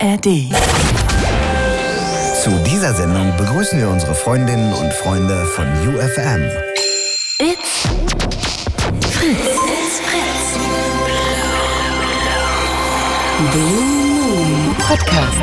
ARD. Zu dieser Sendung begrüßen wir unsere Freundinnen und Freunde von UFM. It's Fritz. It's Fritz. Blue Moon Podcast.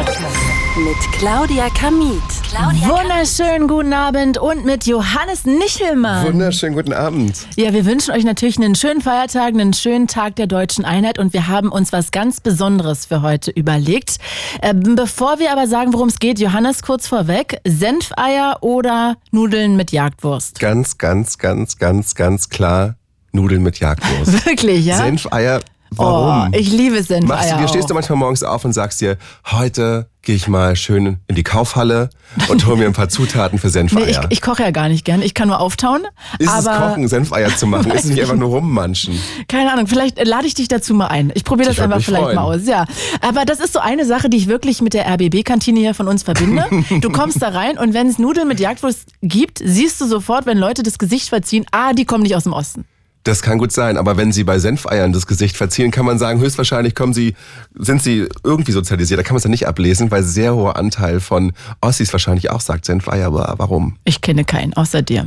Mit Claudia Kamit. Claudia Wunderschönen guten Abend und mit Johannes Nichelmann. Wunderschönen guten Abend. Ja, wir wünschen euch natürlich einen schönen Feiertag, einen schönen Tag der deutschen Einheit und wir haben uns was ganz Besonderes für heute überlegt. Ähm, bevor wir aber sagen, worum es geht, Johannes, kurz vorweg, Senfeier oder Nudeln mit Jagdwurst? Ganz, ganz, ganz, ganz, ganz klar Nudeln mit Jagdwurst. Wirklich, ja? Senfeier, warum? Oh, ich liebe Senfeier. Machst du stehst du manchmal morgens auf und sagst dir, heute gehe ich mal schön in die Kaufhalle und hol mir ein paar Zutaten für Nee, Senfeier. ich, ich koche ja gar nicht gern. Ich kann nur auftauen. ist aber es Kochen, Senfeier zu machen? Ist es nicht einfach nur rummanschen? Keine Ahnung, vielleicht lade ich dich dazu mal ein. Ich probiere das einfach vielleicht freuen. mal aus. Ja, aber das ist so eine Sache, die ich wirklich mit der RBB-Kantine hier von uns verbinde. Du kommst da rein und wenn es Nudeln mit Jagdwurst gibt, siehst du sofort, wenn Leute das Gesicht verziehen, ah, die kommen nicht aus dem Osten. Das kann gut sein, aber wenn Sie bei Senfeiern das Gesicht verziehen, kann man sagen, höchstwahrscheinlich kommen Sie, sind Sie irgendwie sozialisiert. Da kann man es ja nicht ablesen, weil sehr hoher Anteil von Ossis wahrscheinlich auch sagt Senfeier, aber warum? Ich kenne keinen, außer dir.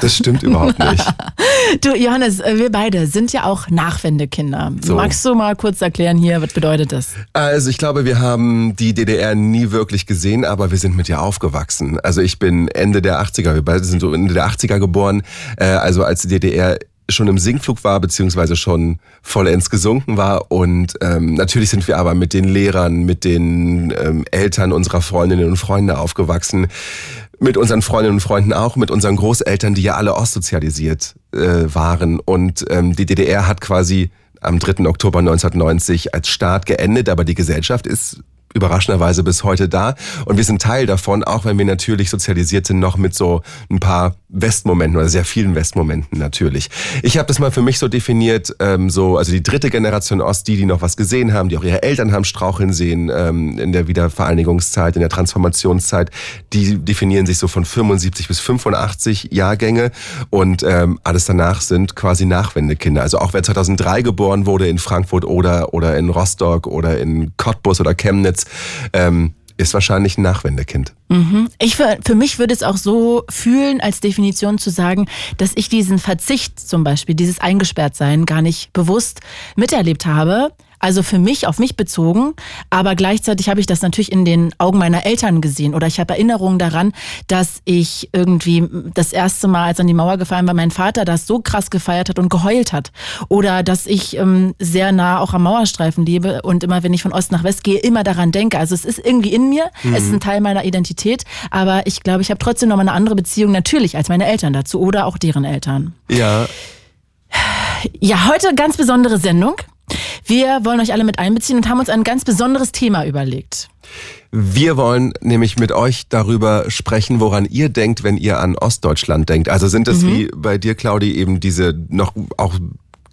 Das stimmt überhaupt nicht. Du, Johannes, äh, wir beide sind ja auch Nachwendekinder. So. Magst du mal kurz erklären hier, was bedeutet das? Also ich glaube, wir haben die DDR nie wirklich gesehen, aber wir sind mit ihr aufgewachsen. Also ich bin Ende der 80er, wir beide sind so Ende der 80er geboren, äh, also als die DDR schon im Sinkflug war, beziehungsweise schon vollends gesunken war. Und ähm, natürlich sind wir aber mit den Lehrern, mit den ähm, Eltern unserer Freundinnen und Freunde aufgewachsen. Mit unseren Freundinnen und Freunden auch, mit unseren Großeltern, die ja alle ostsozialisiert äh, waren. Und ähm, die DDR hat quasi am 3. Oktober 1990 als Staat geendet, aber die Gesellschaft ist überraschenderweise bis heute da. Und wir sind Teil davon, auch wenn wir natürlich sozialisiert sind, noch mit so ein paar Westmomenten oder sehr vielen Westmomenten natürlich. Ich habe das mal für mich so definiert, ähm, so, also die dritte Generation Ost, die, die noch was gesehen haben, die auch ihre Eltern haben straucheln sehen ähm, in der Wiedervereinigungszeit, in der Transformationszeit, die definieren sich so von 75 bis 85 Jahrgänge und ähm, alles danach sind quasi Nachwendekinder. Also auch wer 2003 geboren wurde in Frankfurt oder, oder in Rostock oder in Cottbus oder Chemnitz, ähm, ist wahrscheinlich ein Nachwendekind. Ich für, für mich würde es auch so fühlen, als Definition zu sagen, dass ich diesen Verzicht zum Beispiel, dieses Eingesperrtsein gar nicht bewusst miterlebt habe. Also für mich, auf mich bezogen, aber gleichzeitig habe ich das natürlich in den Augen meiner Eltern gesehen. Oder ich habe Erinnerungen daran, dass ich irgendwie das erste Mal, als an die Mauer gefallen war, mein Vater das so krass gefeiert hat und geheult hat. Oder dass ich ähm, sehr nah auch am Mauerstreifen lebe und immer, wenn ich von Ost nach West gehe, immer daran denke. Also es ist irgendwie in mir, es ist ein Teil meiner Identität, aber ich glaube, ich habe trotzdem noch mal eine andere Beziehung natürlich als meine Eltern dazu oder auch deren Eltern. Ja, Ja, heute ganz besondere Sendung. Wir wollen euch alle mit einbeziehen und haben uns ein ganz besonderes Thema überlegt. Wir wollen nämlich mit euch darüber sprechen, woran ihr denkt, wenn ihr an Ostdeutschland denkt. Also sind es wie bei dir, Claudi, eben diese noch auch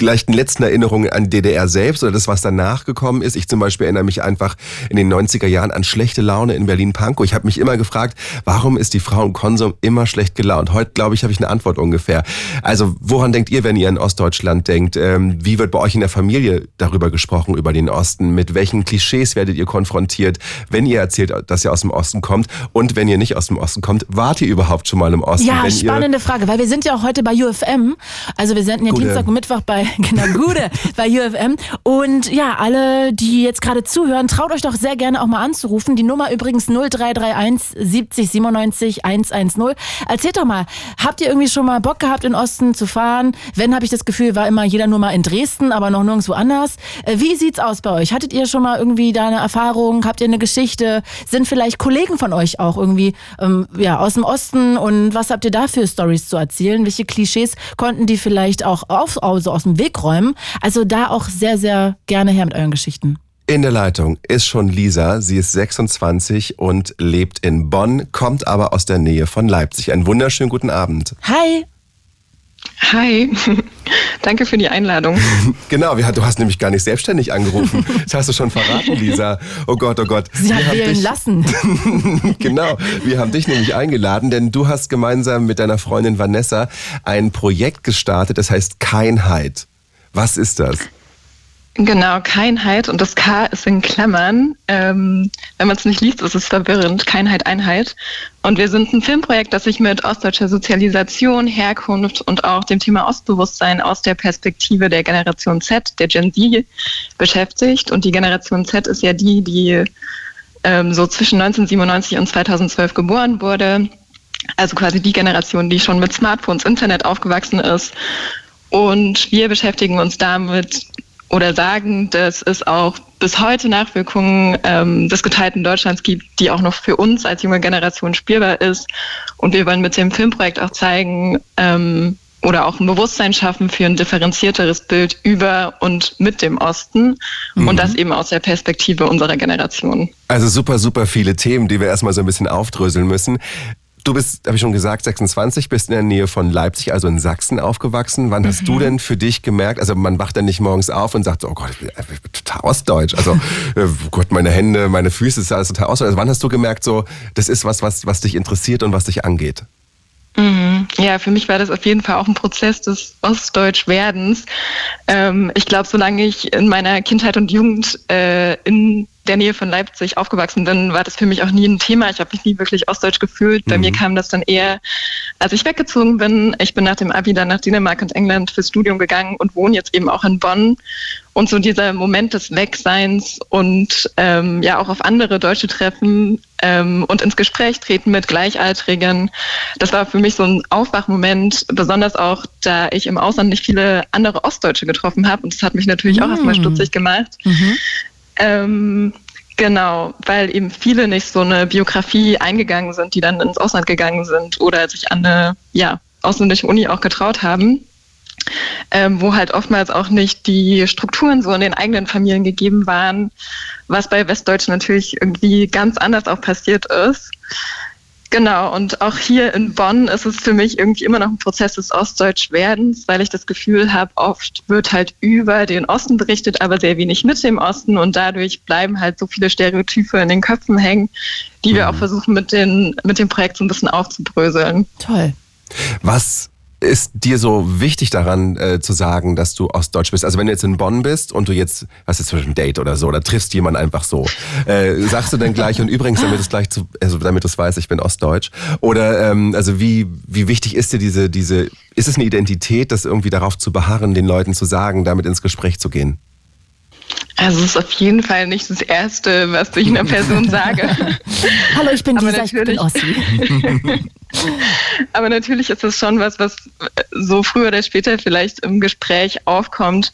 leichten letzten Erinnerungen an DDR selbst oder das, was danach gekommen ist. Ich zum Beispiel erinnere mich einfach in den 90er Jahren an schlechte Laune in Berlin-Pankow. Ich habe mich immer gefragt, warum ist die Frau im Konsum immer schlecht gelaunt? Heute, glaube ich, habe ich eine Antwort ungefähr. Also woran denkt ihr, wenn ihr an Ostdeutschland denkt? Ähm, wie wird bei euch in der Familie darüber gesprochen, über den Osten? Mit welchen Klischees werdet ihr konfrontiert, wenn ihr erzählt, dass ihr aus dem Osten kommt? Und wenn ihr nicht aus dem Osten kommt, wart ihr überhaupt schon mal im Osten? Ja, spannende Frage, weil wir sind ja auch heute bei UFM. Also wir senden ja Gute. Dienstag und Mittwoch bei, genau, Gude, bei UFM. Und ja, alle, die jetzt gerade zuhören, traut euch doch sehr gerne auch mal anzurufen. Die Nummer übrigens 0331 70 97 110. Erzählt doch mal, habt ihr irgendwie schon mal Bock gehabt, in Osten zu fahren? Wenn, habe ich das Gefühl, war immer jeder nur mal in Dresden, aber noch nirgendwo anders. Äh, Wie sieht's aus bei euch? Hattet ihr schon mal irgendwie da eine Erfahrung? Habt ihr eine Geschichte? Sind vielleicht Kollegen von euch auch irgendwie ähm, ja, aus dem Osten? Und was habt ihr da für Stories zu erzählen? Welche Klischees konnten die vielleicht auch auf, also aus dem Weg räumen? Also da auch sehr, sehr gerne her mit euren Geschichten. In der Leitung ist schon Lisa. Sie ist 26 und lebt in Bonn, kommt aber aus der Nähe von Leipzig. Einen wunderschönen guten Abend. Hi! Hi, danke für die Einladung. Genau, wir, du hast nämlich gar nicht selbstständig angerufen. Das hast du schon verraten, Lisa. Oh Gott, oh Gott. Sie Wir hat haben wählen dich- lassen. genau, wir haben dich nämlich eingeladen, denn du hast gemeinsam mit deiner Freundin Vanessa ein Projekt gestartet, das heißt Keinheit. Was ist das? Genau, Keinheit und das K ist in Klammern. Ähm, wenn man es nicht liest, ist es verwirrend. Keinheit, Einheit. Und wir sind ein Filmprojekt, das sich mit ostdeutscher Sozialisation, Herkunft und auch dem Thema Ostbewusstsein aus der Perspektive der Generation Z, der Gen Z, beschäftigt. Und die Generation Z ist ja die, die ähm, so zwischen 1997 und 2012 geboren wurde. Also quasi die Generation, die schon mit Smartphones, Internet aufgewachsen ist. Und wir beschäftigen uns damit, oder sagen, dass es auch bis heute Nachwirkungen ähm, des geteilten Deutschlands gibt, die auch noch für uns als junge Generation spielbar ist. Und wir wollen mit dem Filmprojekt auch zeigen ähm, oder auch ein Bewusstsein schaffen für ein differenzierteres Bild über und mit dem Osten mhm. und das eben aus der Perspektive unserer Generation. Also super, super viele Themen, die wir erstmal so ein bisschen aufdröseln müssen. Du bist, habe ich schon gesagt, 26, bist in der Nähe von Leipzig, also in Sachsen aufgewachsen. Wann mhm. hast du mhm. denn für dich gemerkt, also man wacht dann nicht morgens auf und sagt so, oh Gott, ich bin, ich bin total ostdeutsch. Also äh, oh Gott, meine Hände, meine Füße, ist alles total ostdeutsch. Also wann hast du gemerkt, so, das ist was, was, was dich interessiert und was dich angeht? Mhm. Ja, für mich war das auf jeden Fall auch ein Prozess des Ostdeutschwerdens. Ähm, ich glaube, solange ich in meiner Kindheit und Jugend äh, in der Nähe von Leipzig aufgewachsen bin, war das für mich auch nie ein Thema. Ich habe mich nie wirklich ostdeutsch gefühlt. Bei mhm. mir kam das dann eher, als ich weggezogen bin. Ich bin nach dem Abi dann nach Dänemark und England fürs Studium gegangen und wohne jetzt eben auch in Bonn. Und so dieser Moment des Wegseins und ähm, ja auch auf andere Deutsche treffen ähm, und ins Gespräch treten mit Gleichaltrigen, das war für mich so ein Aufwachmoment, besonders auch, da ich im Ausland nicht viele andere Ostdeutsche getroffen habe. Und das hat mich natürlich mhm. auch erstmal stutzig gemacht. Mhm. Ähm, genau, weil eben viele nicht so eine Biografie eingegangen sind, die dann ins Ausland gegangen sind oder sich an eine ja, ausländische Uni auch getraut haben. Ähm, wo halt oftmals auch nicht die Strukturen so in den eigenen Familien gegeben waren, was bei Westdeutschen natürlich irgendwie ganz anders auch passiert ist. Genau, und auch hier in Bonn ist es für mich irgendwie immer noch ein Prozess des Ostdeutschwerdens, weil ich das Gefühl habe, oft wird halt über den Osten berichtet, aber sehr wenig mit dem Osten und dadurch bleiben halt so viele Stereotype in den Köpfen hängen, die mhm. wir auch versuchen mit, den, mit dem Projekt so ein bisschen aufzubröseln. Toll. Was ist dir so wichtig daran äh, zu sagen, dass du Ostdeutsch bist? Also wenn du jetzt in Bonn bist und du jetzt, was ist zwischen Date oder so, oder triffst jemanden einfach so, äh, sagst du dann gleich und übrigens, damit es gleich zu, also damit du es weißt, ich bin Ostdeutsch. Oder ähm, also wie wie wichtig ist dir diese diese, ist es eine Identität, das irgendwie darauf zu beharren, den Leuten zu sagen, damit ins Gespräch zu gehen? Also es ist auf jeden Fall nicht das Erste, was ich einer Person sage. Hallo, ich bin Aber Lisa, ich bin Ossi. Aber natürlich ist es schon was, was so früher oder später vielleicht im Gespräch aufkommt.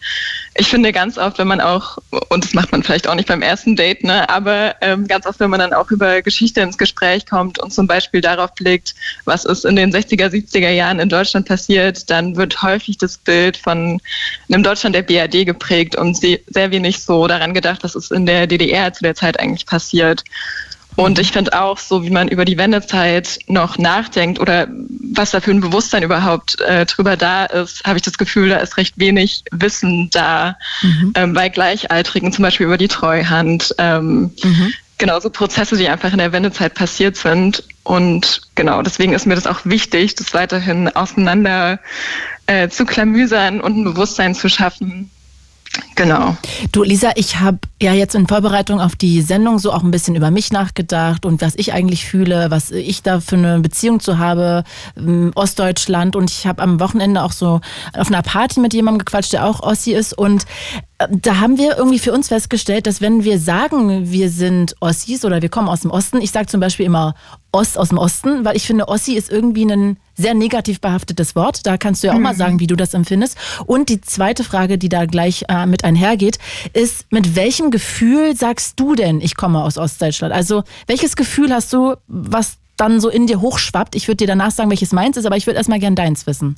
Ich finde ganz oft, wenn man auch, und das macht man vielleicht auch nicht beim ersten Date, ne, aber ähm, ganz oft, wenn man dann auch über Geschichte ins Gespräch kommt und zum Beispiel darauf blickt, was ist in den 60er, 70er Jahren in Deutschland passiert, dann wird häufig das Bild von einem Deutschland der BRD geprägt und sehr wenig so daran gedacht, was ist in der DDR zu der Zeit eigentlich passiert. Und ich finde auch, so wie man über die Wendezeit noch nachdenkt oder was da für ein Bewusstsein überhaupt äh, drüber da ist, habe ich das Gefühl, da ist recht wenig Wissen da mhm. ähm, bei Gleichaltrigen, zum Beispiel über die Treuhand. Ähm, mhm. Genau, so Prozesse, die einfach in der Wendezeit passiert sind. Und genau, deswegen ist mir das auch wichtig, das weiterhin auseinander äh, zu klamüsern und ein Bewusstsein zu schaffen, Genau. Du, Lisa, ich habe ja jetzt in Vorbereitung auf die Sendung so auch ein bisschen über mich nachgedacht und was ich eigentlich fühle, was ich da für eine Beziehung zu habe, ähm, Ostdeutschland. Und ich habe am Wochenende auch so auf einer Party mit jemandem gequatscht, der auch Ossi ist. Und äh, da haben wir irgendwie für uns festgestellt, dass wenn wir sagen, wir sind Ossis oder wir kommen aus dem Osten, ich sage zum Beispiel immer Ost aus dem Osten, weil ich finde, Ossi ist irgendwie ein sehr negativ behaftetes Wort. Da kannst du ja auch mhm. mal sagen, wie du das empfindest. Und die zweite Frage, die da gleich äh, mit einhergeht, ist, mit welchem Gefühl sagst du denn, ich komme aus Ostdeutschland? Also welches Gefühl hast du, was dann so in dir hochschwappt? Ich würde dir danach sagen, welches meins ist, aber ich würde erstmal gern deins wissen.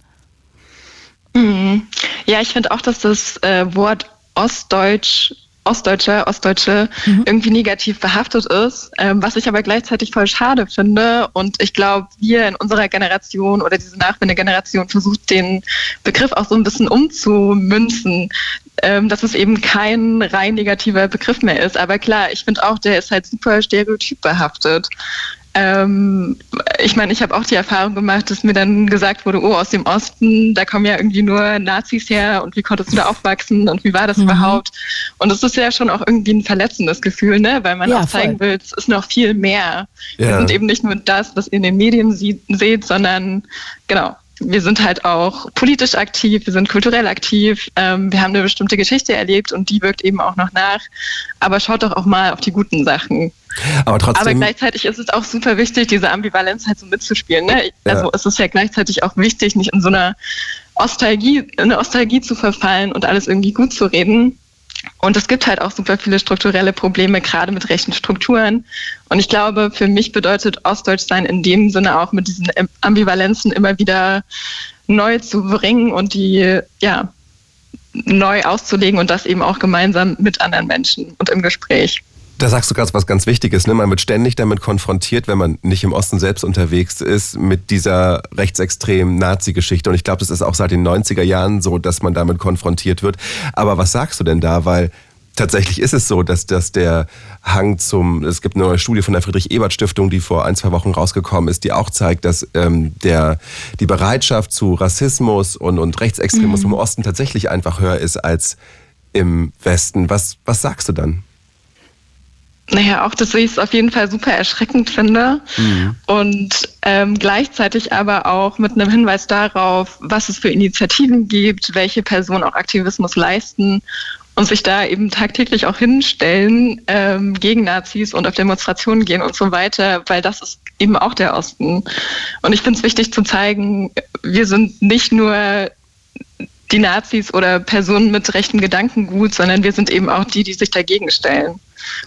Mhm. Ja, ich finde auch, dass das äh, Wort Ostdeutsch Ostdeutsche, Ostdeutsche mhm. irgendwie negativ behaftet ist, ähm, was ich aber gleichzeitig voll schade finde. Und ich glaube, wir in unserer Generation oder diese Nachwende-Generation versucht, den Begriff auch so ein bisschen umzumünzen, ähm, dass es eben kein rein negativer Begriff mehr ist. Aber klar, ich finde auch, der ist halt super stereotyp behaftet. Ähm, ich meine, ich habe auch die Erfahrung gemacht, dass mir dann gesagt wurde, oh, aus dem Osten, da kommen ja irgendwie nur Nazis her und wie konntest du da aufwachsen und wie war das mhm. überhaupt? Und es ist ja schon auch irgendwie ein verletzendes Gefühl, ne? weil man ja, auch zeigen voll. will, es ist noch viel mehr. Ja. Wir sind eben nicht nur das, was ihr in den Medien sieht, seht, sondern genau, wir sind halt auch politisch aktiv, wir sind kulturell aktiv, ähm, wir haben eine bestimmte Geschichte erlebt und die wirkt eben auch noch nach. Aber schaut doch auch mal auf die guten Sachen. Aber trotzdem. Aber gleichzeitig ist es auch super wichtig, diese Ambivalenz halt so mitzuspielen. Ne? Also ja. es ist ja gleichzeitig auch wichtig, nicht in so einer Ostalgie, in eine Ostalgie zu verfallen und alles irgendwie gut zu reden, und es gibt halt auch super viele strukturelle Probleme, gerade mit rechten Strukturen. Und ich glaube, für mich bedeutet Ostdeutschsein in dem Sinne auch mit diesen Ambivalenzen immer wieder neu zu bringen und die, ja, neu auszulegen und das eben auch gemeinsam mit anderen Menschen und im Gespräch. Da sagst du gerade was ganz Wichtiges. Ne? Man wird ständig damit konfrontiert, wenn man nicht im Osten selbst unterwegs ist, mit dieser rechtsextremen Nazi-Geschichte. Und ich glaube, das ist auch seit den 90er Jahren so, dass man damit konfrontiert wird. Aber was sagst du denn da? Weil tatsächlich ist es so, dass, dass der Hang zum, es gibt eine neue Studie von der Friedrich-Ebert-Stiftung, die vor ein, zwei Wochen rausgekommen ist, die auch zeigt, dass ähm, der, die Bereitschaft zu Rassismus und, und Rechtsextremismus mhm. im Osten tatsächlich einfach höher ist als im Westen. Was, was sagst du dann? Naja, auch dass ich es auf jeden Fall super erschreckend finde mhm. und ähm, gleichzeitig aber auch mit einem Hinweis darauf, was es für Initiativen gibt, welche Personen auch Aktivismus leisten und sich da eben tagtäglich auch hinstellen ähm, gegen Nazis und auf Demonstrationen gehen und so weiter, weil das ist eben auch der Osten. Und ich finde es wichtig zu zeigen, wir sind nicht nur die Nazis oder Personen mit rechtem Gedankengut, sondern wir sind eben auch die, die sich dagegen stellen.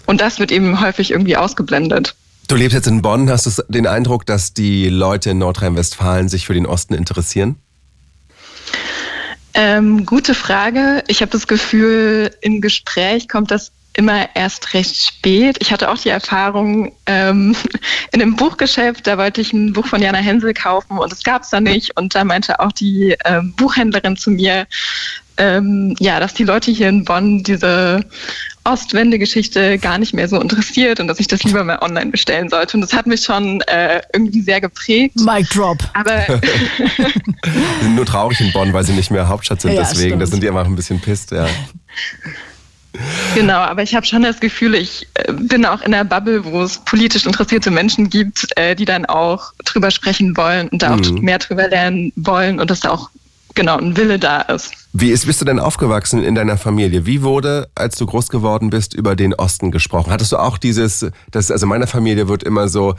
Und das wird eben häufig irgendwie ausgeblendet. Du lebst jetzt in Bonn. Hast du den Eindruck, dass die Leute in Nordrhein-Westfalen sich für den Osten interessieren? Ähm, gute Frage. Ich habe das Gefühl, im Gespräch kommt das immer erst recht spät. Ich hatte auch die Erfahrung ähm, in einem Buchgeschäft, da wollte ich ein Buch von Jana Hensel kaufen und es gab es da nicht. Und da meinte auch die ähm, Buchhändlerin zu mir, ähm, ja, dass die Leute hier in Bonn diese Ostwende-Geschichte gar nicht mehr so interessiert und dass ich das lieber mal online bestellen sollte. Und das hat mich schon äh, irgendwie sehr geprägt. Mic drop. Aber die sind nur traurig in Bonn, weil sie nicht mehr Hauptstadt sind. Ja, deswegen, da sind die einfach ein bisschen pisst, ja. Genau, aber ich habe schon das Gefühl, ich äh, bin auch in der Bubble, wo es politisch interessierte Menschen gibt, äh, die dann auch drüber sprechen wollen und da mhm. auch mehr drüber lernen wollen und dass da auch genau ein Wille da ist. Wie ist, bist du denn aufgewachsen in deiner Familie? Wie wurde, als du groß geworden bist, über den Osten gesprochen? Hattest du auch dieses, das, also meiner Familie wird immer so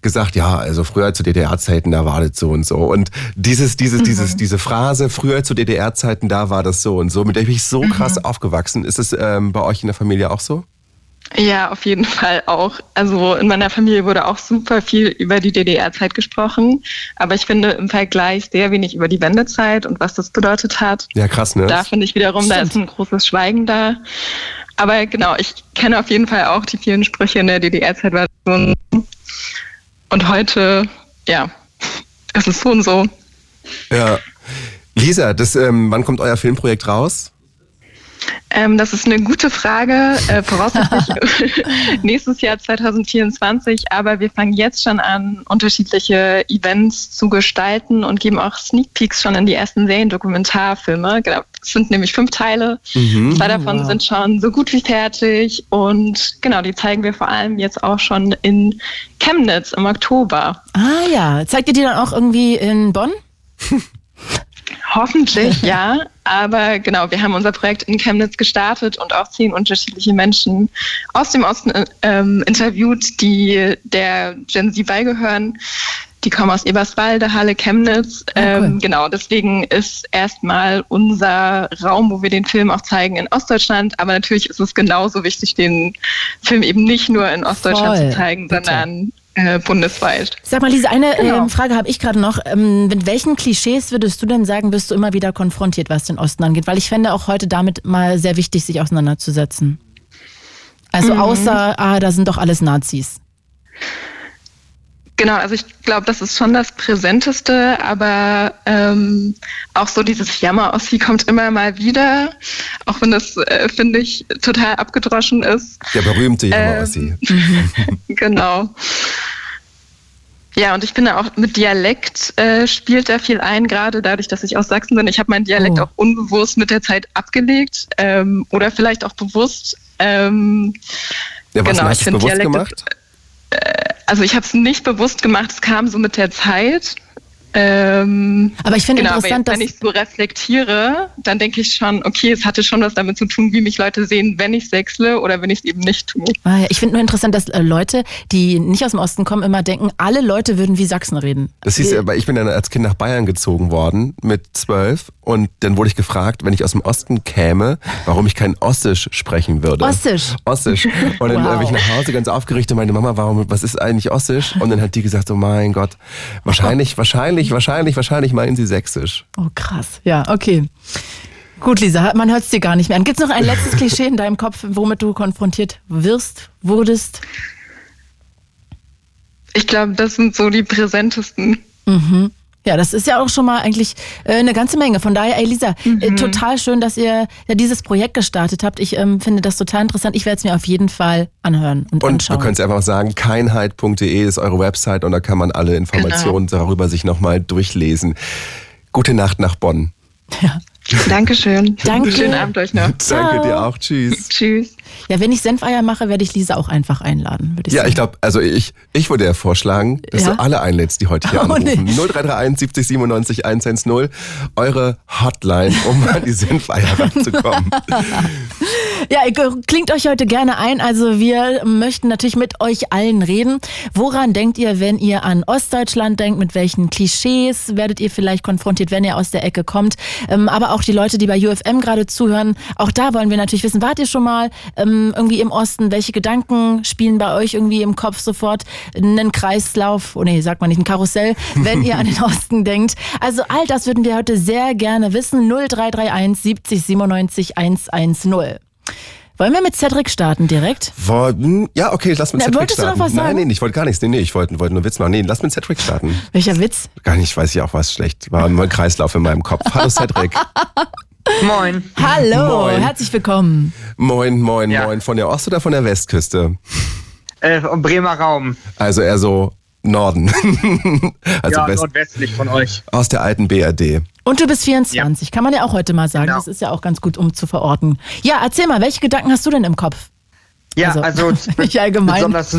gesagt, ja, also früher zu DDR-Zeiten, da war das so und so. Und dieses, dieses, mhm. dieses, diese Phrase, früher zu DDR-Zeiten, da war das so und so, mit der bin ich so krass mhm. aufgewachsen. Ist es ähm, bei euch in der Familie auch so? Ja, auf jeden Fall auch. Also in meiner Familie wurde auch super viel über die DDR-Zeit gesprochen, aber ich finde im Vergleich sehr wenig über die Wendezeit und was das bedeutet hat. Ja, krass, ne? Da finde ich wiederum, Stimmt. da ist ein großes Schweigen da. Aber genau, ich kenne auf jeden Fall auch die vielen Sprüche in der DDR-Zeit. Und heute, ja, es ist so und so. Ja. Lisa, das, ähm, wann kommt euer Filmprojekt raus? Ähm, das ist eine gute Frage, äh, voraussichtlich nächstes Jahr 2024, aber wir fangen jetzt schon an, unterschiedliche Events zu gestalten und geben auch Sneak Peeks schon in die ersten Seriendokumentarfilme. Genau, es sind nämlich fünf Teile. Mhm, Zwei davon wow. sind schon so gut wie fertig und genau, die zeigen wir vor allem jetzt auch schon in Chemnitz im Oktober. Ah ja, zeigt ihr die dann auch irgendwie in Bonn? Hoffentlich, ja. Aber genau, wir haben unser Projekt in Chemnitz gestartet und auch zehn unterschiedliche Menschen aus dem Osten ähm, interviewt, die der Gen Z beigehören. Die kommen aus Eberswalde, Halle, Chemnitz. Oh, cool. ähm, genau, deswegen ist erstmal unser Raum, wo wir den Film auch zeigen, in Ostdeutschland. Aber natürlich ist es genauso wichtig, den Film eben nicht nur in Ostdeutschland Voll, zu zeigen, bitte. Äh, bundesweit. Sag mal, Lisa, eine genau. ähm, Frage habe ich gerade noch. Ähm, mit welchen Klischees würdest du denn sagen, wirst du immer wieder konfrontiert, was den Osten angeht? Weil ich fände auch heute damit mal sehr wichtig, sich auseinanderzusetzen. Also mhm. außer, ah, da sind doch alles Nazis. Genau, also ich glaube, das ist schon das Präsenteste, aber ähm, auch so dieses Jammer-Ossi kommt immer mal wieder, auch wenn das, äh, finde ich, total abgedroschen ist. Der berühmte Jammer-Ossi. Ähm, genau. Ja, und ich finde auch mit Dialekt äh, spielt da viel ein, gerade dadurch, dass ich aus Sachsen bin. Ich habe meinen Dialekt Oh. auch unbewusst mit der Zeit abgelegt ähm, oder vielleicht auch bewusst. Ähm, Ja, was Genau, hast ich du bewusst Dialekte- gemacht? also ich habe es nicht bewusst gemacht, es kam so mit der Zeit. Ähm, Aber ich finde genau, interessant, jetzt, wenn dass ich so reflektiere, dann denke ich schon, okay, es hatte schon was damit zu tun, wie mich Leute sehen, wenn ich sechsle oder wenn ich es eben nicht tue. Ah ja, Ich finde nur interessant, dass äh, Leute, die nicht aus dem Osten kommen, immer denken, alle Leute würden wie Sachsen reden. Das hieß, aber ich bin dann als Kind nach Bayern gezogen worden mit zwölf und dann wurde ich gefragt, wenn ich aus dem Osten käme, warum ich kein Ossisch sprechen würde. Ossisch? Ossisch. Und dann Wow. bin ich nach Hause ganz aufgeregt und meine Mama, warum, was ist eigentlich Ossisch? Und dann hat die gesagt, oh mein Gott, wahrscheinlich, wahrscheinlich, wahrscheinlich, wahrscheinlich meinen sie Sächsisch. Oh krass. Ja, okay. Gut, Lisa, man hört es dir gar nicht mehr an. Gibt es noch ein letztes Klischee in deinem Kopf, womit du konfrontiert wirst, wurdest? Ich glaube, das sind so die präsentesten. Ja, das ist ja auch schon mal eigentlich äh, eine ganze Menge. Von daher, ey Lisa, äh, total schön, dass ihr ja dieses Projekt gestartet habt. Ich ähm, finde das total interessant. Ich werde es mir auf jeden Fall anhören und, Und anschauen. du könntest einfach sagen, keinheit.de ist eure Website und da kann man alle Informationen darüber sich nochmal durchlesen. Gute Nacht nach Bonn. Dankeschön. Danke. Schönen Abend euch noch. Danke dir auch. Tschüss. Tschüss. Ja, wenn ich Senfeier mache, werde ich Lisa auch einfach einladen, würde ich Ja, sagen. ich glaube, also ich, ich würde ja vorschlagen, dass Ja? du alle einlädst, die heute hier Oh, nee. anrufen. 0331 70 97 110, eure Hotline, um an die Senfeier ranzukommen. Ja, ihr klingt euch heute gerne ein. Also wir möchten natürlich mit euch allen reden. Woran denkt ihr, wenn ihr an Ostdeutschland denkt? Mit welchen Klischees werdet ihr vielleicht konfrontiert, wenn ihr aus der Ecke kommt? Ähm, aber auch die Leute, die bei UFM gerade zuhören, auch da wollen wir natürlich wissen, wart ihr schon mal ähm, irgendwie im Osten? Welche Gedanken spielen bei euch irgendwie im Kopf sofort? Einen Kreislauf, oh nee, sagt man nicht, ein Karussell, wenn ihr an den Osten denkt. Also all das würden wir heute sehr gerne wissen. 0331 70 97 110. Wollen wir mit Cedric starten direkt? Ja, okay, lass mit Na, Cedric wolltest du noch starten. was sagen? Nein, nee, ich wollte gar nichts. Nee, nee, ich wollte, wollte nur Witz machen. Nee, lass mit Cedric starten. Welcher Witz? Gar nicht, weiß ich auch was schlecht. War nur ein Kreislauf in meinem Kopf. Hallo Cedric. Moin. Hallo, Moin. herzlich willkommen. Moin, moin, Ja. moin. Von der Ost- oder von der Westküste? Äh, Bremer Raum. Also eher so Norden. also ja, West, nordwestlich von euch. aus der alten BRD. Und du bist 24, kann man ja auch heute mal sagen. Genau. Das ist ja auch ganz gut, um zu verorten. Ja, erzähl mal, welche Gedanken hast du denn im Kopf? Ja, Also, also, nicht allgemein. Besonders,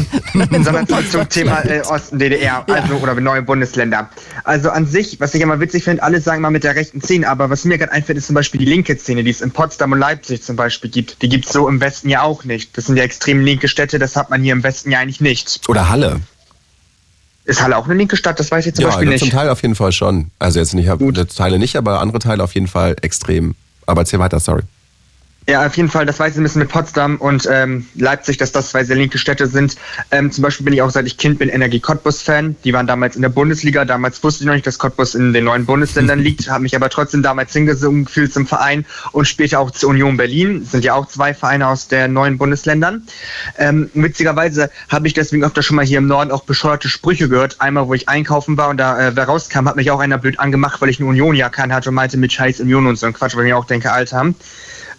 besonders zum Thema äh, Osten DDR, also oder neue Bundesländer. Also an sich, was ich immer witzig finde, alle sagen mal mit der rechten Szene, aber was mir gerade einfällt, ist zum Beispiel die linke Szene, die es in Potsdam und Leipzig zum Beispiel gibt. Die gibt es so im Westen ja auch nicht. Das sind ja extrem linke Städte, das hat man hier im Westen ja eigentlich nicht. Oder Halle. Ist Halle auch eine linke Stadt? Das weiß ich zum Ja, Beispiel zum nicht. Teil auf jeden Fall schon. Also jetzt nicht, Gut. Teile nicht, aber andere Teile auf jeden Fall extrem. Aber erzähl weiter, sorry. Ja, auf jeden Fall, das weiß ich ein bisschen mit Potsdam und ähm, Leipzig, dass das zwei sehr linke Städte sind. Ähm, zum Beispiel bin ich auch, seit ich Kind bin, Energie Cottbus-Fan. Die waren damals in der Bundesliga. Damals wusste ich noch nicht, dass Cottbus in den neuen Bundesländern liegt, habe mich aber trotzdem damals hingesungen gefühlt zum Verein und später auch zur Union Berlin. Das sind ja auch zwei Vereine aus der neuen Bundesländern. Ähm, witzigerweise habe ich deswegen öfter schon mal hier im Norden auch bescheuerte Sprüche gehört. Einmal, wo ich einkaufen war und da äh, wer rauskam, hat mich auch einer blöd angemacht, weil ich eine Union-Jacke anhatte und meinte mit Scheiß Union und so ein Quatsch, weil ich mir auch denke, Alter.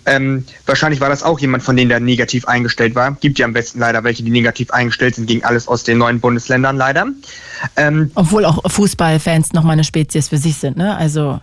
Ähm, wahrscheinlich war das auch jemand von denen, der negativ eingestellt war. Gibt ja am besten leider welche, die negativ eingestellt sind gegen alles aus den neuen Bundesländern leider. Ähm, Obwohl auch Fußballfans nochmal eine Spezies für sich sind, ne? Also,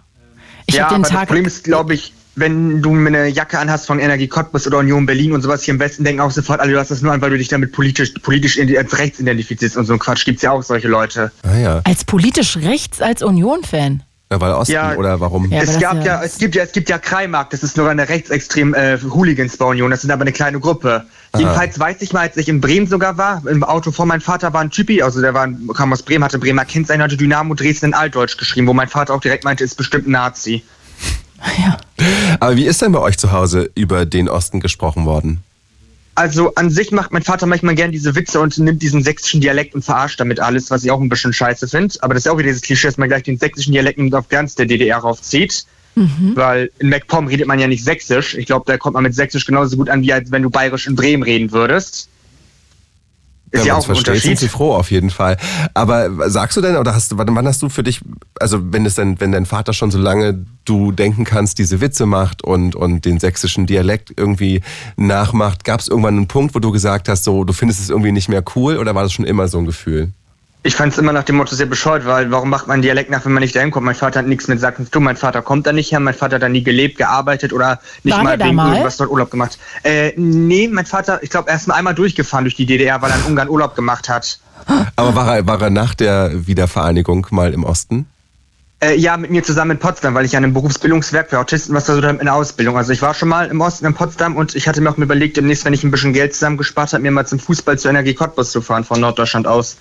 ich ja, habe den aber das Tag. Problem ist, glaube ich, wenn du eine Jacke anhast von Energie Cottbus oder Union Berlin und sowas hier im Westen, denken auch sofort alle, du hast das nur an, weil du dich damit politisch, politisch als rechts identifizierst und so ein Quatsch. Gibt's ja auch solche Leute. Ah ja. als politisch rechts als Union-Fan. Ja weil Osten Ja. oder warum? Ja, es gab ja- es gibt ja, es gibt ja Kreimark, das ist nur eine rechtsextrem äh, Hooligans bei Union, das sind aber eine kleine Gruppe. Jedenfalls weiß ich mal, als ich in Bremen sogar war, im Auto vor meinem Vater war ein Typi, also der war, kam aus Bremen, hatte Bremer Kennzeichen, hatte Dynamo Dresden in Altdeutsch geschrieben, wo mein Vater auch direkt meinte, ist bestimmt ein Nazi. Ja. Aber wie ist denn bei euch zu Hause über den Osten gesprochen worden? Also an sich macht mein Vater manchmal gern diese Witze und nimmt diesen sächsischen Dialekt und verarscht damit alles, was ich auch ein bisschen scheiße finde. Aber das ist ja auch wieder dieses Klischee, dass man gleich den sächsischen Dialekt nimmt auf ganz der DDR raufzieht. Weil in MacPom redet man ja nicht sächsisch. Ich glaube, da kommt man mit sächsisch genauso gut an, wie als wenn du bayerisch in Bremen reden würdest. Ist ja, man's auch ein versteht, sind Unterschied. sie froh auf jeden Fall. Aber sagst du denn, oder hast du, wann wann hast du für dich, also wenn es denn, wenn dein Vater schon so lange du denken kannst, diese Witze macht und, und den sächsischen Dialekt irgendwie nachmacht, gab es irgendwann einen Punkt, wo du gesagt hast, so, du findest es irgendwie nicht mehr cool oder war das schon immer so ein Gefühl? Ich fand es immer nach dem Motto sehr bescheuert, weil warum macht man Dialekt nach, wenn man nicht dahin kommt? Mein Vater hat nichts mit Sachsen zu tun. Mein Vater kommt da nicht her. Mein Vater hat da nie gelebt, gearbeitet oder nicht War mal da wegen mal? irgendwas dort Urlaub gemacht. Äh, nee, mein Vater, ich glaube, er ist mal einmal durchgefahren durch die DDR, weil er in Ungarn Urlaub gemacht hat. Aber war er, war er nach der Wiedervereinigung mal im Osten? Äh, ja, mit mir zusammen in Potsdam, weil ich an einem Berufsbildungswerk für Autisten was versucht habe in der Ausbildung. Also ich war schon mal im Osten in Potsdam und ich hatte mir auch mal überlegt, demnächst, wenn ich ein bisschen Geld zusammengespart habe, mir mal zum Fußball zur Energie Cottbus zu fahren, von Norddeutschland aus.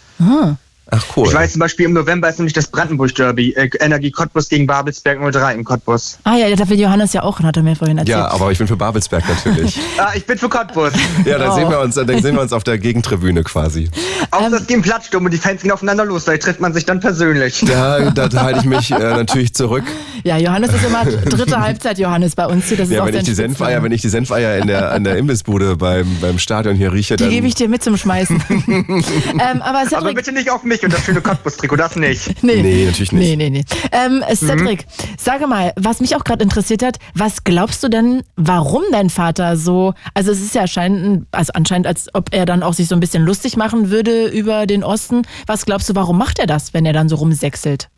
Ach cool. Ich weiß zum Beispiel, im November ist nämlich das Brandenburg-Derby. Äh, Energie Cottbus gegen Babelsberg 03 in Cottbus. Ah ja, da will Johannes ja auch, hat er mir vorhin erzählt. ja, aber ich bin für Babelsberg natürlich. Ah, ich bin für Cottbus. ja, dann Oh. sehen wir uns, dann sehen wir uns auf der Gegentribüne quasi. Auch das gehen Plattsturm und die Fans gehen aufeinander los. Da trifft man sich dann persönlich. Da, da halte ich mich äh, natürlich zurück. Ja, Johannes ist immer dritte Halbzeit Johannes bei uns hier. Das ist Ja, auch wenn ich die. Senfeier, wenn ich die Senfeier in der, an der Imbissbude beim, beim Stadion hier rieche, Die dann. gebe ich dir mit zum Schmeißen. ähm, aber Aber Cedric, bitte nicht auf mich und das schöne Cottbus-Trikot, das nicht. nee, Nee, natürlich nicht. Nee, nee, nee. Ähm, Cedric, sage mal, was mich auch gerade interessiert hat, was glaubst du denn, warum dein Vater so, also es ist ja anscheinend, also anscheinend, als ob er dann auch sich so ein bisschen lustig machen würde über den Osten. Was glaubst du, warum macht er das, wenn er dann so rumsächselt?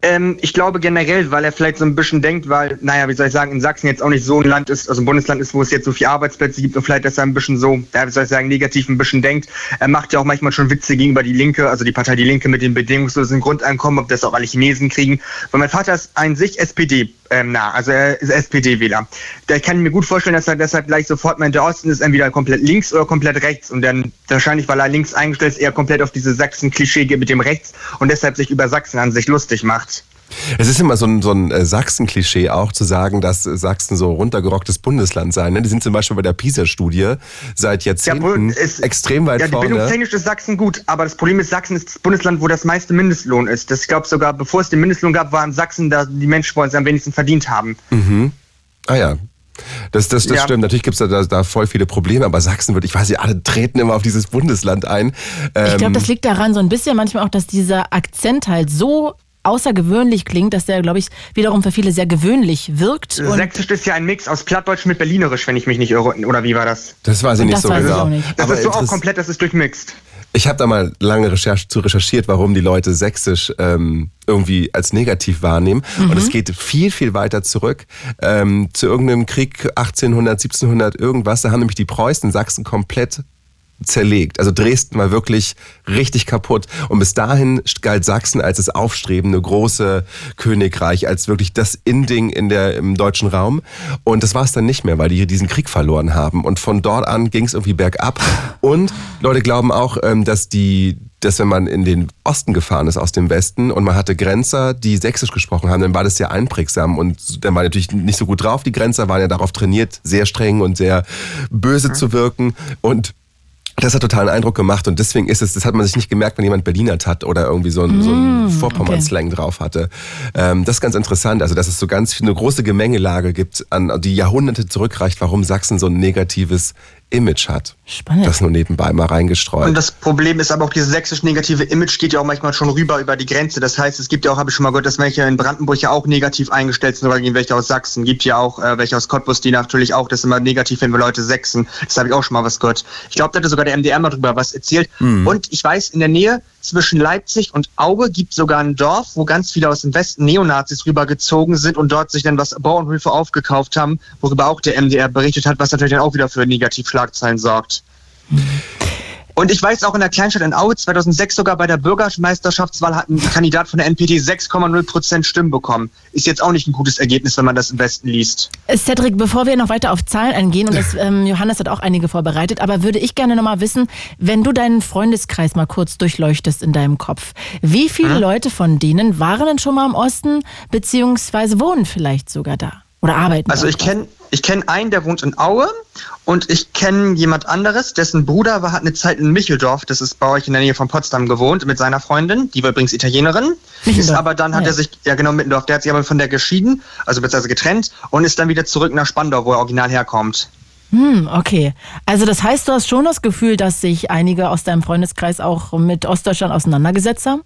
Ähm, ich glaube generell, weil er vielleicht so ein bisschen denkt, weil, naja, wie soll ich sagen, in Sachsen jetzt auch nicht so ein Land ist, also ein Bundesland ist, wo es jetzt so viele Arbeitsplätze gibt und vielleicht, dass er ein bisschen so, ja, wie soll ich sagen, negativ ein bisschen denkt. Er macht ja auch manchmal schon Witze gegenüber die Linke, also die Partei Die Linke mit dem bedingungslosen Grundeinkommen, ob das auch alle Chinesen kriegen. Weil mein Vater ist ein sich SPD ähm, nah, also er ist SPD-Wähler. Da kann ich mir gut vorstellen, dass er deshalb gleich sofort meint, der Osten ist entweder komplett links oder komplett rechts und dann wahrscheinlich, weil er links eingestellt ist, eher komplett auf diese Sachsen-Klischee geht mit dem rechts und deshalb sich über Sachsen an sich lustig macht. Es ist immer so ein, so ein äh, Sachsen-Klischee auch zu sagen, dass Sachsen so runtergerocktes Bundesland sei. Ne? Die sind zum Beispiel bei der PISA-Studie seit Jahrzehnten es- extrem weit ja, die vorne. bildungstechnisch ist Sachsen gut, aber das Problem ist, Sachsen ist das Bundesland, wo das meiste Mindestlohn ist. Das, ich glaube sogar, bevor es den Mindestlohn gab, waren Sachsen da die Menschen, wo es am wenigsten verdient haben. Ah ja. Das, das, das Ja. stimmt. Natürlich gibt's da, da, da voll viele Probleme, aber Sachsen wird, ich weiß nicht, alle treten immer auf dieses Bundesland ein. Ähm, Ich glaube, das liegt daran so ein bisschen manchmal auch, dass dieser Akzent halt so außergewöhnlich klingt, dass der, glaube ich, wiederum für viele sehr gewöhnlich wirkt. Und Sächsisch ist ja ein Mix aus Plattdeutsch mit Berlinerisch, wenn ich mich nicht irre. Oder wie war das? das weiß ich nicht Das so weiß ich genau. auch nicht. Das aber ist so auch komplett, das ist durchmixt. Ich habe da mal lange Recherche zu recherchiert, warum die Leute Sächsisch ähm, irgendwie als negativ wahrnehmen. Und Mhm. es geht viel, viel weiter zurück ähm, zu irgendeinem Krieg 1800, 1700 irgendwas. Da haben nämlich die Preußen Sachsen komplett zerlegt. Also Dresden war wirklich richtig kaputt. Und bis dahin galt Sachsen als das aufstrebende große Königreich, als wirklich das Inding in der, im deutschen Raum. Und das war es dann nicht mehr, weil die diesen Krieg verloren haben. Und von dort an ging es irgendwie bergab. Und Leute glauben auch, ähm, dass die dass wenn man in den Osten gefahren ist aus dem Westen und man hatte Grenzer, die Sächsisch gesprochen haben, dann war das sehr einprägsam und dann war natürlich nicht so gut drauf. Die Grenzer waren ja darauf trainiert, sehr streng und sehr böse zu wirken und das hat totalen Eindruck gemacht und deswegen ist es, das hat man sich nicht gemerkt, wenn jemand Berlinert hat oder irgendwie so ein, so ein Vorpommern-Slang drauf hatte. Ähm, das ist ganz interessant, also dass es so ganz eine große Gemengelage gibt, an, die Jahrhunderte zurückreicht, warum Sachsen so ein negatives Image hat. Spannend. Das nur nebenbei mal reingestreut. Und das Problem ist aber auch, dieses sächsisch negative Image geht ja auch manchmal schon rüber über die Grenze. Das heißt, es gibt ja auch, habe ich schon mal gehört, dass welche in Brandenburg ja auch negativ eingestellt sind, oder gegen welche aus Sachsen. Gibt ja auch äh, welche aus Cottbus, die natürlich auch das immer negativ finden, wenn Leute Sachsen. Das habe ich auch schon mal was gehört. Ich glaube, da hatte sogar der MDR mal drüber was erzählt. Und ich weiß, in der Nähe zwischen Leipzig und Aue gibt sogar ein Dorf, wo ganz viele aus dem Westen Neonazis rübergezogen sind und dort sich dann was Bauernhöfe aufgekauft haben, worüber auch der MDR berichtet hat, was natürlich dann auch wieder für Negativschlagzeilen sorgt. Und ich weiß auch in der Kleinstadt in Aue 2006 sogar bei der Bürgermeisterschaftswahl hat ein Kandidat von der NPD 6,0 Prozent Stimmen bekommen. Ist jetzt auch nicht ein gutes Ergebnis, wenn man das im Westen liest. Cedric, bevor wir noch weiter auf Zahlen eingehen, und das, ähm, Johannes hat auch einige vorbereitet, aber würde ich gerne nochmal wissen, wenn du deinen Freundeskreis mal kurz durchleuchtest in deinem Kopf, wie viele Leute von denen waren denn schon mal im Osten, beziehungsweise wohnen vielleicht sogar da oder arbeiten? Also ich kenne ich kenn einen, der wohnt in Aue und ich kenne jemand anderes, dessen Bruder war, hat eine Zeit in Micheldorf, das ist bei euch in der Nähe von Potsdam gewohnt, mit seiner Freundin, die war übrigens Italienerin, ist aber dann hat ja. er sich, ja genau, Mittendorf, der hat sich aber von der geschieden, also beziehungsweise getrennt und ist dann wieder zurück nach Spandau, wo er original herkommt. Hm, okay. Also das heißt, du hast schon das Gefühl, dass sich einige aus deinem Freundeskreis auch mit Ostdeutschland auseinandergesetzt haben?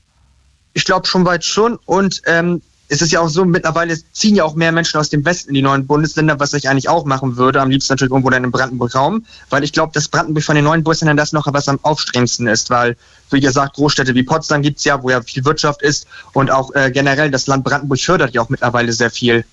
Ich glaube schon weit schon und ähm, es ist ja auch so, mittlerweile ziehen ja auch mehr Menschen aus dem Westen in die neuen Bundesländer, was ich eigentlich auch machen würde. Am liebsten natürlich irgendwo dann im Brandenburg-Raum, weil ich glaube, dass Brandenburg von den neuen Bundesländern das noch was am aufstrebendsten ist, weil, wie gesagt, Großstädte wie Potsdam gibt's ja, wo ja viel Wirtschaft ist und auch äh, generell das Land Brandenburg fördert ja auch mittlerweile sehr viel.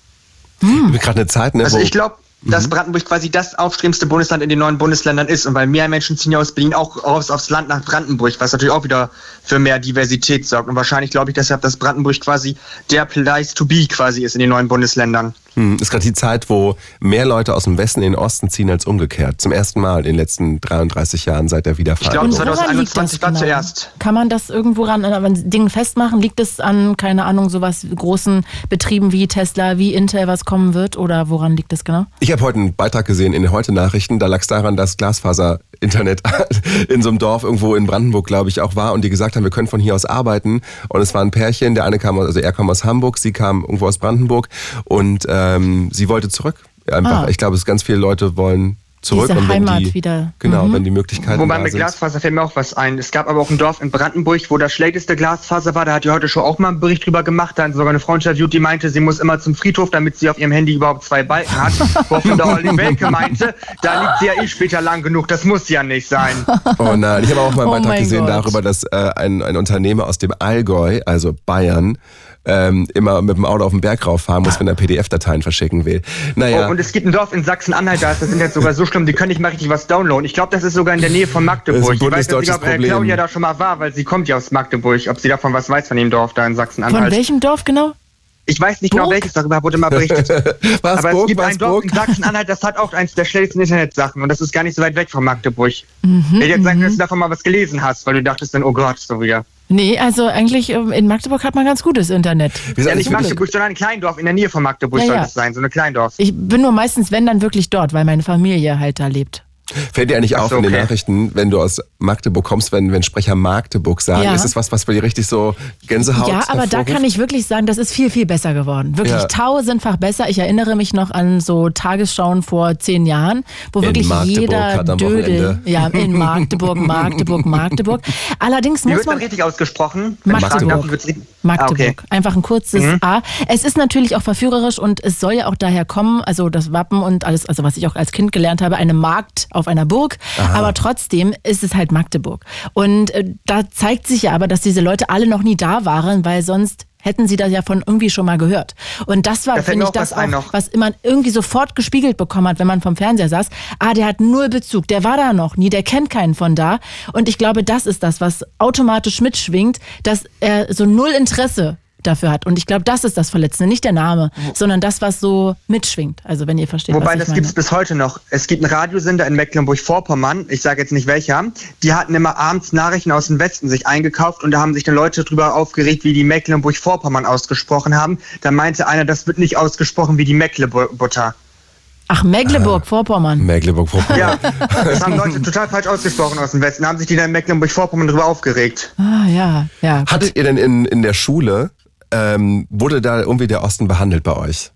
Hm. Gerade eine Zeit, ne, also ich glaube, dass mhm. Brandenburg quasi das aufstrebendste Bundesland in den neuen Bundesländern ist. Und weil mehr Menschen ziehen ja aus Berlin auch aufs, aufs Land nach Brandenburg, was natürlich auch wieder für mehr Diversität sorgt. Und wahrscheinlich glaube ich deshalb, dass Brandenburg quasi der Place to be quasi ist in den neuen Bundesländern. Hm, ist gerade die Zeit, wo mehr Leute aus dem Westen in den Osten ziehen als umgekehrt. Zum ersten Mal in den letzten 33 Jahren seit der Wiedervereinigung. Ich glaube, 2021 war zuerst. Kann man das irgendwo ran an Dingen festmachen? Liegt es an, keine Ahnung, sowas großen Betrieben wie Tesla, wie Intel, was kommen wird? Oder woran liegt es genau? Ich habe heute einen Beitrag gesehen in den Heute-Nachrichten. Da lag es daran, dass Glasfaser-Internet in so einem Dorf irgendwo in Brandenburg, glaube ich, auch war und die gesagt haben, wir können von hier aus arbeiten. Und es war ein Pärchen. Der eine kam, also er kam aus Hamburg, sie kam irgendwo aus Brandenburg und äh, ähm, sie wollte zurück. Einfach, ah. ich glaube, es ganz viele Leute wollen zurück. Diese und wenn Heimat die, wieder. Genau, mhm. wenn die Möglichkeiten Wobei da mit. Glasfaser fällt mir auch was ein. Es gab aber auch ein Dorf in Brandenburg, wo das schlechteste Glasfaser war. Da hat die heute schon auch mal einen Bericht drüber gemacht. Da hat sogar eine Frau interviewt, die meinte, sie muss immer zum Friedhof, damit sie auf ihrem Handy überhaupt zwei Balken hat. Woraufhin der Olli Welke meinte, da liegt sie ja eh später lang genug. Das muss ja nicht sein. Oh nein, ich habe auch mal einen oh Beitrag gesehen Gott. darüber, dass äh, ein, ein Unternehmer aus dem Allgäu, also Bayern, ähm, immer mit dem Auto auf den Berg rauffahren muss, wenn er PDF-Dateien verschicken will. Naja. Oh, und es gibt ein Dorf in Sachsen-Anhalt, da ist das Internet sogar so schlimm, die können nicht mal richtig was downloaden. Ich glaube, das ist sogar in der Nähe von Magdeburg. ich weiß nicht, ob äh, Claudia da schon mal war, weil sie kommt ja aus Magdeburg. Ob sie davon was weiß von dem Dorf da in Sachsen-Anhalt. Von welchem Dorf genau? Ich weiß nicht genau, Burg? genau welches, darüber wurde mal berichtet. was, Aber Burg, es gibt was, ein Dorf Burg? in Sachsen-Anhalt, das hat auch eins der schnellsten Internetsachen und das ist gar nicht so weit weg von Magdeburg. Mhm, ich hätte jetzt sagen, dass du davon mal was gelesen hast, weil du dachtest dann, oh Gott, so wieder. Nee, also eigentlich ähm, in Magdeburg hat man ganz gutes Internet. Wir ja, nicht Magdeburg, sondern ein Kleindorf in der Nähe von Magdeburg ja, soll ja. das sein, so eine Kleindorf. Ich bin nur meistens, wenn dann wirklich dort, weil meine Familie halt da lebt. Fällt dir eigentlich auf so, in den okay. Nachrichten, wenn du aus Magdeburg kommst, wenn, wenn Sprecher Magdeburg sagen, ja. ist das was, was bei dir richtig so Gänsehaut Ja, aber da kann ich wirklich sagen, das ist viel, viel besser geworden. Wirklich ja. tausendfach besser. Ich erinnere mich noch an so Tagesschauen vor zehn Jahren, wo in wirklich jeder Dödel, ja, in Magdeburg, Magdeburg, Magdeburg. Allerdings muss Wie wird man... richtig ausgesprochen? Magdeburg. Magdeburg. Magdeburg. Ah, okay. Einfach ein kurzes mhm. A. Es ist natürlich auch verführerisch und es soll ja auch daher kommen, also das Wappen und alles, also was ich auch als Kind gelernt habe, eine Markt auf einer Burg, Aha. aber trotzdem ist es halt Magdeburg. Und äh, da zeigt sich ja aber, dass diese Leute alle noch nie da waren, weil sonst hätten sie das ja von irgendwie schon mal gehört. Und das war, finde ich, das auch, was immer irgendwie sofort gespiegelt bekommen hat, wenn man vom Fernseher saß. Ah, der hat null Bezug, der war da noch nie, der kennt keinen von da. Und ich glaube, das ist das, was automatisch mitschwingt, dass er so null Interesse dafür hat. Und ich glaube, das ist das Verletzende, nicht der Name, sondern das, was so mitschwingt. Also wenn ihr versteht. Wobei, das gibt es bis heute noch. Es gibt einen Radiosender in Mecklenburg-Vorpommern, ich sage jetzt nicht welcher, die hatten immer abends Nachrichten aus dem Westen sich eingekauft und da haben sich dann Leute darüber aufgeregt, wie die Mecklenburg-Vorpommern ausgesprochen haben. Da meinte einer, das wird nicht ausgesprochen wie die Mecklenburg-Butter. Ach, Mecklenburg-Vorpommern. Mecklenburg-Vorpommern. Ja, das haben Leute total falsch ausgesprochen aus dem Westen. Da haben sich die dann in Mecklenburg-Vorpommern darüber aufgeregt. Ah, ja, ja. Hattet ihr denn in, in der Schule ähm, wurde da irgendwie der Osten behandelt bei euch?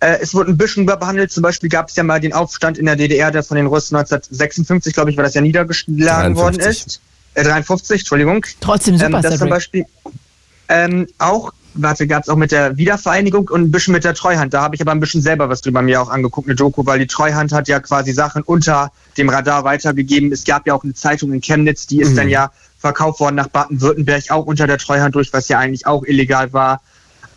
Äh, es wurde ein bisschen behandelt. Zum Beispiel gab es ja mal den Aufstand in der DDR, der von den Russen 1956, glaube ich, weil das ja niedergeschlagen 53. worden ist. Äh, 53, Entschuldigung. Trotzdem super, ähm, Das zum Beispiel ähm, auch, warte, gab es auch mit der Wiedervereinigung und ein bisschen mit der Treuhand. Da habe ich aber ein bisschen selber was drüber mir auch angeguckt, eine Doku, weil die Treuhand hat ja quasi Sachen unter dem Radar weitergegeben. Es gab ja auch eine Zeitung in Chemnitz, die ist mhm. dann ja verkauft worden nach Baden-Württemberg, auch unter der Treuhand durch, was ja eigentlich auch illegal war.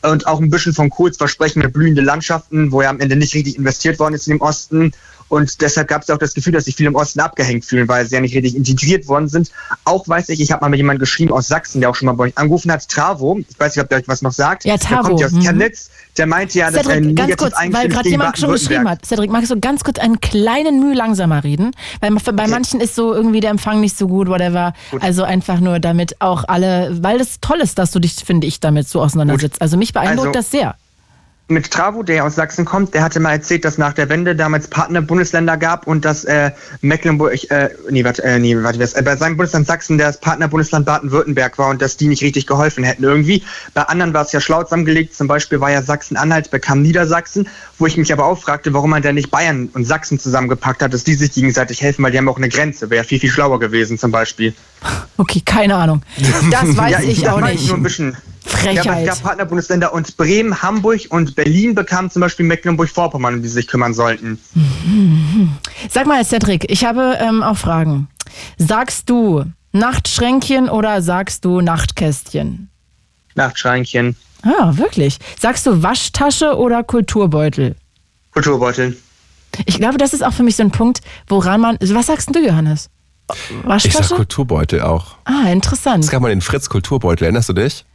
Und auch ein bisschen von Kohls Versprechen mit blühende Landschaften, wo ja am Ende nicht richtig investiert worden ist in dem Osten. Und deshalb gab es auch das Gefühl, dass sich viele im Osten abgehängt fühlen, weil sie ja nicht richtig integriert worden sind. Auch weiß ich, ich habe mal mit jemandem geschrieben aus Sachsen, der auch schon mal bei euch angerufen hat, Travo. Ich weiß nicht, ob der euch was noch sagt. Ja, Travo. Der kommt ja aus mhm. Chemnitz. Der meinte ja, dass er ganz kurz, weil gerade jemand schon geschrieben hat. Cedric, magst du ganz kurz einen kleinen Mühe langsamer reden? Weil bei okay. manchen ist so irgendwie der Empfang nicht so gut, whatever. Gut. Also einfach nur damit auch alle, weil es toll ist, dass du dich, finde ich, damit so auseinandersetzt. Gut. Also mich beeindruckt also, das sehr mit Travo, der aus Sachsen kommt, der hatte mal erzählt, dass nach der Wende damals Partnerbundesländer gab und dass äh, Mecklenburg, äh, nee, warte, äh, nee, warte, äh, bei seinem Bundesland Sachsen das Partnerbundesland Baden-Württemberg war und dass die nicht richtig geholfen hätten irgendwie. Bei anderen war es ja schlau zusammengelegt, zum Beispiel war ja Sachsen-Anhalt, bekam Niedersachsen, wo ich mich aber auch fragte, warum man denn nicht Bayern und Sachsen zusammengepackt hat, dass die sich gegenseitig helfen, weil die haben auch eine Grenze, wäre viel, viel schlauer gewesen zum Beispiel. Okay, keine Ahnung. Das weiß ja, ich, ich auch nicht. Nur ein bisschen Ja, aber es Frechheit. gab Partnerbundesländer und Bremen, Hamburg und Berlin bekamen zum Beispiel Mecklenburg-Vorpommern, um die sie sich kümmern sollten. Sag mal, Cedric, ich habe ähm, auch Fragen. Sagst du Nachtschränkchen oder sagst du Nachtkästchen? Nachtschränchen, Ah, wirklich. Sagst du Waschtasche oder Kulturbeutel? Kulturbeutel. Ich glaube, das ist auch für mich so ein Punkt, woran man. Was sagst denn du, Johannes? Ich sag Waschtasche? Kulturbeutel auch. ah, interessant. Es gab mal den Fritz Kulturbeutel, erinnerst du dich?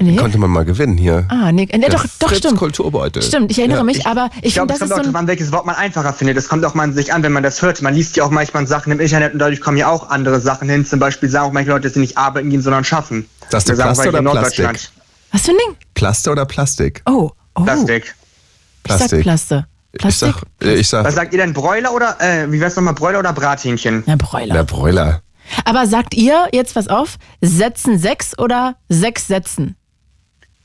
Nee. Konnte man mal gewinnen hier. Ah, nee, nee Der doch, doch, Fritz stimmt. Kulturbeutel. Stimmt, ich erinnere Ja. mich, aber ich, Ich glaube, finde, es das kommt ist auch so ein. an, welches Wort man einfacher findet. Es kommt auch mal sich an, wenn man das hört. Man liest ja auch manchmal Sachen im Internet und dadurch kommen ja auch andere Sachen hin. Zum Beispiel sagen auch manche Leute, dass sie nicht arbeiten gehen, sondern schaffen. Sagst du Wir sagen Plaste weil oder Plastik? Norddeutschland. Was für ein Ding? Plaste oder Plastik? Oh, oh. Plastik. Ich sag Plastik. Plaste. Ich Plastik? sag, äh, ich sag, Was sagt ihr denn, Bräuler oder, äh, wie wär's nochmal, Bräuler oder Brathähnchen? Na, Bräuler. der Bräuler. Aber sagt ihr, jetzt pass auf, Sätzen sechs oder sechs Sätzen?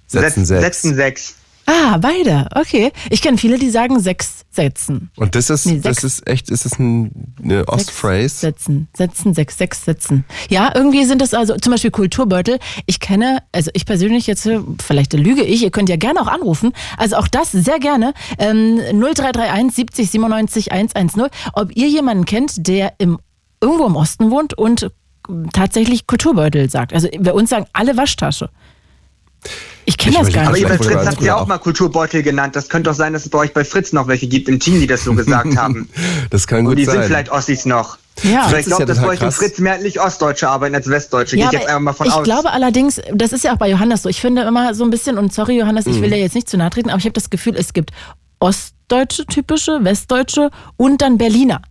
Setzen Setz- sechs. Setzen sechs. Ah, beide. Okay. Ich kenne viele, die sagen sechs Sätzen. Und das ist, Nee, das ist echt, ist das ein, eine Ostphrase? Sätzen, Sätzen, sechs, sechs Sätzen. Ja, irgendwie sind das also zum Beispiel Kulturbeutel. Ich kenne, also ich persönlich jetzt, vielleicht lüge ich, ihr könnt ja gerne auch anrufen. Also auch das sehr gerne. Ähm, 0331 70 97 110. Ob ihr jemanden kennt, der im, irgendwo im Osten wohnt und tatsächlich Kulturbeutel sagt. Also bei uns sagen alle Waschtasche. Ich kenne Ich das gar Aber nicht. ihr bei Fritz habt ihr auch- mal Kulturbeutel genannt. Das könnte doch sein, dass es bei euch bei Fritz noch welche gibt im Team, die das so gesagt haben. Das kann Und gut die sein. sind vielleicht Ossis noch. Ja. Aber ich glaube, ja dass bei euch im. Fritz mehrheitlich Ostdeutsche arbeiten als Westdeutsche. Gehe ich jetzt einfach mal von ich aus. glaube allerdings, das ist ja auch bei Johannes so. Ich finde immer so ein bisschen, und sorry Johannes, ich Mhm. will dir jetzt nicht zu nahe treten, aber ich habe das Gefühl, es gibt ostdeutsche typische, westdeutsche und dann Berliner.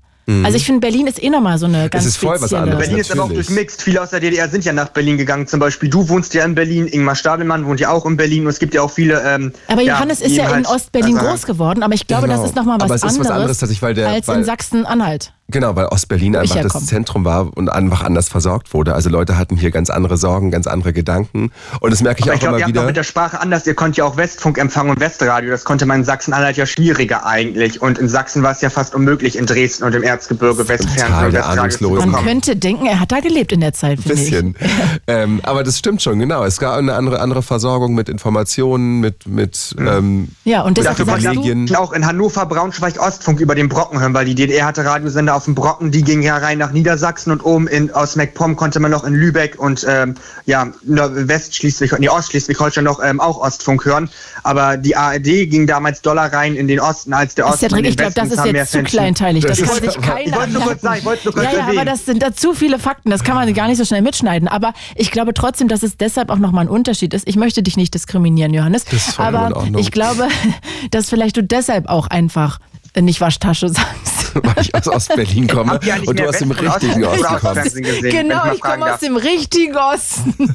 Also ich finde, Berlin ist eh nochmal so eine ganz Mhm. ist voll was anderes. Berlin ist aber auch durchmixt. Viele aus der DDR sind ja nach Berlin gegangen. Zum Beispiel du wohnst ja in Berlin, Ingmar Stadelmann wohnt ja auch in Berlin und es gibt ja auch viele. Ähm, Aber ja, Johannes ist die ja in halt- Ostberlin also, groß geworden, aber ich glaube, Genau. das ist nochmal was Aber es ist was anderes, anderes tatsächlich, weil der- als weil- in Sachsen-Anhalt. Genau, weil Ostberlin einfach das. Zentrum war und einfach anders versorgt wurde. Also Leute hatten hier ganz andere Sorgen, ganz andere Gedanken. Und das merke ich Aber auch ich glaube, immer ihr habt wieder. auch mit der Sprache anders. Ihr konnt ja auch Westfunk empfangen und Westradio. Das konnte man in Sachsen-Anhalt ja schwieriger eigentlich. Und in Sachsen war es ja fast unmöglich, in Dresden und im Erzgebirge Westfernsehen und Westradio. Man könnte denken, er hat da gelebt in der Zeit, ich. bisschen. ähm, aber das stimmt schon, genau. Es gab eine andere, andere Versorgung mit Informationen, mit, mit ähm, Ja, und du, Privilegien. ich auch in Hannover, Braunschweig, Ostfunk über den Brocken hören, weil die DDR hatte Radiosender auf dem Brocken, die gingen ja rein nach Niedersachsen und oben in, aus MacPom konnte man noch in Lübeck und ähm, ja, Westschleswig, nee, Ostschleswig-Holstein noch ähm, auch Ostfunk hören. Aber die ARD ging damals Dollar rein in den Osten als der Osten. Cedric, ich glaube, das ist jetzt zu kleinteilig. Das, Das kann sich keiner Ich wollte nur kurz sagen, ich wollte nur kurz Ja, ja, aber das sind da zu viele Fakten. Das kann man gar nicht so schnell mitschneiden. Aber ich glaube trotzdem, dass es deshalb auch nochmal ein Unterschied ist. Ich möchte dich nicht diskriminieren, Johannes. in aber ich glaube, dass vielleicht du deshalb auch einfach nicht Waschtasche sagst. weil ich aus Ostberlin komme eigentlich und du aus dem richtigen Ost- Osten oder kommst. Genau, ich komme aus dem richtigen Osten.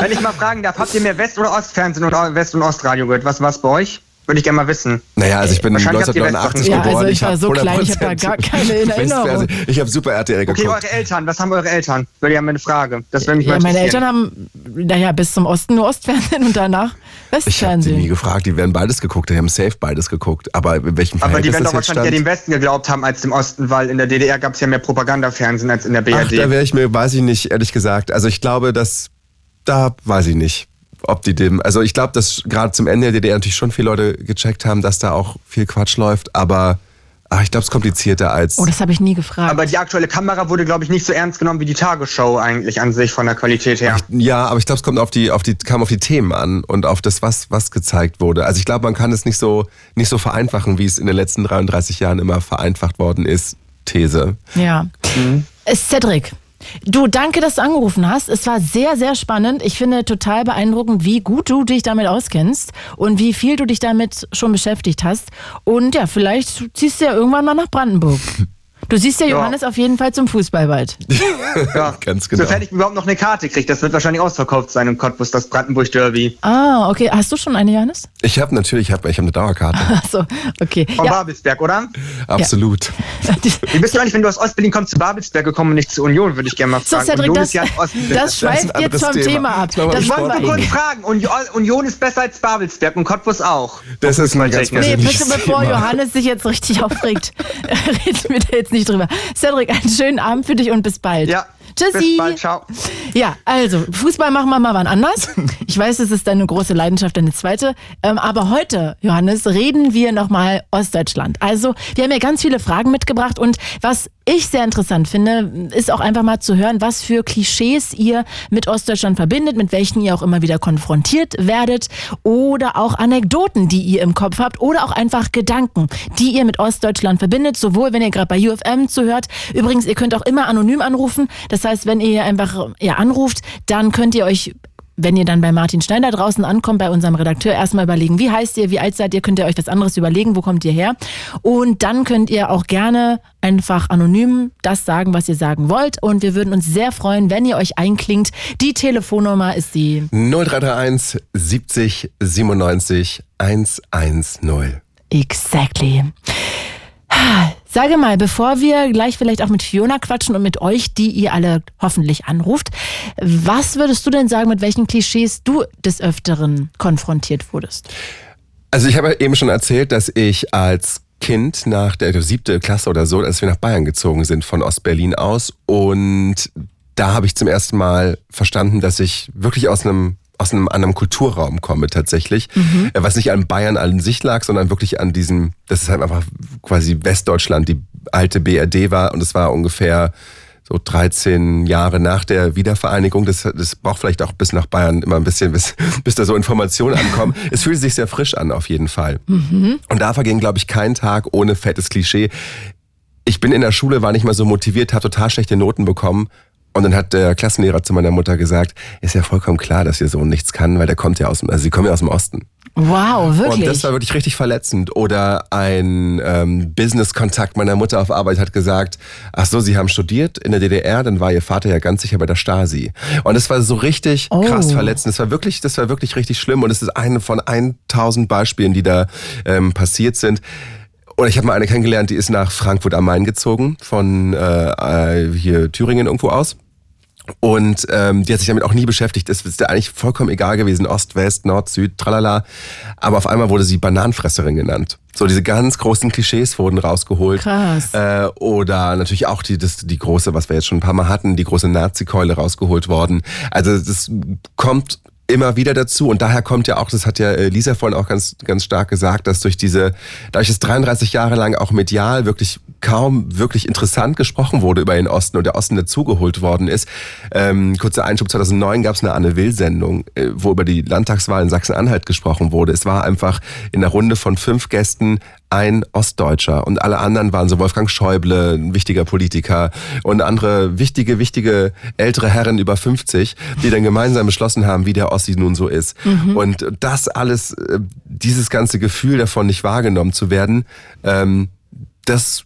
Wenn ich mal fragen darf, habt ihr mehr West- oder Ostfernsehen oder West- und Ostradio gehört? Was war's bei euch? Würde ich gerne mal wissen. Naja, also ich bin Wahrscheinlich habt ihr 1989 Ja, geboren. also ich war so klein, ich hab da 100% gar keine in Erinnerung. Ich habe Super RTL Okay, geguckt. eure Eltern, was haben eure Eltern? Wäre ja meine Frage. Das würde mich Ja, mal meine. Eltern haben, naja, bis zum Osten nur Ostfernsehen und danach ich habe die nie Westfernsehen. gefragt, die werden beides geguckt, die haben safe beides geguckt. Aber in welchem Aber die Verhältnis werden das doch wahrscheinlich eher dem Westen geglaubt haben als dem Osten, weil in der DDR gab es ja mehr Propagandafernsehen als in der Ach, BRD. da wäre ich mir, weiß ich nicht, ehrlich gesagt. Also ich glaube, dass, da weiß ich nicht, ob die dem, also ich glaube, dass gerade zum Ende der DDR natürlich schon viele Leute gecheckt haben, dass da auch viel Quatsch läuft, aber ach, ich glaube, es ist komplizierter als... Oh, das habe ich nie gefragt. aber die aktuelle Kamera wurde, glaube ich, nicht so ernst genommen wie die Tagesschau eigentlich an sich von der Qualität her. Ja, aber ich glaube, es kommt auf die, auf die, kam auf die Themen an und auf das, was, was gezeigt wurde. Also ich glaube, man kann es nicht so, nicht so vereinfachen, wie es in den letzten 33 Jahren immer vereinfacht worden ist. These. Ja. Äh, Cedric, du, danke, dass du angerufen hast. Es war sehr, sehr spannend. Ich finde total beeindruckend, wie gut du dich damit auskennst und wie viel du dich damit schon beschäftigt hast. Und ja, vielleicht ziehst du ja irgendwann mal nach Brandenburg. Du siehst ja Johannes auf jeden Fall zum Fußball bald. Ja, Ganz genau. Sofern ich überhaupt noch eine Karte kriege, das wird wahrscheinlich ausverkauft sein im Cottbus, das Brandenburg-Derby. Ah, okay. Hast du schon eine, Johannes? Ich habe natürlich, ich habe ich hab eine Dauerkarte. Achso, okay. Von Ja, Babelsberg, oder? Absolut. Wie bist du eigentlich, wenn du aus Ostberlin kommst, zu Babelsberg gekommen und nicht zur Union, würde ich gerne mal so, fragen. Cedric, Union das, ja das schweift jetzt vom Thema. Thema ab. Das ich Ich wollte wollen wir kurz fragen, Union, Union ist besser als Babelsberg und Cottbus auch. Das ist ein ganz Nee, bitte bevor Thema. Johannes sich jetzt richtig aufregt, reden wir da jetzt nicht drüber. Cedric, einen schönen Abend für dich und bis bald. Ja, Tschüssi. bis bald, ciao. Ja, also Fußball machen wir mal wann anders. Ich weiß, es ist deine große Leidenschaft, deine zweite. Ähm, aber heute, Johannes, reden wir nochmal Ostdeutschland. Also wir haben ja ganz viele Fragen mitgebracht und was ich sehr interessant finde, ist auch einfach mal zu hören, was für Klischees ihr mit Ostdeutschland verbindet, mit welchen ihr auch immer wieder konfrontiert werdet oder auch Anekdoten, die ihr im Kopf habt oder auch einfach Gedanken, die ihr mit Ostdeutschland verbindet, sowohl wenn ihr gerade bei UFM zuhört. Übrigens, ihr könnt auch immer anonym anrufen. Das heißt, wenn ihr einfach ja, anruft, dann könnt ihr euch wenn ihr dann bei Martin Schneider draußen ankommt, bei unserem Redakteur, erstmal überlegen, wie heißt ihr, wie alt seid ihr, könnt ihr euch was anderes überlegen, wo kommt ihr her? Und dann könnt ihr auch gerne einfach anonym das sagen, was ihr sagen wollt. Und wir würden uns sehr freuen, wenn ihr euch einklingt. Die Telefonnummer ist die 0331 70 97 110. Exactly. Sage mal, bevor wir gleich vielleicht auch mit Fiona quatschen und mit euch, die ihr alle hoffentlich anruft, was würdest du denn sagen, mit welchen Klischees du des Öfteren konfrontiert wurdest? Also ich habe eben schon erzählt, dass ich als Kind nach der siebte Klasse oder so, als wir nach Bayern gezogen sind von Ostberlin aus und da habe ich zum ersten Mal verstanden, dass ich wirklich aus einem aus einem anderen Kulturraum komme tatsächlich, mhm. was nicht an Bayern an sich lag, sondern wirklich an diesem, das ist halt einfach quasi Westdeutschland, die alte BRD war und es war ungefähr so 13 Jahre nach der Wiedervereinigung. Das, das braucht vielleicht auch bis nach Bayern immer ein bisschen, bis, bis da so Informationen ankommen. es fühlt sich sehr frisch an, auf jeden Fall. Mhm. Und da verging, glaube ich, kein Tag ohne fettes Klischee. Ich bin in der Schule, war nicht mal so motiviert, habe total schlechte Noten bekommen und dann hat der Klassenlehrer zu meiner Mutter gesagt, ist ja vollkommen klar, dass ihr Sohn nichts kann, weil der kommt ja aus dem, also sie kommen ja aus dem Osten. Wow, wirklich? Und das war wirklich richtig verletzend. Oder ein ähm, Business-Kontakt meiner Mutter auf Arbeit hat gesagt, ach so, Sie haben studiert in der DDR, dann war Ihr Vater ja ganz sicher bei der Stasi. Und das war so richtig oh. krass verletzend. Das war wirklich, das war wirklich richtig schlimm. Und es ist eine von 1000 Beispielen, die da ähm, passiert sind. Oder ich habe mal eine kennengelernt, die ist nach Frankfurt am Main gezogen, von äh, äh hier Thüringen irgendwo aus. Und ähm, die hat sich damit auch nie beschäftigt. Es ist ja eigentlich vollkommen egal gewesen, Ost, West, Nord, Süd, tralala. Aber auf einmal wurde sie Bananenfresserin genannt. So diese ganz großen Klischees wurden rausgeholt. Krass. Äh, oder natürlich auch die, das, die große, was wir jetzt schon ein paar Mal hatten, die große Nazi-Keule rausgeholt worden. Also das kommt immer wieder dazu und daher kommt ja auch, das hat ja äh, Lisa vorhin auch ganz ganz stark gesagt, dass durch diese, dadurch dass 33 Jahre lang auch medial wirklich kaum wirklich interessant gesprochen wurde über den Osten und der Osten dazugeholt worden ist. Ähm, kurzer Einschub, 2009 gab es eine Anne Will-Sendung, äh, wo über die Landtagswahl in Sachsen-Anhalt gesprochen wurde. Es war einfach in einer Runde von fünf Gästen ein Ostdeutscher und alle anderen waren so Wolfgang Schäuble, ein wichtiger Politiker und andere wichtige, wichtige ältere Herren über 50, die dann gemeinsam beschlossen haben, wie der Ossi nun so ist. Mhm. Und das alles, äh, dieses ganze Gefühl davon nicht wahrgenommen zu werden, ähm, das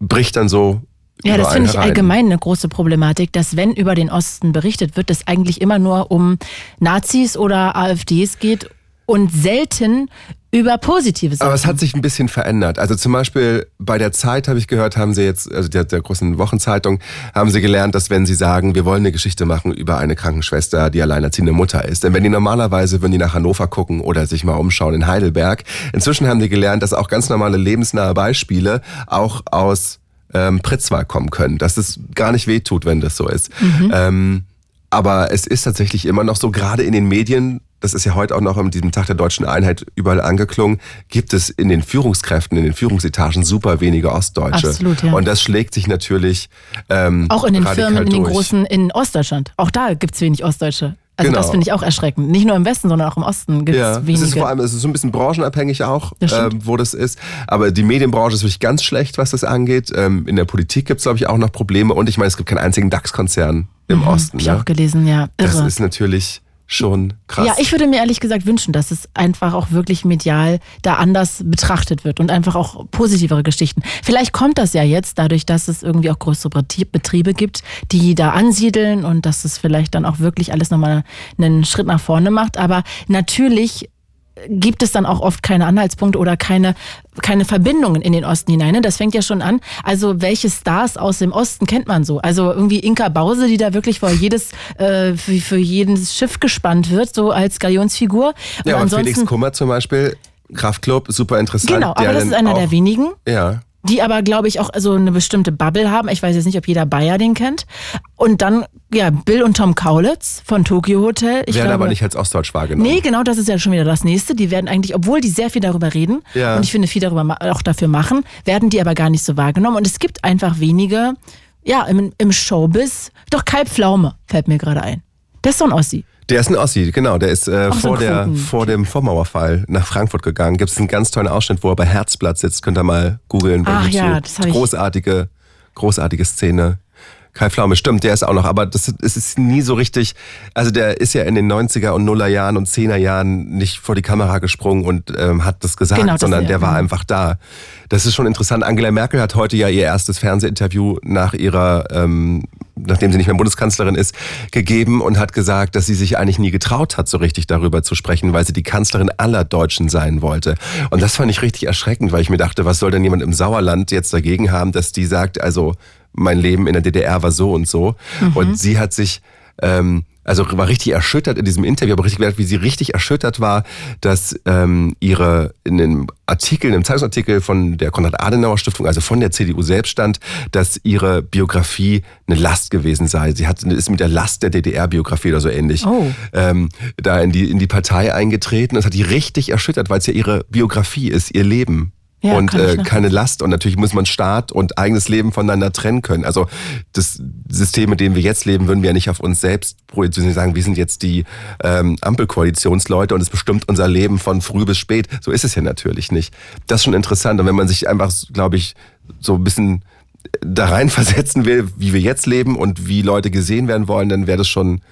bricht dann so ja, das finde ich allgemein eine große Problematik, dass wenn über den Osten berichtet wird, es eigentlich immer nur um Nazis oder AfDs geht und selten über positive Sachen. Aber es hat sich ein bisschen verändert. Also zum Beispiel bei der Zeit habe ich gehört, haben sie jetzt, also der, der großen Wochenzeitung, haben sie gelernt, dass wenn sie sagen, wir wollen eine Geschichte machen über eine Krankenschwester, die alleinerziehende Mutter ist, denn wenn die normalerweise, wenn die nach Hannover gucken oder sich mal umschauen in Heidelberg, inzwischen haben die gelernt, dass auch ganz normale lebensnahe Beispiele auch aus ähm, Pritzwalk kommen können, dass es gar nicht wehtut, wenn das so ist. Mhm. Ähm, aber es ist tatsächlich immer noch so, gerade in den Medien das ist ja heute auch noch an diesem Tag der deutschen Einheit überall angeklungen, gibt es in den Führungskräften, in den Führungsetagen super wenige Ostdeutsche. Absolut, ja. Und das schlägt sich natürlich ähm, auch in den Firmen, in den großen, in Ostdeutschland. Auch da gibt es wenig Ostdeutsche. Also genau. das finde ich auch erschreckend. Nicht nur im Westen, sondern auch im Osten gibt es ja, wenige. Es ist vor allem, es ist so ein bisschen branchenabhängig auch, äh, wo das ist. Aber die Medienbranche ist wirklich ganz schlecht, was das angeht. Ähm, in der Politik gibt es, glaube ich, auch noch Probleme. Und ich meine, es gibt keinen einzigen DAX-Konzern im mhm, Osten. Hab ich ne? auch gelesen, ja. Irre. Das ist natürlich schon krass. Ja, ich würde mir ehrlich gesagt wünschen, dass es einfach auch wirklich medial da anders betrachtet wird und einfach auch positivere Geschichten. Vielleicht kommt das ja jetzt dadurch, dass es irgendwie auch größere Betriebe gibt, die da ansiedeln und dass es vielleicht dann auch wirklich alles nochmal einen Schritt nach vorne macht. Aber natürlich gibt es dann auch oft keine Anhaltspunkte oder keine, keine Verbindungen in den Osten hinein. Ne? Das fängt ja schon an. Also welche Stars aus dem Osten kennt man so? Also irgendwie Inka Bause, die da wirklich vor jedes, äh, für, für jedes Schiff gespannt wird, so als Galionsfigur. Ja, und Felix Kummer zum Beispiel, Kraftclub, super interessant. Genau, aber das ist einer der wenigen. Ja die aber, glaube ich, auch so eine bestimmte Bubble haben. Ich weiß jetzt nicht, ob jeder Bayer den kennt. Und dann, ja, Bill und Tom Kaulitz von Tokyo Hotel. Ich werden glaube, aber nicht als Ostdeutsch wahrgenommen. Nee, genau, das ist ja schon wieder das Nächste. Die werden eigentlich, obwohl die sehr viel darüber reden ja. und ich finde viel darüber auch dafür machen, werden die aber gar nicht so wahrgenommen. Und es gibt einfach wenige, ja, im, im Showbiz. Doch Kai Pflaume fällt mir gerade ein. Der ist so ein Ossi. Der ist ein Ossi, genau. Der ist äh, vor, der, vor dem Vormauerfall nach Frankfurt gegangen. Gibt es einen ganz tollen Ausschnitt, wo er bei Herzblatt sitzt. Könnt ihr mal googeln bei Ach, YouTube. Ja, das großartige, großartige Szene. Kai Pflaume, stimmt, der ist auch noch, aber das, das ist nie so richtig, also der ist ja in den 90er und Nuller Jahren und 10er Jahren nicht vor die Kamera gesprungen und ähm, hat das gesagt, genau, das sondern der war einfach da. Das ist schon interessant. Angela Merkel hat heute ja ihr erstes Fernsehinterview nach ihrer, ähm, nachdem sie nicht mehr Bundeskanzlerin ist, gegeben und hat gesagt, dass sie sich eigentlich nie getraut hat, so richtig darüber zu sprechen, weil sie die Kanzlerin aller Deutschen sein wollte. Und das fand ich richtig erschreckend, weil ich mir dachte, was soll denn jemand im Sauerland jetzt dagegen haben, dass die sagt, also mein Leben in der DDR war so und so. Mhm. Und sie hat sich, ähm, also war richtig erschüttert in diesem Interview, aber richtig gemerkt, wie sie richtig erschüttert war, dass ähm, ihre in dem Artikel, in einem Zeitungsartikel von der Konrad-Adenauer-Stiftung, also von der CDU selbst stand, dass ihre Biografie eine Last gewesen sei. Sie hat, ist mit der Last der DDR-Biografie oder so ähnlich oh. ähm, da in die, in die Partei eingetreten. Das hat die richtig erschüttert, weil es ja ihre Biografie ist, ihr Leben ja, und äh, keine Last. Und natürlich muss man Staat und eigenes Leben voneinander trennen können. Also das System, in dem wir jetzt leben, würden wir ja nicht auf uns selbst projizieren, sagen, wir sind jetzt die ähm, Ampelkoalitionsleute und es bestimmt unser Leben von früh bis spät. So ist es ja natürlich nicht. Das ist schon interessant. Und wenn man sich einfach, glaube ich, so ein bisschen da reinversetzen will, wie wir jetzt leben und wie Leute gesehen werden wollen, dann wäre das schon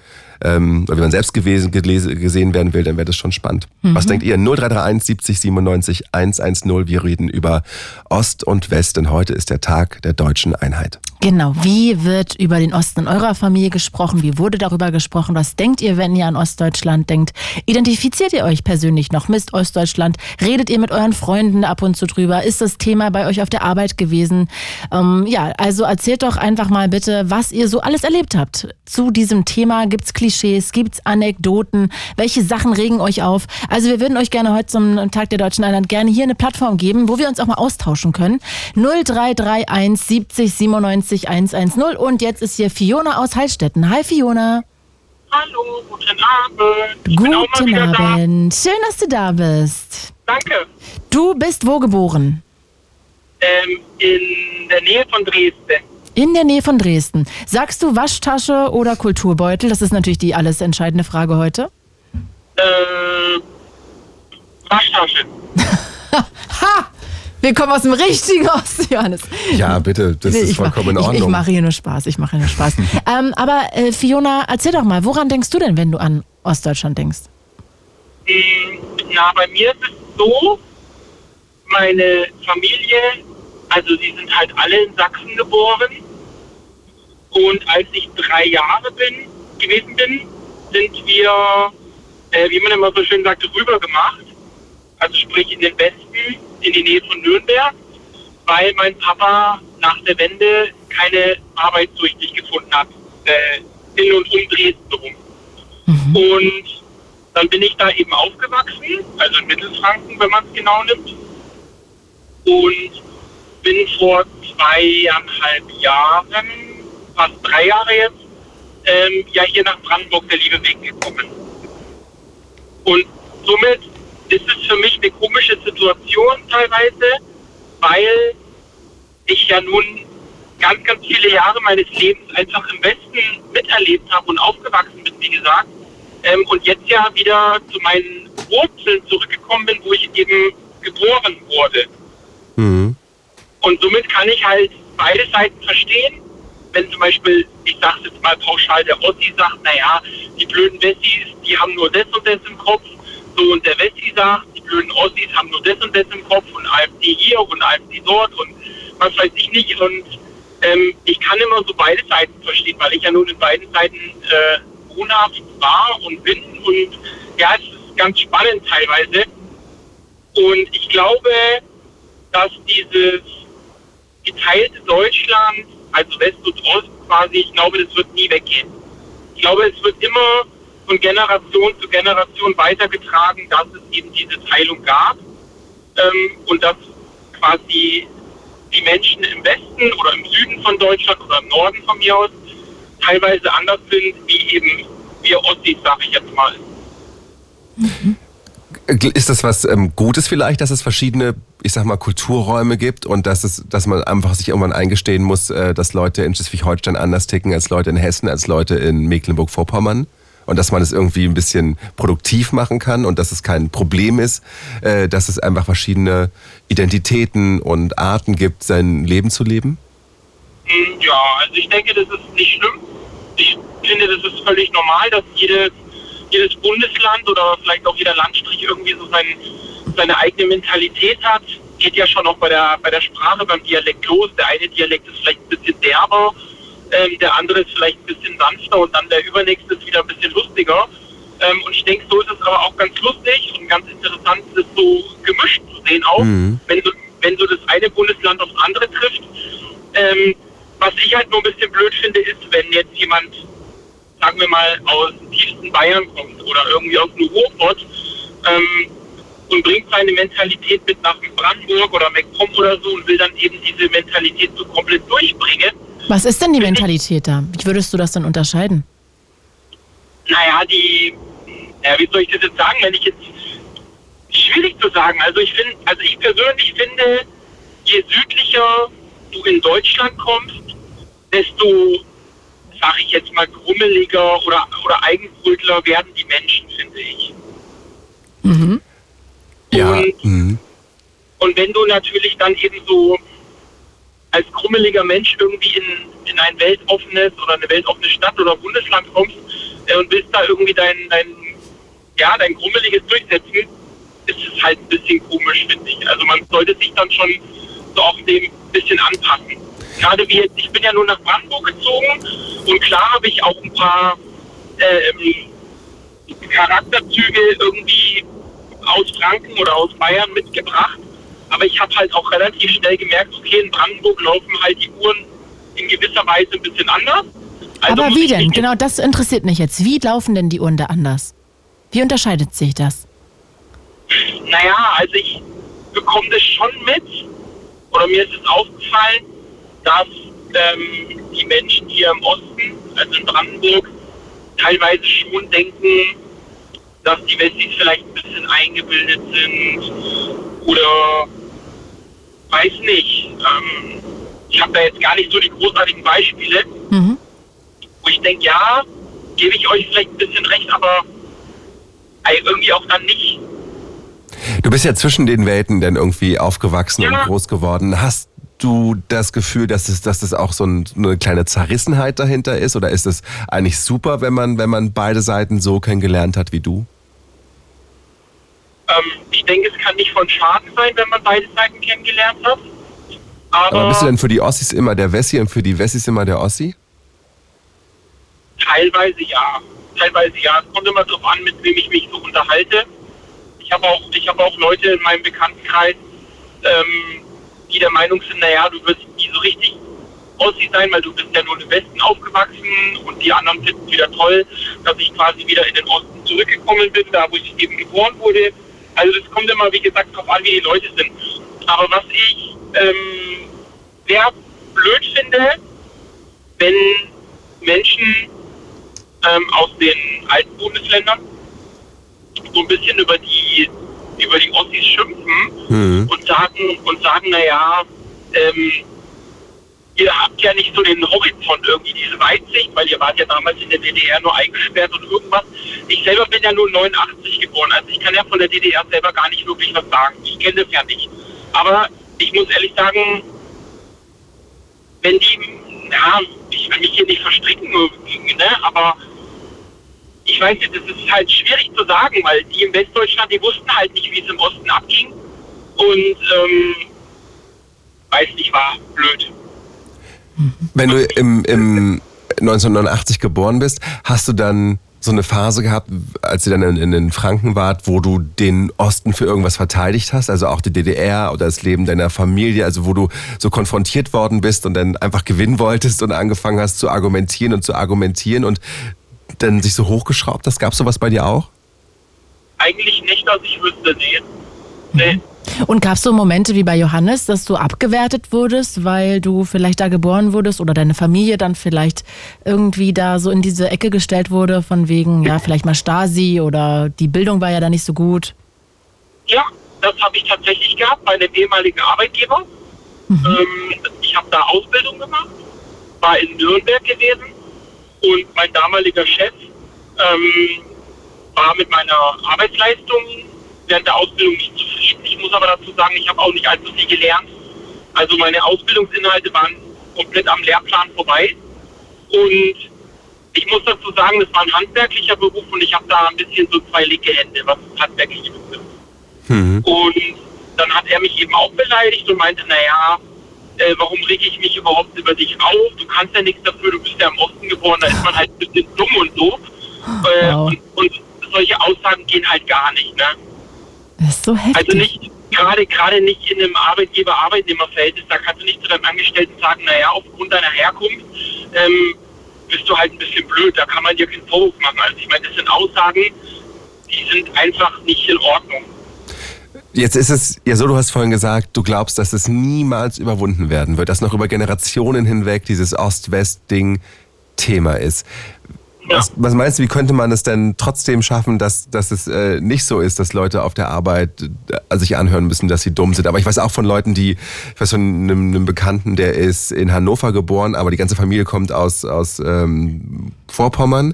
ähm, oder wenn man selbst gewesen, gesehen werden will, dann wäre das schon spannend. Mhm. Was denkt ihr? 0331 70 97 110. Wir reden über Ost und West, denn heute ist der Tag der deutschen Einheit. Genau. Wie wird über den Osten in eurer Familie gesprochen? Wie wurde darüber gesprochen? Was denkt ihr, wenn ihr an Ostdeutschland denkt? Identifiziert ihr euch persönlich noch mit Ostdeutschland? Redet ihr mit euren Freunden ab und zu drüber? Ist das Thema bei euch auf der Arbeit gewesen? Ähm, ja, also erzählt doch einfach mal bitte, was ihr so alles erlebt habt. Zu diesem Thema gibt's Klischees, gibt's Anekdoten? Welche Sachen regen euch auf? Also wir würden euch gerne heute zum Tag der Deutschen Einheit gerne hier eine Plattform geben, wo wir uns auch mal austauschen können. 0331 70 97 110. Und jetzt ist hier Fiona aus Heilstätten. Hi Fiona. Hallo, guten Abend. Ich guten Abend. Da. Schön, dass du da bist. Danke. Du bist wo geboren? Ähm, in der Nähe von Dresden. In der Nähe von Dresden. Sagst du Waschtasche oder Kulturbeutel? Das ist natürlich die alles entscheidende Frage heute. Äh, Waschtasche. ha! Wir kommen aus dem richtigen Osten, Johannes. Ja, bitte, das nee, ist vollkommen mach, in Ordnung. Ich, ich mache hier nur Spaß, ich mache hier nur Spaß. ähm, aber äh, Fiona, erzähl doch mal, woran denkst du denn, wenn du an Ostdeutschland denkst? Hm, na, bei mir ist es so, meine Familie, also die sind halt alle in Sachsen geboren. Und als ich drei Jahre bin, gewesen bin, sind wir, äh, wie man immer so schön sagt, rüber gemacht. Also sprich in den Westen in die Nähe von Nürnberg, weil mein Papa nach der Wende keine Arbeit so richtig gefunden hat, äh, in und um Dresden rum. Mhm. Und dann bin ich da eben aufgewachsen, also in Mittelfranken, wenn man es genau nimmt. Und bin vor zweieinhalb Jahren, fast drei Jahre jetzt, ähm, ja hier nach Brandenburg der Liebe Weg gekommen. Und somit ist es für mich eine komische Situation teilweise, weil ich ja nun ganz, ganz viele Jahre meines Lebens einfach im Westen miterlebt habe und aufgewachsen bin, wie gesagt. Ähm, und jetzt ja wieder zu meinen Wurzeln zurückgekommen bin, wo ich eben geboren wurde. Mhm. Und somit kann ich halt beide Seiten verstehen. Wenn zum Beispiel, ich sage jetzt mal pauschal, der Ossi sagt, naja, die blöden Wessis, die haben nur das und das im Kopf so und der Wessi sagt, die blöden Ossis haben nur das und das im Kopf und AfD hier und AfD dort und was weiß ich nicht. Und ähm, ich kann immer so beide Seiten verstehen, weil ich ja nun in beiden Seiten äh, wohnhaft war und bin. Und ja, es ist ganz spannend teilweise. Und ich glaube, dass dieses geteilte Deutschland, also West und Ost quasi, ich glaube, das wird nie weggehen. Ich glaube, es wird immer von Generation zu Generation weitergetragen, dass es eben diese Teilung gab ähm, und dass quasi die Menschen im Westen oder im Süden von Deutschland oder im Norden von mir aus teilweise anders sind, wie eben wir Ossis, sag ich jetzt mal. Ist das was ähm, Gutes vielleicht, dass es verschiedene, ich sag mal, Kulturräume gibt und dass es, dass man einfach sich irgendwann eingestehen muss, äh, dass Leute in Schleswig-Holstein anders ticken als Leute in Hessen, als Leute in Mecklenburg-Vorpommern? Und dass man es irgendwie ein bisschen produktiv machen kann und dass es kein Problem ist, äh, dass es einfach verschiedene Identitäten und Arten gibt, sein Leben zu leben? Hm, Ja, also ich denke, das ist nicht schlimm. Ich finde, das ist völlig normal, dass jedes, jedes Bundesland oder vielleicht auch jeder Landstrich irgendwie so sein, seine eigene Mentalität hat. Geht ja schon auch bei der, bei der Sprache, beim Dialekt los. Der eine Dialekt ist vielleicht ein bisschen derber, ähm, der andere ist vielleicht ein bisschen sanfter und dann der übernächste ist wieder ein bisschen lustiger. Ähm, und ich denke, so ist es aber auch ganz lustig und ganz interessant, das so gemischt zu sehen auch, Mhm. wenn, so, wenn so das eine Bundesland aufs andere trifft. Ähm, was ich halt nur ein bisschen blöd finde, ist, wenn jetzt jemand, sagen wir mal, aus dem tiefsten Bayern kommt oder irgendwie aus dem Ruhrpott ähm, und bringt seine Mentalität mit nach Brandenburg oder MacPom oder so und will dann eben diese Mentalität so komplett durchbringen. Was ist denn die Mentalität da? Wie würdest du das dann unterscheiden? Naja, die, ja, wie soll ich das jetzt sagen, wenn ich jetzt, schwierig zu sagen. Also ich finde, also ich persönlich finde, je südlicher du in Deutschland kommst, desto, sag ich jetzt mal, grummeliger oder, oder eigenbrötler werden die Menschen, finde ich. Ja. Und- Mhm. Und wenn du natürlich dann eben so als grummeliger Mensch irgendwie in, in ein weltoffenes oder eine weltoffene Stadt oder Bundesland kommst äh, und willst da irgendwie dein, dein, ja, dein grummeliges durchsetzen, ist es halt ein bisschen komisch, finde ich. Also man sollte sich dann schon so auch dem ein bisschen anpassen. Gerade wie jetzt, ich bin ja nur nach Brandenburg gezogen und klar habe ich auch ein paar ähm, Charakterzüge irgendwie aus Franken oder aus Bayern mitgebracht. Aber ich habe halt auch relativ schnell gemerkt, okay, in Brandenburg laufen halt die Uhren in gewisser Weise ein bisschen anders. Also Aber wie denn? Genau, das interessiert mich jetzt. Wie laufen denn die Uhren da anders? Wie unterscheidet sich das? Naja, also ich bekomme das schon mit, oder mir ist es aufgefallen, dass ähm, die Menschen hier im Osten, also in Brandenburg, teilweise schon denken, dass die Wessis vielleicht ein bisschen eingebildet sind oder weiß nicht. Ähm, ich habe da jetzt gar nicht so die großartigen Beispiele, Mhm. wo ich denke, ja, gebe ich euch vielleicht ein bisschen recht, aber irgendwie auch dann nicht. Du bist ja zwischen den Welten dann irgendwie aufgewachsen Ja. und groß geworden. Hast du das Gefühl, dass es, dass es auch so ein, eine kleine Zerrissenheit dahinter ist? Oder ist es eigentlich super, wenn man, wenn man beide Seiten so kennengelernt hat wie du? Ähm, ich denke, es kann nicht von Schaden sein, wenn man beide Seiten kennengelernt hat. Aber, Aber bist du denn für die Ossis immer der Wessi und für die Wessis immer der Ossi? teilweise ja. Teilweise ja. Es kommt immer darauf an, mit wem ich mich so unterhalte. Ich habe auch, ich habe auch Leute in meinem Bekanntenkreis, ähm, die der Meinung sind, naja, du wirst nie so richtig Ossi sein, weil du bist ja nur im Westen aufgewachsen und die anderen finden es wieder toll, dass ich quasi wieder in den Osten zurückgekommen bin, da wo ich eben geboren wurde. Also das kommt immer, wie gesagt, darauf an, wie die Leute sind. Aber was ich ähm, sehr blöd finde, wenn Menschen ähm, aus den alten Bundesländern so ein bisschen über die über die Ossis schimpfen Mhm. und sagen und sagen, naja, ähm, ihr habt ja nicht so den Horizont irgendwie, diese Weitsicht, weil ihr wart ja damals in der DDR nur eingesperrt und irgendwas. Ich selber bin ja nur 89 geboren, also ich kann ja von der DDR selber gar nicht wirklich was sagen. Ich kenne das ja nicht. Aber ich muss ehrlich sagen, wenn die, ja, ich will mich hier nicht verstricken, ne, aber ich weiß nicht, das ist halt schwierig zu sagen, weil die in Westdeutschland, die wussten halt nicht, wie es im Osten abging. Und, ähm, weiß nicht, war blöd. Wenn du im, im 1989 geboren bist, hast du dann so eine Phase gehabt, als ihr dann in, in den Franken wart, wo du den Osten für irgendwas verteidigt hast, also auch die DDR oder das Leben deiner Familie, also wo du so konfrontiert worden bist und dann einfach gewinnen wolltest und angefangen hast zu argumentieren und zu argumentieren und dann sich so hochgeschraubt hast. Gab sowas bei dir auch? Eigentlich nicht, dass ich wüsste, nee. Nee. Und gab es so Momente wie bei Johannes, dass du abgewertet wurdest, weil du vielleicht da geboren wurdest oder deine Familie dann vielleicht irgendwie da so in diese Ecke gestellt wurde, von wegen, ja, vielleicht mal Stasi oder die Bildung war ja da nicht so gut? Ja, das habe ich tatsächlich gehabt bei einem ehemaligen Arbeitgeber. Mhm. Ähm, ich habe da Ausbildung gemacht, war in Nürnberg gewesen und mein damaliger Chef ähm, war mit meiner Arbeitsleistung während der Ausbildung nicht zufrieden. Ich muss aber dazu sagen, ich habe auch nicht allzu viel gelernt. Also meine Ausbildungsinhalte waren komplett am Lehrplan vorbei. Und ich muss dazu sagen, das war ein handwerklicher Beruf und ich habe da ein bisschen so zwei linke Hände, was das handwerkliche betrifft. Mhm. Und dann hat er mich eben auch beleidigt und meinte, naja, äh, warum rege ich mich überhaupt über dich auf? Du kannst ja nichts dafür, du bist ja im Osten geboren, da ist man halt ein bisschen dumm und doof. Äh, wow. und, und solche Aussagen gehen halt gar nicht. Ne? Das ist so heftig. Also nicht, gerade, gerade nicht in einem Arbeitgeber-Arbeitnehmer-Verhältnis, da kannst du nicht zu deinem Angestellten sagen, naja, aufgrund deiner Herkunft ähm, bist du halt ein bisschen blöd, da kann man dir keinen Vorwurf machen. Also ich meine, das sind Aussagen, die sind einfach nicht in Ordnung. Jetzt ist es ja so, du hast vorhin gesagt, du glaubst, dass es niemals überwunden werden wird, dass noch über Generationen hinweg dieses Ost-West-Ding Thema ist. Was, was, meinst du, wie könnte man es denn trotzdem schaffen, dass, dass es äh, nicht so ist, dass Leute auf der Arbeit äh, sich anhören müssen, dass sie dumm sind? Aber ich weiß auch von Leuten, die, ich weiß von einem, einem Bekannten, der ist in Hannover geboren, aber die ganze Familie kommt aus, aus ähm, Vorpommern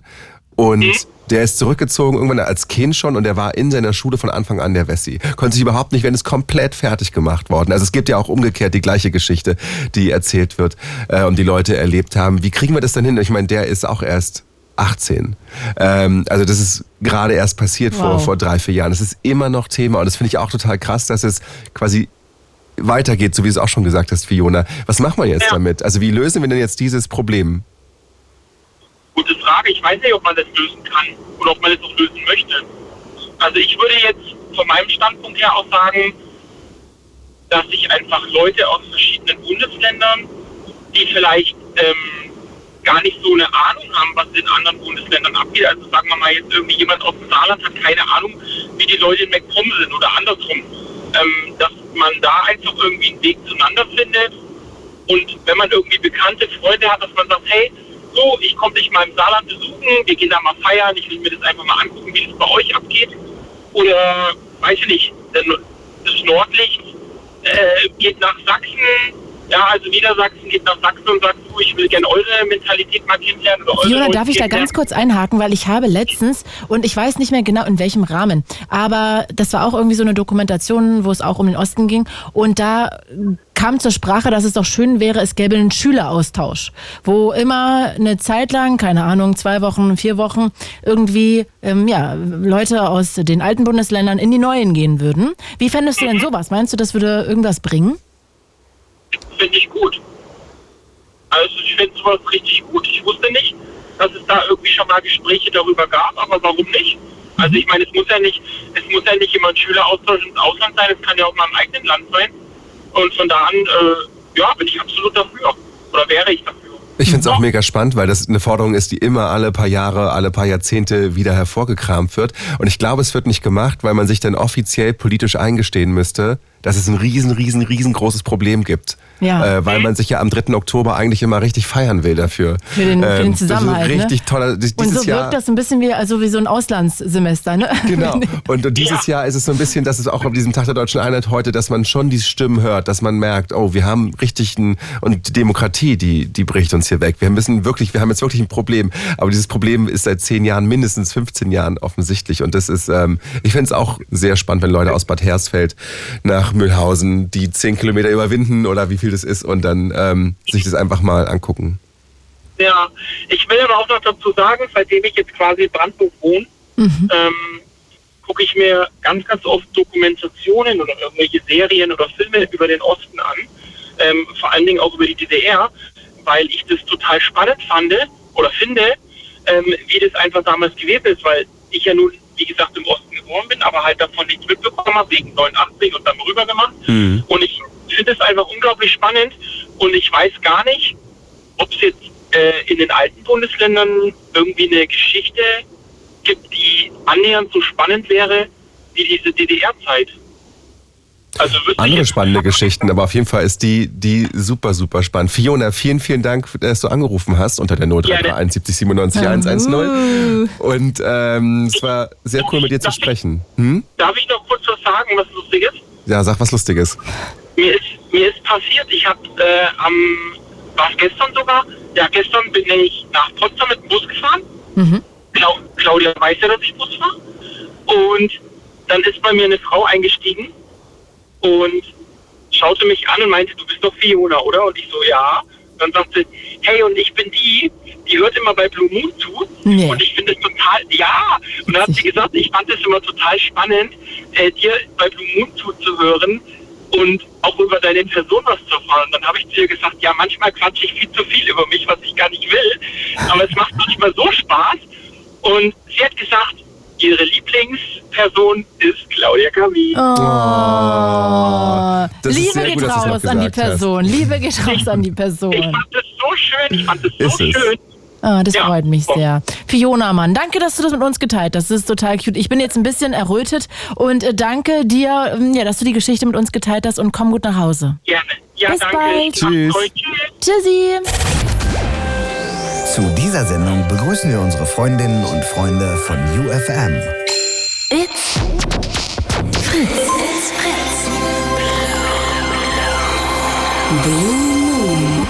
und mhm. der ist zurückgezogen irgendwann als Kind schon und der war in seiner Schule von Anfang an der Wessi. Konnte sich überhaupt nicht, wenn es komplett fertig gemacht worden. Also es gibt ja auch umgekehrt die gleiche Geschichte, die erzählt wird äh, und die Leute erlebt haben. Wie kriegen wir das denn hin? Ich meine, der ist auch erst 18. Ähm, also das ist gerade erst passiert wow. vor, vor drei, vier Jahren. Das ist immer noch Thema und das finde ich auch total krass, dass es quasi weitergeht, so wie du es auch schon gesagt hast, Fiona. Was machen wir jetzt ja. damit? Also wie lösen wir denn jetzt dieses Problem? Gute Frage. Ich weiß nicht, ob man das lösen kann oder ob man das auch lösen möchte. Also ich würde jetzt von meinem Standpunkt her auch sagen, dass sich einfach Leute aus verschiedenen Bundesländern, die vielleicht ähm, gar nicht so eine Ahnung haben, Bundesländern abgeht. Also sagen wir mal jetzt irgendwie jemand aus dem Saarland hat keine Ahnung, wie die Leute in MacPom sind oder andersrum. Ähm, dass man da einfach irgendwie einen Weg zueinander findet und wenn man irgendwie bekannte Freunde hat, dass man sagt, hey, so, ich komme dich mal im Saarland besuchen, wir gehen da mal feiern, ich will mir das einfach mal angucken, wie das bei euch abgeht. Oder, weiß ich nicht, das Nordlicht äh, geht nach Sachsen, ja, also Niedersachsen geht nach Sachsen und sagt, du, ich will gerne eure Mentalität mal kennenlernen. Fiona, darf ich da ganz kurz einhaken, weil ich habe letztens, und ich weiß nicht mehr genau in welchem Rahmen, aber das war auch irgendwie so eine Dokumentation, wo es auch um den Osten ging. Und da kam zur Sprache, dass es doch schön wäre, es gäbe einen Schüleraustausch, wo immer eine Zeit lang, keine Ahnung, zwei Wochen, vier Wochen, irgendwie ähm, ja, Leute aus den alten Bundesländern in die neuen gehen würden. Wie fändest du denn mhm. sowas? Meinst du, das würde irgendwas bringen? Finde ich gut. Also ich finde sowas richtig gut. Ich wusste nicht, dass es da irgendwie schon mal Gespräche darüber gab, aber warum nicht? Also ich meine, es muss ja nicht, es muss ja nicht immer ein Schüleraustausch ins Ausland sein, es kann ja auch mal im eigenen Land sein. Und von da an, äh, ja, bin ich absolut dafür. Oder wäre ich dafür. Ich finde es auch mega spannend, weil das eine Forderung ist, die immer alle paar Jahre, alle paar Jahrzehnte wieder hervorgekramt wird. Und ich glaube, es wird nicht gemacht, weil man sich dann offiziell politisch eingestehen müsste, dass es ein riesen, riesen, riesengroßes Problem gibt. Ja. Äh, weil man sich ja am 3. Oktober eigentlich immer richtig feiern will dafür. Für den, für den ähm, Zusammenhalt. Ähm, richtig ne? toller. Dieses und so wirkt Jahr, das ein bisschen wie, also wie so ein Auslandssemester. Ne? Genau. Und, und dieses ja. Jahr ist es so ein bisschen, dass es auch auf diesem Tag der Deutschen Einheit heute, dass man schon die Stimmen hört, dass man merkt, oh, wir haben richtig ein, und die Demokratie, die, die bricht uns hier weg. Wir müssen wirklich, wir haben jetzt wirklich ein Problem. Aber dieses Problem ist seit zehn Jahren, mindestens 15 Jahren offensichtlich. Und das ist, ähm, ich finde es auch sehr spannend, wenn Leute aus Bad Hersfeld nach Mühlhausen die zehn Kilometer überwinden oder wie viel das ist und dann ähm, sich das einfach mal angucken. Ja, ich will aber auch noch dazu sagen, seitdem ich jetzt quasi in Brandenburg wohne, mhm. ähm, gucke ich mir ganz, ganz oft Dokumentationen oder irgendwelche Serien oder Filme über den Osten an, ähm, vor allen Dingen auch über die DDR, weil ich das total spannend fand oder finde, ähm, wie das einfach damals gewesen ist, weil ich ja nun, wie gesagt, im Osten geboren bin, aber halt davon nichts mitbekommen habe, wegen 89 und dann rüber gemacht. Mhm. Und ich finde es einfach unglaublich spannend und ich weiß gar nicht, ob es jetzt äh, in den alten Bundesländern irgendwie eine Geschichte gibt, die annähernd so spannend wäre wie diese DDR-Zeit. Also andere spannende Geschichten, aber auf jeden Fall ist die, die super, super spannend. Fiona, vielen, vielen Dank, dass du angerufen hast unter der 0331 70 97 110. Und ähm, es war sehr cool mit dir zu sprechen. Hm? Darf ich noch kurz was sagen, was lustig ist? Ja, sag was Lustiges. Mir ist, mir ist passiert, ich habe äh, am, war es gestern sogar? Ja, gestern bin ich nach Potsdam mit dem Bus gefahren. Clau Claudia weiß ja, dass ich Bus fahre. Und dann ist bei mir eine Frau eingestiegen und schaute mich an und meinte, du bist doch Fiona, oder? Und ich so, ja. Dann sagte sie, hey, und ich bin die, die hört immer bei Blue Moon zu. Nee. Und ich finde es total, ja. Und dann hat sie gesagt, ich fand es immer total spannend, äh, dir bei Blue Moon zuzuhören und auch über deine Person was zu erfahren. Dann habe ich zu ihr gesagt, ja, manchmal quatsche ich viel zu viel über mich, was ich gar nicht will. Aber es macht manchmal so Spaß. Und sie hat gesagt, ihre Lieblingsperson ist Claudia Camus. Oh. Das ist Liebe sehr geht gut, raus an die hast. Person. Liebe geht raus an die Person. Ich fand es so schön, ich fand es so Ist es. schön. Ah, das Ja. freut mich sehr. Fiona, Mann, danke, dass du das mit uns geteilt hast. Das ist total cute. Ich bin jetzt ein bisschen errötet und äh, danke dir, ähm, ja, dass du die Geschichte mit uns geteilt hast und komm gut nach Hause. Gerne. Ja, Bis danke. bald. Tschüss. Tschüssi. Zu dieser Sendung begrüßen wir unsere Freundinnen und Freunde von UFM. It's Fritz. It's Fritz. Blue Moon.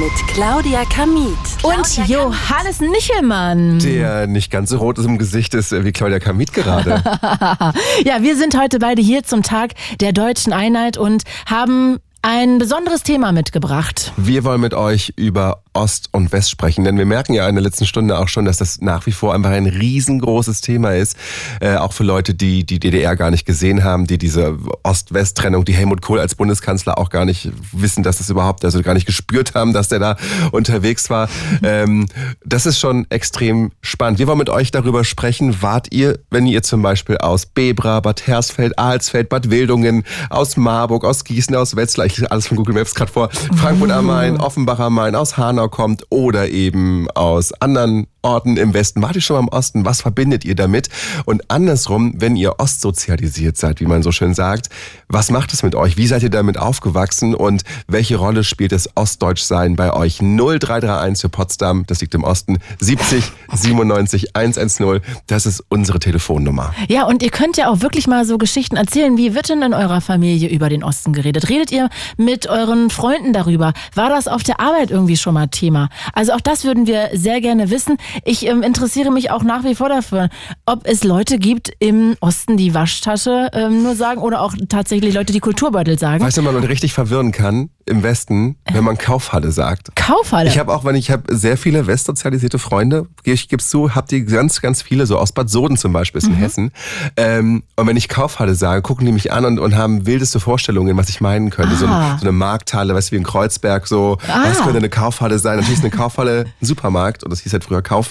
Mit Claudia Kamit. Und Johannes Nichelmann. Der nicht ganz so rot ist im Gesicht ist äh, wie Claudia Kamit gerade. Ja, wir sind heute beide hier zum Tag der deutschen Einheit und haben ein besonderes Thema mitgebracht. Wir wollen mit euch über Ost und West sprechen, denn wir merken ja in der letzten Stunde auch schon, dass das nach wie vor einfach ein riesengroßes Thema ist, äh, auch für Leute, die die DDR gar nicht gesehen haben, die diese Ost-West-Trennung, die Helmut Kohl als Bundeskanzler auch gar nicht wissen, dass das überhaupt, also gar nicht gespürt haben, dass der da unterwegs war. ähm, das ist schon extrem spannend. Wir wollen mit euch darüber sprechen, wart ihr, wenn ihr zum Beispiel aus Bebra, Bad Hersfeld, Alsfeld, Bad Wildungen, aus Marburg, aus Gießen, aus Wetzlar, ich alles von Google Maps gerade vor, Frankfurt am Main, Offenbach am Main, aus Hanau kommt oder eben aus anderen Orten im Westen. Wart ihr schon mal im Osten? Was verbindet ihr damit? Und andersrum, wenn ihr ostsozialisiert seid, wie man so schön sagt, was macht es mit euch? Wie seid ihr damit aufgewachsen und welche Rolle spielt das Ostdeutschsein bei euch? 0331 für Potsdam, das liegt im Osten, 70 97 110, das ist unsere Telefonnummer. Ja, und ihr könnt ja auch wirklich mal so Geschichten erzählen. Wie wird denn in eurer Familie über den Osten geredet? Redet ihr mit euren Freunden darüber? War das auf der Arbeit irgendwie schon mal Thema? Also auch das würden wir sehr gerne wissen. Ich ähm, interessiere mich auch nach wie vor dafür, ob es Leute gibt im Osten, die Waschtasche ähm, nur sagen oder auch tatsächlich Leute, die Kulturbeutel sagen. Weißt du, man richtig verwirren kann im Westen, wenn man Kaufhalle sagt? Kaufhalle. Ich habe auch, wenn ich habe sehr viele westsozialisierte Freunde, ich gib's zu, habt ihr ganz, ganz viele, so aus Bad Soden zum Beispiel, ist in Hessen. Ähm, und wenn ich Kaufhalle sage, gucken die mich an und, und haben wildeste Vorstellungen, was ich meinen könnte. So, Ah. ein, so eine Markthalle, weißt du, wie in Kreuzberg, so, Ah. was könnte eine Kaufhalle sein? Natürlich ist eine Kaufhalle ein Supermarkt und das hieß halt früher Kaufhalle.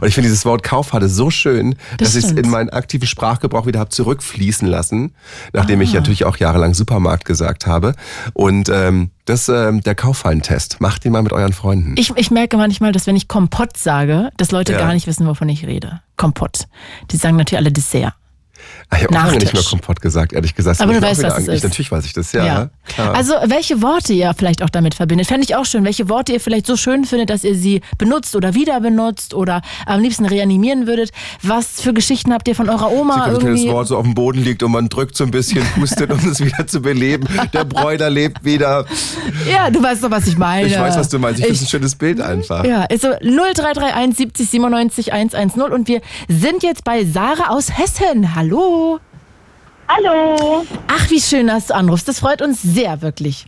Und ich finde dieses Wort Kaufhalle so schön, Das dass ich es in meinen aktiven Sprachgebrauch wieder habe zurückfließen lassen, nachdem Ah. ich natürlich auch jahrelang Supermarkt gesagt habe. Und ähm, das ähm, der Kauffallentest. Macht den mal mit euren Freunden. Ich, ich merke manchmal, dass wenn ich Kompott sage, dass Leute Ja. gar nicht wissen, wovon ich rede. Kompott. Die sagen natürlich alle Dessert. Ah, ich habe auch lange nicht mehr. Kompott gesagt, ehrlich gesagt. Aber du ich weißt, was es ich, ist. Natürlich weiß ich das, ja. Klar. Also welche Worte ihr vielleicht auch damit verbindet, fände ich auch schön. Welche Worte ihr vielleicht so schön findet, dass ihr sie benutzt oder wieder benutzt oder am liebsten reanimieren würdet. Was für Geschichten habt ihr von eurer Oma wenn irgendwie? das Wort so auf dem Boden liegt und man drückt so ein bisschen, pustet, um es wieder zu beleben. Der Bräuler lebt wieder. Ja, du weißt doch, was ich meine. Ich weiß, was du meinst. Ich finde es ein Ich- schönes Bild einfach. Ja, ist so 0331 70 97 110 und wir sind jetzt bei Sarah aus Hessen. Hallo. Hallo, Ach, wie schön, dass du anrufst. Das freut uns sehr, wirklich.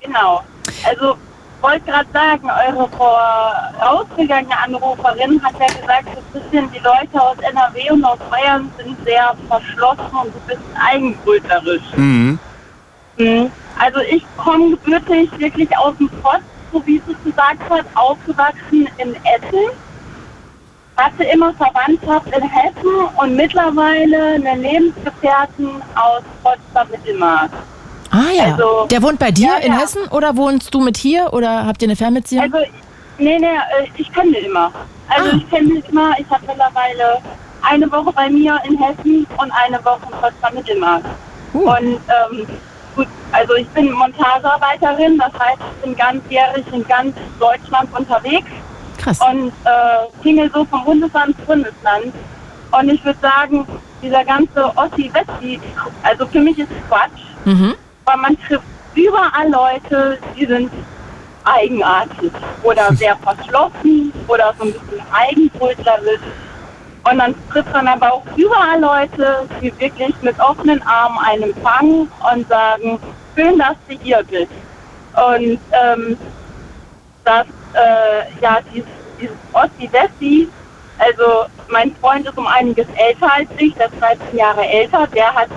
genau. Also wollte gerade sagen, eure vorausgegangene Anruferin hat ja gesagt, so ein bisschen die Leute aus NRW und aus Bayern sind sehr verschlossen und so ein bisschen eigenbrötlerisch. Mhm. Mhm. Also ich komme gebürtig wirklich aus dem Pott, so wie sie es gesagt hat, aufgewachsen in Essen. Hatte immer Verwandtschaft in Hessen und mittlerweile eine Lebensgefährtin aus Potsdam-Mittelmark. Ah ja. Also- Der wohnt bei dir Ja, in ja. Hessen oder wohnst du mit hier oder habt ihr eine Fernbeziehung? Also, nee, nee, äh, ich pendel immer. Also Ah. ich pendel immer, ich habe mittlerweile eine Woche bei mir in Hessen und eine Woche in Potsdam-Mittelmark. Und ähm, gut, also ich bin Montagearbeiterin, das heißt, ich bin ganzjährig in ganz Deutschland unterwegs Krass. und äh, tingle so vom Bundesland zu Bundesland. Und ich würde sagen, dieser ganze Ossi-Wessi, also für mich ist Quatsch, Mhm. weil man trifft überall Leute, die sind eigenartig oder sehr verschlossen oder so ein bisschen eigenbrötlerisch. Und dann trifft man aber auch überall Leute, die wirklich mit offenen Armen einen empfangen und sagen, schön, dass du hier bist. Und ähm, dass, äh, ja, dieses, dieses Ossi-Wessi, also mein Freund ist um einiges älter als ich, der ist 13 Jahre älter, der hat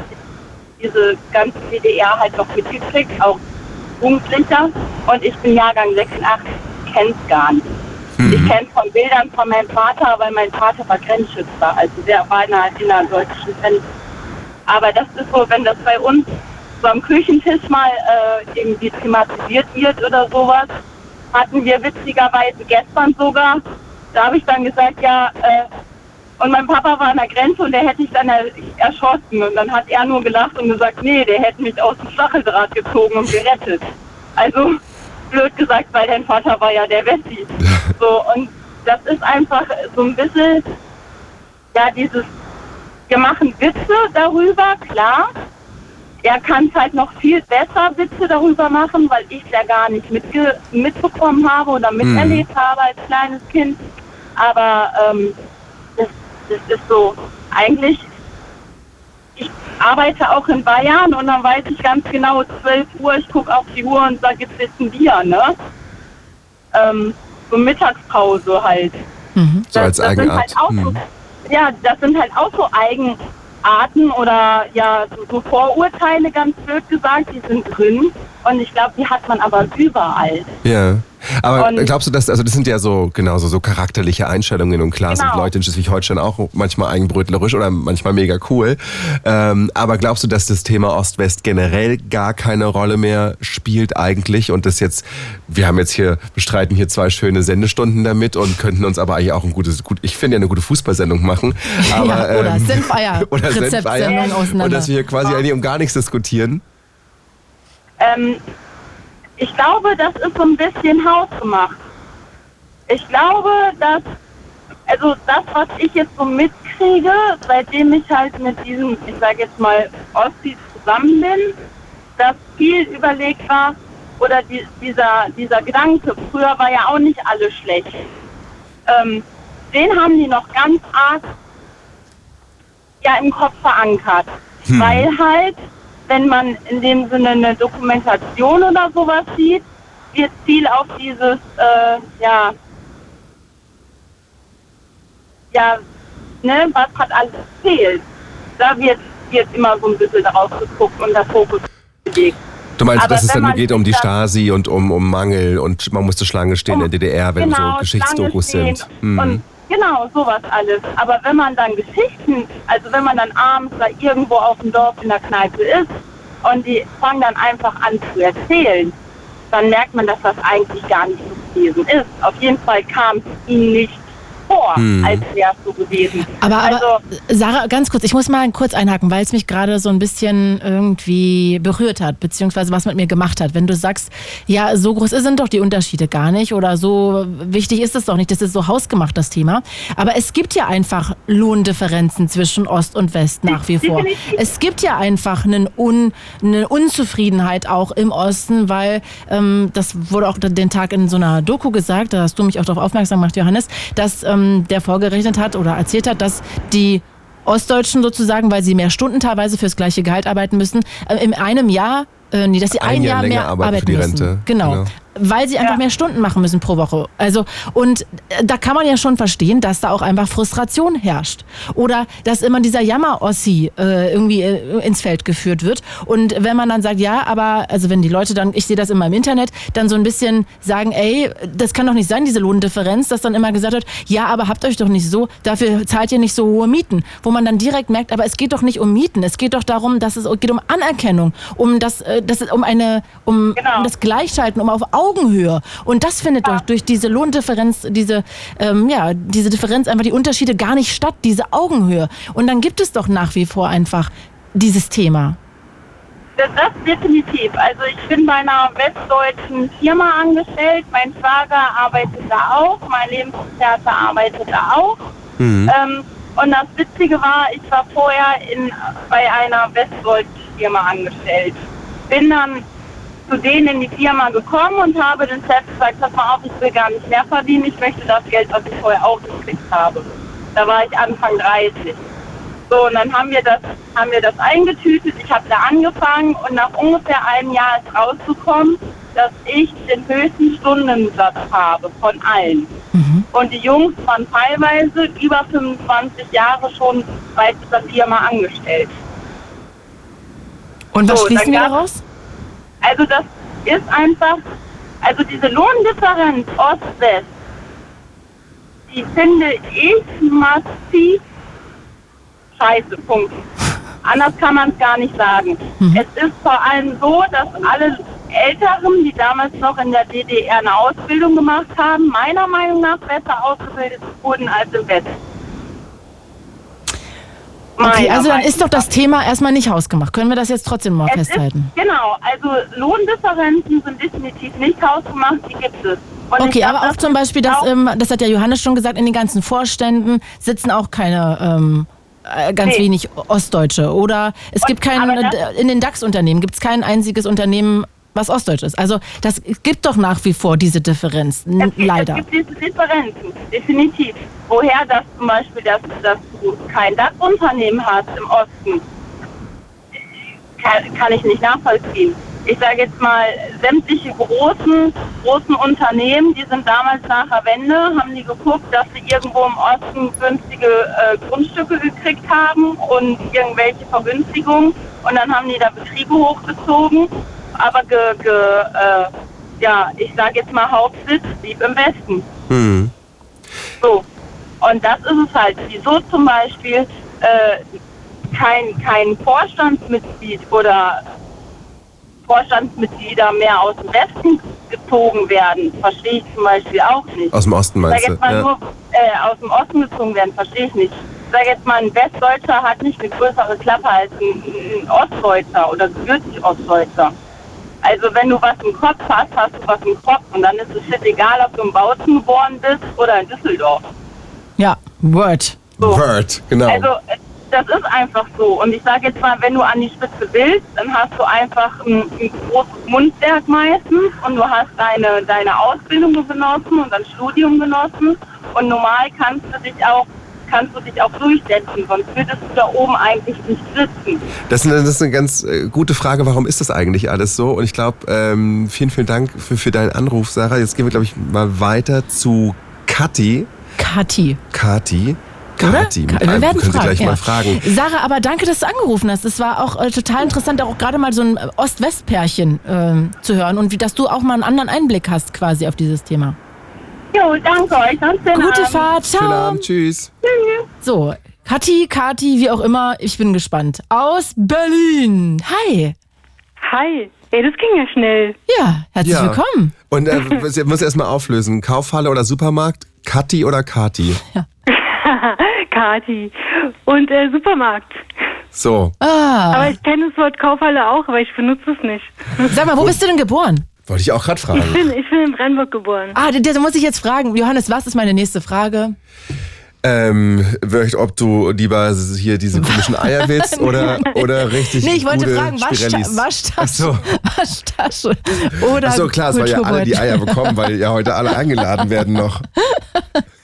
diese ganze DDR halt noch mitgekriegt, auch Jugendlicher. Und ich bin Jahrgang 86, kenn's gar nicht. Ich kenne von Bildern von meinem Vater, weil mein Vater war Grenzschützer, also der war in der innerdeutschen Grenze. Aber das ist so, wenn das bei uns so am Küchentisch mal äh, irgendwie thematisiert wird oder sowas, hatten wir witzigerweise gestern sogar, da habe ich dann gesagt, ja, äh, und mein Papa war an der Grenze und der hätte ich dann er erschossen. Und dann hat er nur gelacht und gesagt, nee, der hätte mich aus dem Stacheldraht gezogen und gerettet. Also, blöd gesagt, weil dein Vater war ja der Wessi. So, und das ist einfach so ein bisschen, ja, dieses, wir machen Witze darüber, klar. Er kann es halt noch viel besser Witze darüber machen, weil ich es ja gar nicht mitge mitbekommen habe oder miterlebt habe als kleines Kind. Aber ähm, das, das ist so, eigentlich, ich arbeite auch in Bayern und dann weiß ich ganz genau, 12 Uhr, ich gucke auf die Uhr und sage, jetzt ist ein Bier, ne? Ähm, so Mittagspause halt. So als sind Eigenart. halt auch so, Hm. ja, das sind halt auch so Eigenarten oder ja, so, so Vorurteile, ganz blöd gesagt, die sind drin. Und ich glaube, die hat man aber überall. Ja. Aber Und- glaubst du, dass, also das sind ja so, genauso so charakterliche Einstellungen und klar sind Genau. Leute in Schleswig-Holstein auch manchmal eigenbrötlerisch oder manchmal mega cool. Ähm, aber glaubst du, dass das Thema Ost-West generell gar keine Rolle mehr spielt eigentlich und das jetzt, wir haben jetzt hier, bestreiten hier zwei schöne Sendestunden damit und könnten uns aber eigentlich auch ein gutes, gut, ich finde ja eine gute Fußballsendung machen. Aber, Ja, oder ähm, Senfeier, oder Rezeptsendung Senfeier. Und auseinander. dass wir hier quasi eigentlich um gar nichts diskutieren. Ähm, ich glaube, das ist so ein bisschen hausgemacht. Ich glaube, dass, also das, was ich jetzt so mitkriege, seitdem ich halt mit diesem, ich sage jetzt mal, Ostis zusammen bin, dass viel überlegt war, oder die, dieser, dieser Gedanke, früher war ja auch nicht alles schlecht. Ähm, den haben die noch ganz arg ja, im Kopf verankert. Weil halt, wenn man in dem Sinne eine Dokumentation oder sowas sieht, wird viel auf dieses, äh, ja, ja, ne, was hat alles fehlt. Da wird, wird immer so ein bisschen darauf geguckt und der Fokus gelegt. Du meinst, Aber dass es dann man geht um die Stasi und um, um Mangel und man musste Schlange stehen Um- in der DDR, wenn genau, so Geschichtsdokus sind. Hm. Und genau, sowas alles. Aber wenn man dann Geschichten, also wenn man dann abends da irgendwo auf dem Dorf in der Kneipe ist und die fangen dann einfach an zu erzählen, dann merkt man, dass das eigentlich gar nicht so gewesen ist. Auf jeden Fall kam es ihnen nicht vor, Hm. als wäre es so gewesen. Aber, aber also, Sarah, ganz kurz, ich muss mal kurz einhaken, weil es mich gerade so ein bisschen irgendwie berührt hat, beziehungsweise was mit mir gemacht hat. Wenn du sagst, ja, so groß sind doch die Unterschiede gar nicht oder so wichtig ist es doch nicht, das ist so hausgemacht, das Thema. Aber es gibt ja einfach Lohndifferenzen zwischen Ost und West nach wie vor. Es gibt ja einfach einen Un, eine Unzufriedenheit auch im Osten, weil ähm, das wurde auch den Tag in so einer Doku gesagt, da hast du mich auch darauf aufmerksam gemacht, Johannes, dass ähm, der vorgerechnet hat oder erzählt hat, dass die Ostdeutschen sozusagen, weil sie mehr Stunden teilweise fürs gleiche Gehalt arbeiten müssen, äh, in einem Jahr, äh, nee, dass sie ein, Ein Jahr Jahr, mehr arbeiten arbeiten für die müssen. Rente. Genau. Genau. Weil sie einfach mehr Stunden machen müssen pro Woche. Also, und äh, da kann man ja schon verstehen, dass da auch einfach Frustration herrscht. Oder dass immer dieser Jammer-Ossi äh, irgendwie äh, ins Feld geführt wird. Und wenn man dann sagt, ja, aber, also wenn die Leute dann, ich sehe das immer im Internet, dann so ein bisschen sagen, ey, das kann doch nicht sein, diese Lohndifferenz, dass dann immer gesagt wird, ja, aber habt euch doch nicht so, dafür zahlt ihr nicht so hohe Mieten. Wo man dann direkt merkt, aber es geht doch nicht um Mieten, es geht doch darum, dass es geht um Anerkennung, um das, äh, das um eine, um, Genau. um das Gleichschalten, um auf Augenhöhe. Und das findet durch, durch diese Lohndifferenz, diese, ähm, ja, diese Differenz einfach die Unterschiede gar nicht statt, diese Augenhöhe. Und dann gibt es doch nach wie vor einfach dieses Thema. das, das definitiv. Also ich bin bei einer westdeutschen Firma angestellt. Mein Schwager arbeitet da auch, mein Lebensgefährte arbeitet da auch. Mhm. Ähm, und das Witzige war, ich war vorher in, bei einer westdeutschen Firma angestellt. Bin dann zu denen in die Firma gekommen und habe den Chef gesagt, pass mal auf, ich will gar nicht mehr verdienen, ich möchte das Geld, was ich vorher auch gekriegt habe. Da war ich Anfang 30. So, und dann haben wir das, haben wir das eingetütet, ich habe da angefangen und nach ungefähr einem Jahr ist rausgekommen, dass ich den höchsten Stundensatz habe von allen. Und die Jungs waren teilweise über 25 Jahre schon bei dieser Firma angestellt. Und was So, schließen wir daraus? Also das ist einfach, also diese Lohndifferenz Ost-West, die finde ich massiv scheiße, Punkt. Anders kann man es gar nicht sagen. Es ist vor allem so, dass alle Älteren, die damals noch in der DDR eine Ausbildung gemacht haben, meiner Meinung nach besser ausgebildet wurden als im Westen. Okay, also dann ist doch das Thema erstmal nicht hausgemacht. Können wir das jetzt trotzdem mal es festhalten? Ist, genau, also Lohndifferenzen sind definitiv nicht hausgemacht, die gibt es. Und Okay, glaub, aber auch zum Beispiel, dass, ähm, das hat ja Johannes schon gesagt, in den ganzen Vorständen sitzen auch keine ähm, äh, ganz Nee. wenig Ostdeutsche. Oder es Und- gibt kein, in den DAX-Unternehmen gibt es kein einziges Unternehmen, was Ostdeutsch ist. Also das gibt doch nach wie vor diese Differenz, es gibt, leider. Es gibt diese Differenzen, definitiv. Woher das zum Beispiel, dass, dass du kein DAX-Unternehmen hast im Osten, kann, kann ich nicht nachvollziehen. Ich sage jetzt mal, sämtliche großen, großen Unternehmen, die sind damals nach der Wende, haben die geguckt, dass sie irgendwo im Osten günstige äh, Grundstücke gekriegt haben und irgendwelche Vergünstigungen. Und dann haben die da Betriebe hochgezogen. Aber ge, ge, äh, ja, ich sage jetzt mal Hauptsitz blieb im Westen. Hm. So. Und das ist es halt. Wieso zum Beispiel äh, kein, kein Vorstandsmitglied oder Vorstandsmitglieder mehr aus dem Westen gezogen werden, verstehe ich zum Beispiel auch nicht. Aus dem Osten Sag meinst du? jetzt mal Ja. nur äh, aus dem Osten gezogen werden, verstehe ich nicht. Sag jetzt mal, ein Westdeutscher hat nicht eine größere Klappe als ein, ein Ostdeutscher oder gebürtig Ostdeutscher. Also wenn du was im Kopf hast, hast du was im Kopf und dann ist es shit egal, ob du in Bautzen geboren bist oder in Düsseldorf. Ja, Word. So. Word, genau. Also das ist einfach so. Und ich sage jetzt mal, wenn du an die Spitze willst, dann hast du einfach ein, ein großes Mundwerk meistens und du hast deine, deine Ausbildung genossen und dein Studium genossen. Und normal kannst du dich auch kannst du dich auch durchsetzen, sonst würdest du da oben eigentlich nicht sitzen. Das ist, eine, das ist eine ganz äh, gute Frage, warum ist das eigentlich alles so? Und ich glaube, ähm, vielen, vielen Dank für, für deinen Anruf, Sarah. Jetzt gehen wir, glaube ich, mal weiter zu Kathi. Kati. Oder? Kati. Ka- Mit Wir werden können Sie fragen, gleich ja. mal fragen. Sarah, aber danke, dass du angerufen hast. Es war auch äh, total interessant, auch gerade mal so ein äh, Ost-West-Pärchen ähm, zu hören und wie, dass du auch mal einen anderen Einblick hast quasi auf dieses Thema. Jo, danke euch. Schönen Gute Abend. Fahrt, Schönen ciao. Abend, tschüss. So, Kathi, Kati, wie auch immer, ich bin gespannt. Aus Berlin. Hi. Hi. Ey, das ging ja schnell. Ja, herzlich Ja. willkommen. Und äh, sie muss erst mal auflösen. Kaufhalle oder Supermarkt? Kathi oder Kati? Kati. Und äh, Supermarkt. So, Ah, Aber ich kenne das Wort Kaufhalle auch, aber ich benutze es nicht. sag mal, wo bist du denn geboren? Wollte ich auch gerade fragen. Ich bin, ich bin in Brandenburg geboren. Ah, da da muss ich jetzt fragen. Johannes, was ist meine nächste Frage? Ähm, vielleicht, ob du lieber hier diese komischen Eier willst oder, oder richtig Nee, ich wollte gute fragen, Waschta? Waschtasche. Waschtasche oder Ach so, klar, es weil ja alle die. Eier bekommen, weil ja heute alle eingeladen werden noch.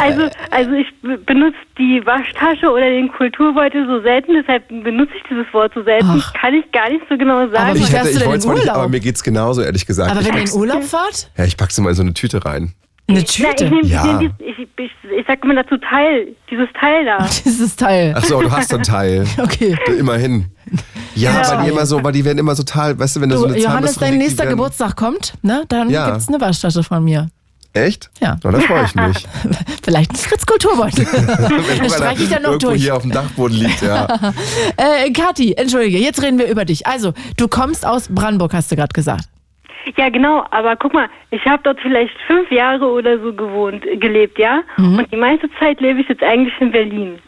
Also, also ich benutze die Waschtasche oder den Kulturbeutel so selten, deshalb benutze ich dieses Wort so selten. Ach. Kann ich gar nicht so genau sagen. Aber Ich, hätte, ich wollte es in mal nicht, Urlaub? aber mir geht's genauso, ehrlich gesagt. Aber ich wenn ihr in Urlaub fahrt? ja, ich pack's immer in so eine Tüte rein. Eine Na, ich Tüte. Ja. ich, ich, ich, ich sag immer dazu Teil, dieses Teil da. Dieses Teil. Ach so, du hast so ein Teil. Okay. Immerhin. Ja, Ja. weil die immer so, weil die werden immer so total, weißt du, wenn du so Du, eine Johannes, dein nächster werden- Geburtstag kommt, ne? Dann Ja. gibt's eine Waschtasche von mir. Echt? Ja. Na, da freue ich mich. Vielleicht ein Fritz Kulturbeutel. Wenn streich ich dann noch irgendwo durch. hier auf dem Dachboden liegt, ja. äh, Kathi, entschuldige, jetzt reden wir über dich. Also, du kommst aus Brandenburg, hast du gerade gesagt. Ja, genau, aber guck mal, ich habe dort vielleicht fünf Jahre oder so gewohnt, gelebt, ja? Und die meiste Zeit lebe ich jetzt eigentlich in Berlin.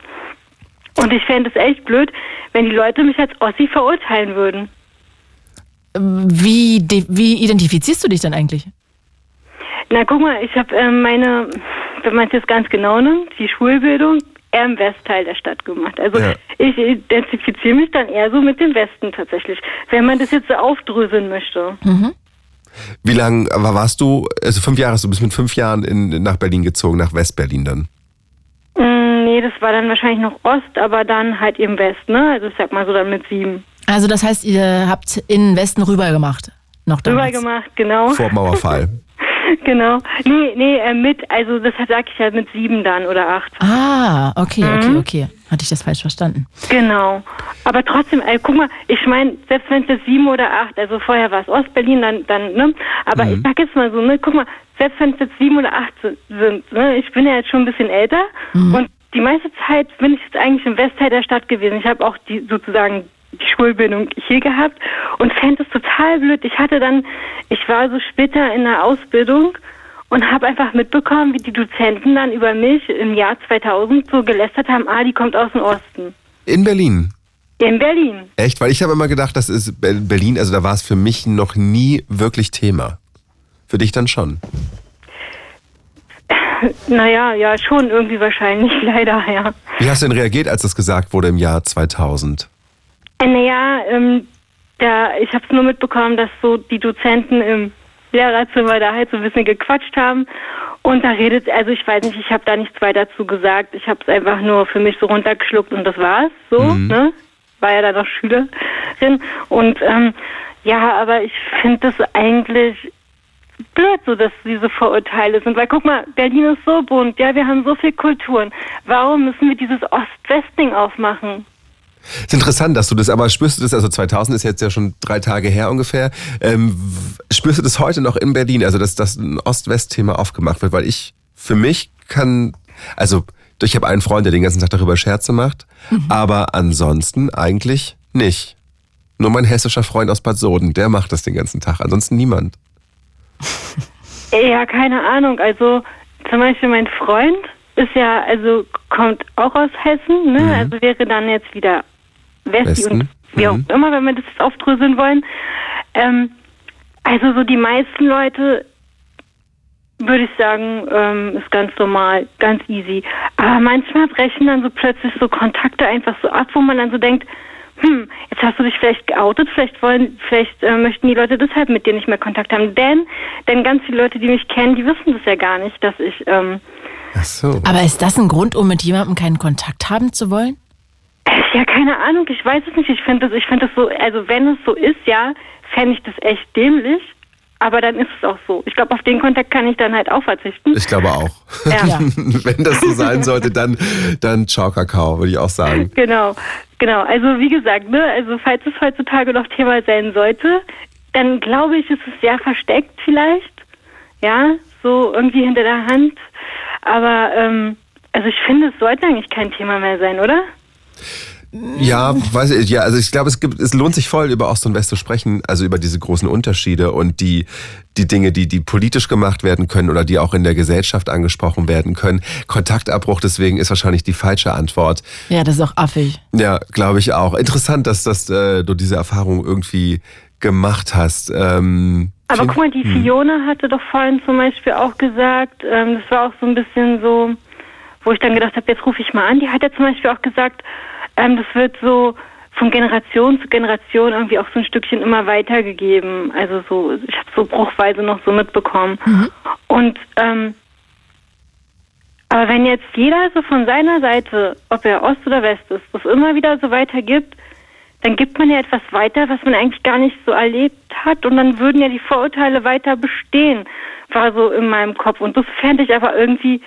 Und ich fände es echt blöd, wenn die Leute mich als Ossi verurteilen würden. wie, wie identifizierst du dich denn eigentlich? Na, guck mal, ich habe äh, meine, wenn man es jetzt ganz genau nimmt, die Schulbildung eher im Westteil der Stadt gemacht. Also Ja. ich identifiziere mich dann eher so mit dem Westen tatsächlich, wenn man das jetzt so aufdröseln möchte. Wie lange warst du, also fünf Jahre, du bist mit fünf Jahren in, nach Berlin gezogen, nach Westberlin dann? Mm, nee, das war dann wahrscheinlich noch Ost, aber dann halt eben West, ne? Also ich sag mal so dann mit sieben. Also das heißt, ihr habt in den Westen rüber gemacht. Noch damals. gemacht, genau. Vor Mauerfall. genau. Nee, nee, äh, mit, also das sag ich ja mit sieben dann oder acht. Ah, okay, okay, Mhm. okay. Hatte ich das falsch verstanden? Genau. Aber trotzdem, ey, guck mal, ich meine, selbst wenn es jetzt sieben oder acht, also vorher war es Ostberlin, dann, dann, ne? Aber ich sag jetzt mal so, ne, guck mal, selbst wenn es jetzt sieben oder acht si- sind, ne, ich bin ja jetzt schon ein bisschen älter und die meiste Zeit bin ich jetzt eigentlich im Westteil der Stadt gewesen. Ich habe auch die sozusagen die Schulbildung hier gehabt und fände es total blöd. Ich hatte dann, ich war so später in der Ausbildung und habe einfach mitbekommen, wie die Dozenten dann über mich im Jahr 2000 so gelästert haben, ah, die kommt aus dem Osten. In Berlin. In Berlin. Echt? Weil ich habe immer gedacht, das ist Be- Berlin, also da war es für mich noch nie wirklich Thema. Für dich dann schon. Naja, ja, schon irgendwie wahrscheinlich, leider, ja. Wie hast du denn reagiert, als das gesagt wurde im Jahr 2000? Naja, ähm, da, ich habe es nur mitbekommen, dass so die Dozenten im Lehrerzimmer da halt so ein bisschen gequatscht haben. Und da redet, also ich weiß nicht, ich habe da nichts weiter zu gesagt. Ich habe es einfach nur für mich so runtergeschluckt und das war's. So, ne? War ja dann noch Schülerin. Und ähm, ja, aber ich finde das eigentlich blöd, so dass diese Vorurteile sind. Weil guck mal, Berlin ist so bunt, ja, wir haben so viel Kulturen. Warum müssen wir dieses Ost-West-Ding aufmachen? Ist interessant, dass du das, aber spürst du das, also 2000 ist jetzt ja schon drei Tage her ungefähr, ähm, spürst du das heute noch in Berlin, also dass das ein Ost-West-Thema aufgemacht wird, weil ich, für mich kann, also ich habe einen Freund, der den ganzen Tag darüber Scherze macht, aber ansonsten eigentlich nicht. Nur mein hessischer Freund aus Bad Soden, der macht das den ganzen Tag, ansonsten niemand. Ja, keine Ahnung. Also zum Beispiel mein Freund ist ja, also kommt auch aus Hessen, ne? Also wäre dann jetzt wieder Westi Westen, und wie auch mhm. immer, wenn wir das jetzt aufdröseln wollen. Ähm, also so die meisten Leute würde ich sagen, ähm, ist ganz normal, ganz easy. Aber manchmal brechen dann so plötzlich so Kontakte einfach so ab, wo man dann so denkt, hm, jetzt hast du dich vielleicht geoutet, vielleicht wollen, vielleicht äh, möchten die Leute deshalb mit dir nicht mehr Kontakt haben. Denn, denn ganz viele Leute, die mich kennen, die wissen das ja gar nicht, dass ich, ähm, Ach so. Aber ist das ein Grund, um mit jemandem keinen Kontakt haben zu wollen? Ja, keine Ahnung, ich weiß es nicht. Ich finde das, ich finde das so, also wenn es so ist, ja, fände ich das echt dämlich. Aber dann ist es auch so. Ich glaube, auf den Kontakt kann ich dann halt auch verzichten. Ich glaube auch. Ja. Wenn das so sein sollte, dann, dann ciao Kakao, würde ich auch sagen. Genau, genau. Also wie gesagt, ne, also falls es heutzutage noch Thema sein sollte, dann glaube ich, ist es sehr versteckt vielleicht. Ja, so irgendwie hinter der Hand. Aber ähm, also ich finde, es sollte eigentlich kein Thema mehr sein, oder? Ja, weiß ich, ja, also ich glaube, es gibt, es lohnt sich voll, über Ost und West zu sprechen, also über diese großen Unterschiede und die, die Dinge, die, die politisch gemacht werden können oder die auch in der Gesellschaft angesprochen werden können. Kontaktabbruch deswegen ist wahrscheinlich die falsche Antwort. Ja, das ist auch affig. Ja, glaube ich auch. Interessant, dass, dass äh, du diese Erfahrung irgendwie gemacht hast. Ähm, Aber guck mal, die Fiona hatte doch vorhin zum Beispiel auch gesagt, ähm, das war auch so ein bisschen so, wo ich dann gedacht habe, jetzt rufe ich mal an. Die hat ja zum Beispiel auch gesagt, ähm, das wird so von Generation zu Generation irgendwie auch so ein Stückchen immer weitergegeben. Also so, ich habe so bruchweise noch so mitbekommen. Und ähm, aber wenn jetzt jeder so von seiner Seite, ob er Ost oder West ist, das immer wieder so weitergibt, dann gibt man ja etwas weiter, was man eigentlich gar nicht so erlebt hat und dann würden ja die Vorurteile weiter bestehen, war so in meinem Kopf. Und das fände ich aber irgendwie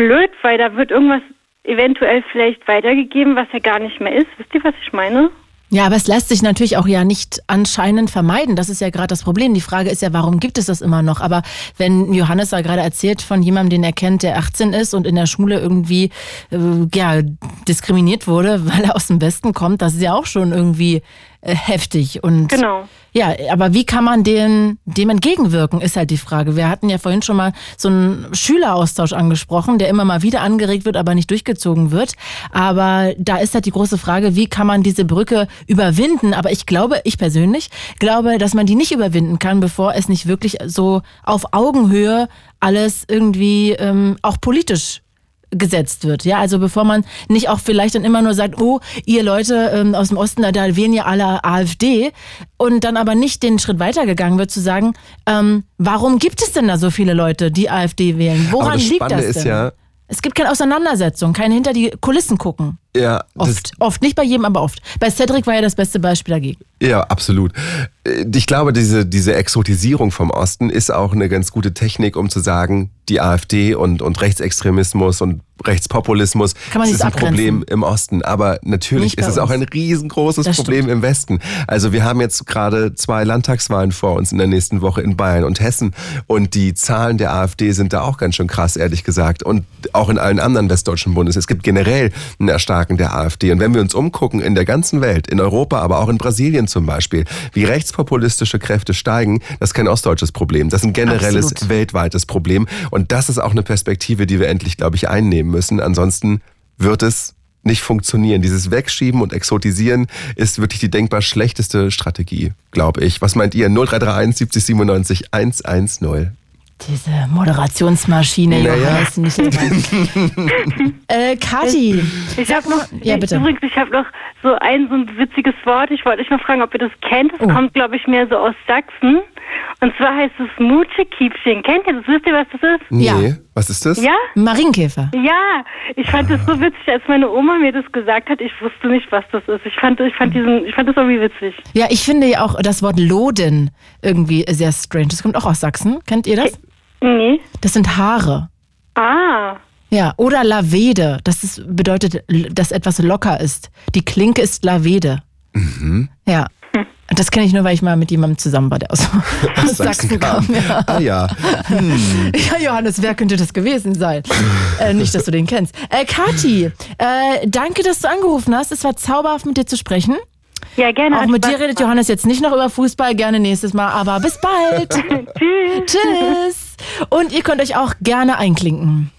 blöd, weil da wird irgendwas eventuell vielleicht weitergegeben, was ja gar nicht mehr ist. Wisst ihr, was ich meine? Ja, aber es lässt sich natürlich auch ja nicht anscheinend vermeiden. Das ist ja gerade das Problem. Die Frage ist ja, warum gibt es das immer noch? Aber wenn Johannes da gerade erzählt von jemandem, den er kennt, der 18 ist und in der Schule irgendwie äh, ja, diskriminiert wurde, weil er aus dem Westen kommt, das ist ja auch schon irgendwie äh, heftig. Und Genau. ja, aber wie kann man dem, dem entgegenwirken, ist halt die Frage. Wir hatten ja vorhin schon mal so einen Schüleraustausch angesprochen, der immer mal wieder angeregt wird, aber nicht durchgezogen wird. Aber da ist halt die große Frage, wie kann man diese Brücke überwinden? Aber ich glaube, ich persönlich glaube, dass man die nicht überwinden kann, bevor es nicht wirklich so auf Augenhöhe alles irgendwie ähm, auch politisch gesetzt wird. Ja, also bevor man nicht auch vielleicht dann immer nur sagt, oh, ihr Leute ähm, aus dem Osten, da, da wählen ja alle AfD und dann aber nicht den Schritt weitergegangen wird zu sagen, ähm, warum gibt es denn da so viele Leute, die AfD wählen? Woran Aber das liegt Spannende das ist denn? ja- es gibt keine Auseinandersetzung, kein hinter die Kulissen gucken. Ja, Oft, oft, nicht bei jedem, aber oft. Bei Cedric war ja das beste Beispiel dagegen. Ja, absolut. Äh, Ich glaube, diese, diese Exotisierung vom Osten ist auch eine ganz gute Technik, um zu sagen, die AfD und, und Rechtsextremismus und Rechtspopulismus Kann man ist ein abgrenzen. Problem im Osten. Aber natürlich ist es auch uns. ein riesengroßes Das Problem stimmt. im Westen. Also wir haben jetzt gerade zwei Landtagswahlen vor uns in der nächsten Woche in Bayern und Hessen. Und die Zahlen der AfD sind da auch ganz schön krass, ehrlich gesagt. Und auch in allen anderen westdeutschen Bundes. Es gibt generell ein Erstarken der AfD. Und wenn wir uns umgucken in der ganzen Welt, in Europa, aber auch in Brasilien zum Beispiel, wie rechtspopulistische Kräfte steigen, das ist kein ostdeutsches Problem. Das ist ein generelles Absolut. weltweites Problem. Und das ist auch eine Perspektive, die wir endlich, glaube ich, einnehmen müssen. Ansonsten wird es nicht funktionieren. Dieses Wegschieben und Exotisieren ist wirklich die denkbar schlechteste Strategie, glaube ich. Was meint ihr? 0331 70 97 110. Diese Moderationsmaschine, Naja. Johannes, nicht äh, Kathi, Ich sag habe noch, Ja, bitte. übrigens, ich habe noch so ein so ein witziges Wort. Ich wollte euch mal fragen, ob ihr das kennt. Das Oh. kommt, glaube ich, mehr so aus Sachsen. Und zwar heißt es Mutschekiebchen. Kennt ihr das? Wisst ihr, was das ist? Nee, Ja. was ist das? Ja? Marienkäfer. Ja, ich fand das so witzig, als meine Oma mir das gesagt hat. Ich wusste nicht, was das ist. Ich fand, ich fand diesen, ich fand das irgendwie witzig. Ja, ich finde ja auch das Wort Loden irgendwie sehr strange. Das kommt auch aus Sachsen. Kennt ihr das? Nee. Das sind Haare. Ah. Ja, oder Lavede. Das ist, bedeutet, dass etwas locker ist. Die Klinke ist Lavede. Ja. Und Das kenne ich nur, weil ich mal mit jemandem zusammen war, der aus, aus Sachsen kam. Ja. Ah ja. ja, Johannes, wer könnte das gewesen sein? äh, nicht, dass du den kennst. Äh, Kathi, äh, danke, dass du angerufen hast. Es war zauberhaft, mit dir zu sprechen. Ja, gerne. Auch mit dir redet. Johannes jetzt nicht noch über Fußball, gerne nächstes Mal, aber bis bald. Tschüss. Tschüss. Und ihr könnt euch auch gerne einklinken.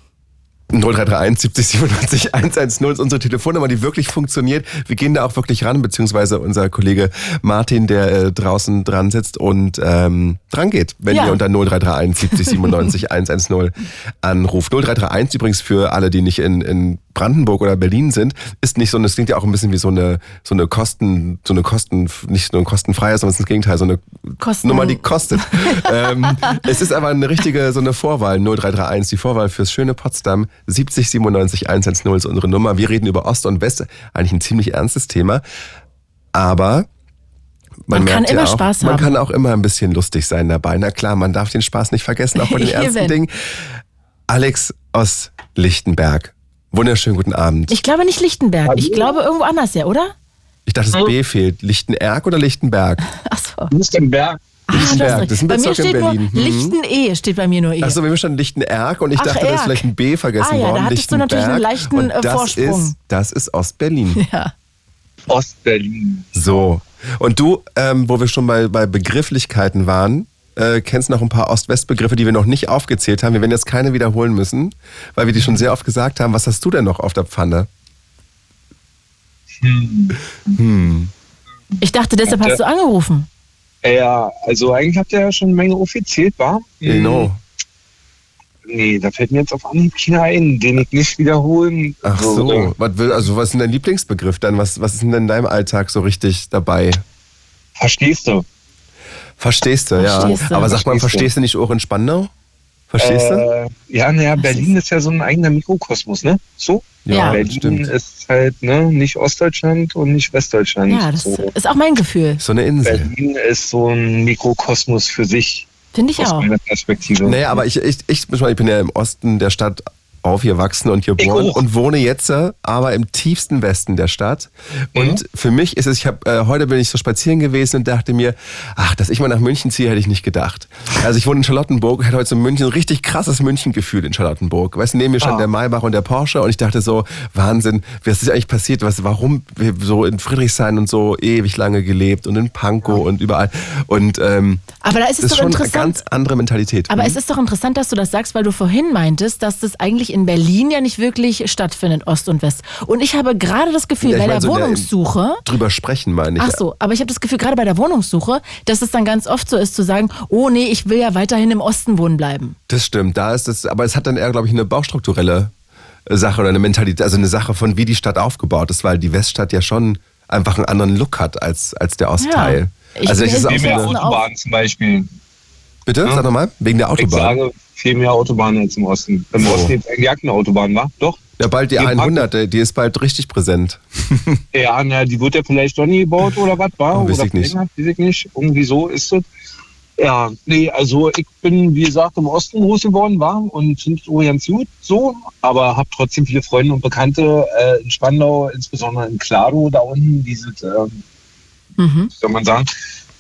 0331 70 97 110 ist unsere Telefonnummer, die wirklich funktioniert. Wir gehen da auch wirklich ran, beziehungsweise unser Kollege Martin, der äh, draußen dran sitzt und ähm, dran geht, wenn Ja. ihr unter 0331 70 97 110 anruft. 0331 übrigens für alle, die nicht in, in Brandenburg oder Berlin sind, ist nicht so, eine- das klingt ja auch ein bisschen wie so eine, so eine Kosten, so eine Kosten, nicht nur ein kostenfreies, sondern es ist das Gegenteil, so eine Kosten- Nummer, die kostet. ähm, es ist aber eine richtige, so eine Vorwahl, 0331, die Vorwahl fürs schöne Potsdam, 70 97 110 ist unsere Nummer. Wir reden über Ost und West, eigentlich ein ziemlich ernstes Thema, aber Man kann merkt immer ja auch, Spaß Man haben. kann auch immer ein bisschen lustig sein dabei. Na klar, man darf den Spaß nicht vergessen, auch bei den ernsten Eben. Dingen. Alex aus Lichtenberg. Wunderschönen guten Abend. Ich glaube nicht Lichtenberg. Ich glaube irgendwo anders, ja, oder? Ich dachte, das B fehlt. Lichtenberg oder Lichtenberg? Achso. Lichtenberg. Ah, du hast Lichtenberg, recht. das ist ein bei mir Bezirk in steht nur Berlin. Mhm. Lichten-E, steht bei mir nur E. Achso, wir stand Lichtenberg und ich Ach, dachte, das ist vielleicht ein B vergessen Ah ja, da worden. hattest du natürlich einen Lichtenberg. leichten, und äh, das Vorsprung. Ist, das ist Ostberlin. Ja. Ostberlin. So. Und du, ähm, wo wir schon mal bei Begrifflichkeiten waren, äh, kennst noch ein paar Ost-West-Begriffe, die wir noch nicht aufgezählt haben. Wir werden jetzt keine wiederholen müssen, weil wir die schon sehr oft gesagt haben. Was hast du denn noch auf der Pfanne? Ich dachte, deshalb hast du angerufen. Ja, also eigentlich habt ihr ja schon eine Menge offiziert, war? Genau. Nee, da fällt mir jetzt auf Anhieb keiner ein, den ich nicht wiederholen Ach würde. so. Was, will, also was ist denn dein Lieblingsbegriff dann? Was, was ist denn in deinem Alltag so richtig dabei? Verstehst du? Verstehst du, ja. Verstehst du. Aber sagt man, Verstehst du. nicht auch in Spandau? Verstehst du? Äh, ja, naja, Berlin ist ja so ein eigener Mikrokosmos, ne? So? Ja. Berlin stimmt. ist halt ne, nicht Ostdeutschland und nicht Westdeutschland. Ja, das so. ist auch mein Gefühl. So eine Insel. Berlin ist so ein Mikrokosmos für sich, Finde ich aus auch. meiner Perspektive. Naja, aber ich, ich, ich, ich bin ja im Osten der Stadt aufgewachsen und geboren und wohne jetzt äh, aber im tiefsten Westen der Stadt. Und für mich ist es, ich habe äh, heute bin ich so spazieren gewesen und dachte mir, ach, dass ich mal nach München ziehe, hätte ich nicht gedacht. Also ich wohne in Charlottenburg, hatte heute so in München ein richtig krasses München-Gefühl in Charlottenburg. Weißt du, neben mir stand Ah. der Maybach und der Porsche und ich dachte so, Wahnsinn, was ist eigentlich passiert? Was, warum wir so in Friedrichshain und so ewig lange gelebt und in Pankow und überall. Und ähm, Aber da ist es das ist doch schon eine interessant. ganz andere Mentalität. Aber Mhm. es ist doch interessant, dass du das sagst, weil du vorhin meintest, dass das eigentlich in Berlin ja nicht wirklich stattfindet, Ost und West. Und ich habe gerade das Gefühl, Ja, bei der so in der- Wohnungssuche. drüber sprechen, meine ich. Ach so, aber ich habe das Gefühl, gerade bei der Wohnungssuche, dass es dann ganz oft so ist, zu sagen, oh nee, ich will ja weiterhin im Osten wohnen bleiben. Das stimmt, da ist es, aber es hat dann eher, glaube ich, eine baustrukturelle äh, Sache oder eine Mentalität, also eine Sache von, wie die Stadt aufgebaut ist, weil die Weststadt ja schon einfach einen anderen Look hat als, als der Ostteil. Ich also ich ist auch viel so mehr eine, Autobahn zum Beispiel. Bitte, sag nochmal, wegen der Ich Autobahn. sage viel mehr Autobahnen als im Osten. Im Oh. Osten gibt es eigentlich eine Autobahn, wa? Doch? Ja, bald die in 100, äh, die ist bald richtig präsent. Ja, na, die wird ja vielleicht doch nie gebaut oder was, war? Oh, weiß oder ich nicht. Weiß ich nicht. Irgendwie so ist es. Ja, nee, also ich bin, wie gesagt, im Osten groß geworden, war und finde es ganz gut so, aber habe trotzdem viele Freunde und Bekannte äh, in Spandau, insbesondere in Klado da unten, dieses, ähm, Mhm. wie soll man sagen,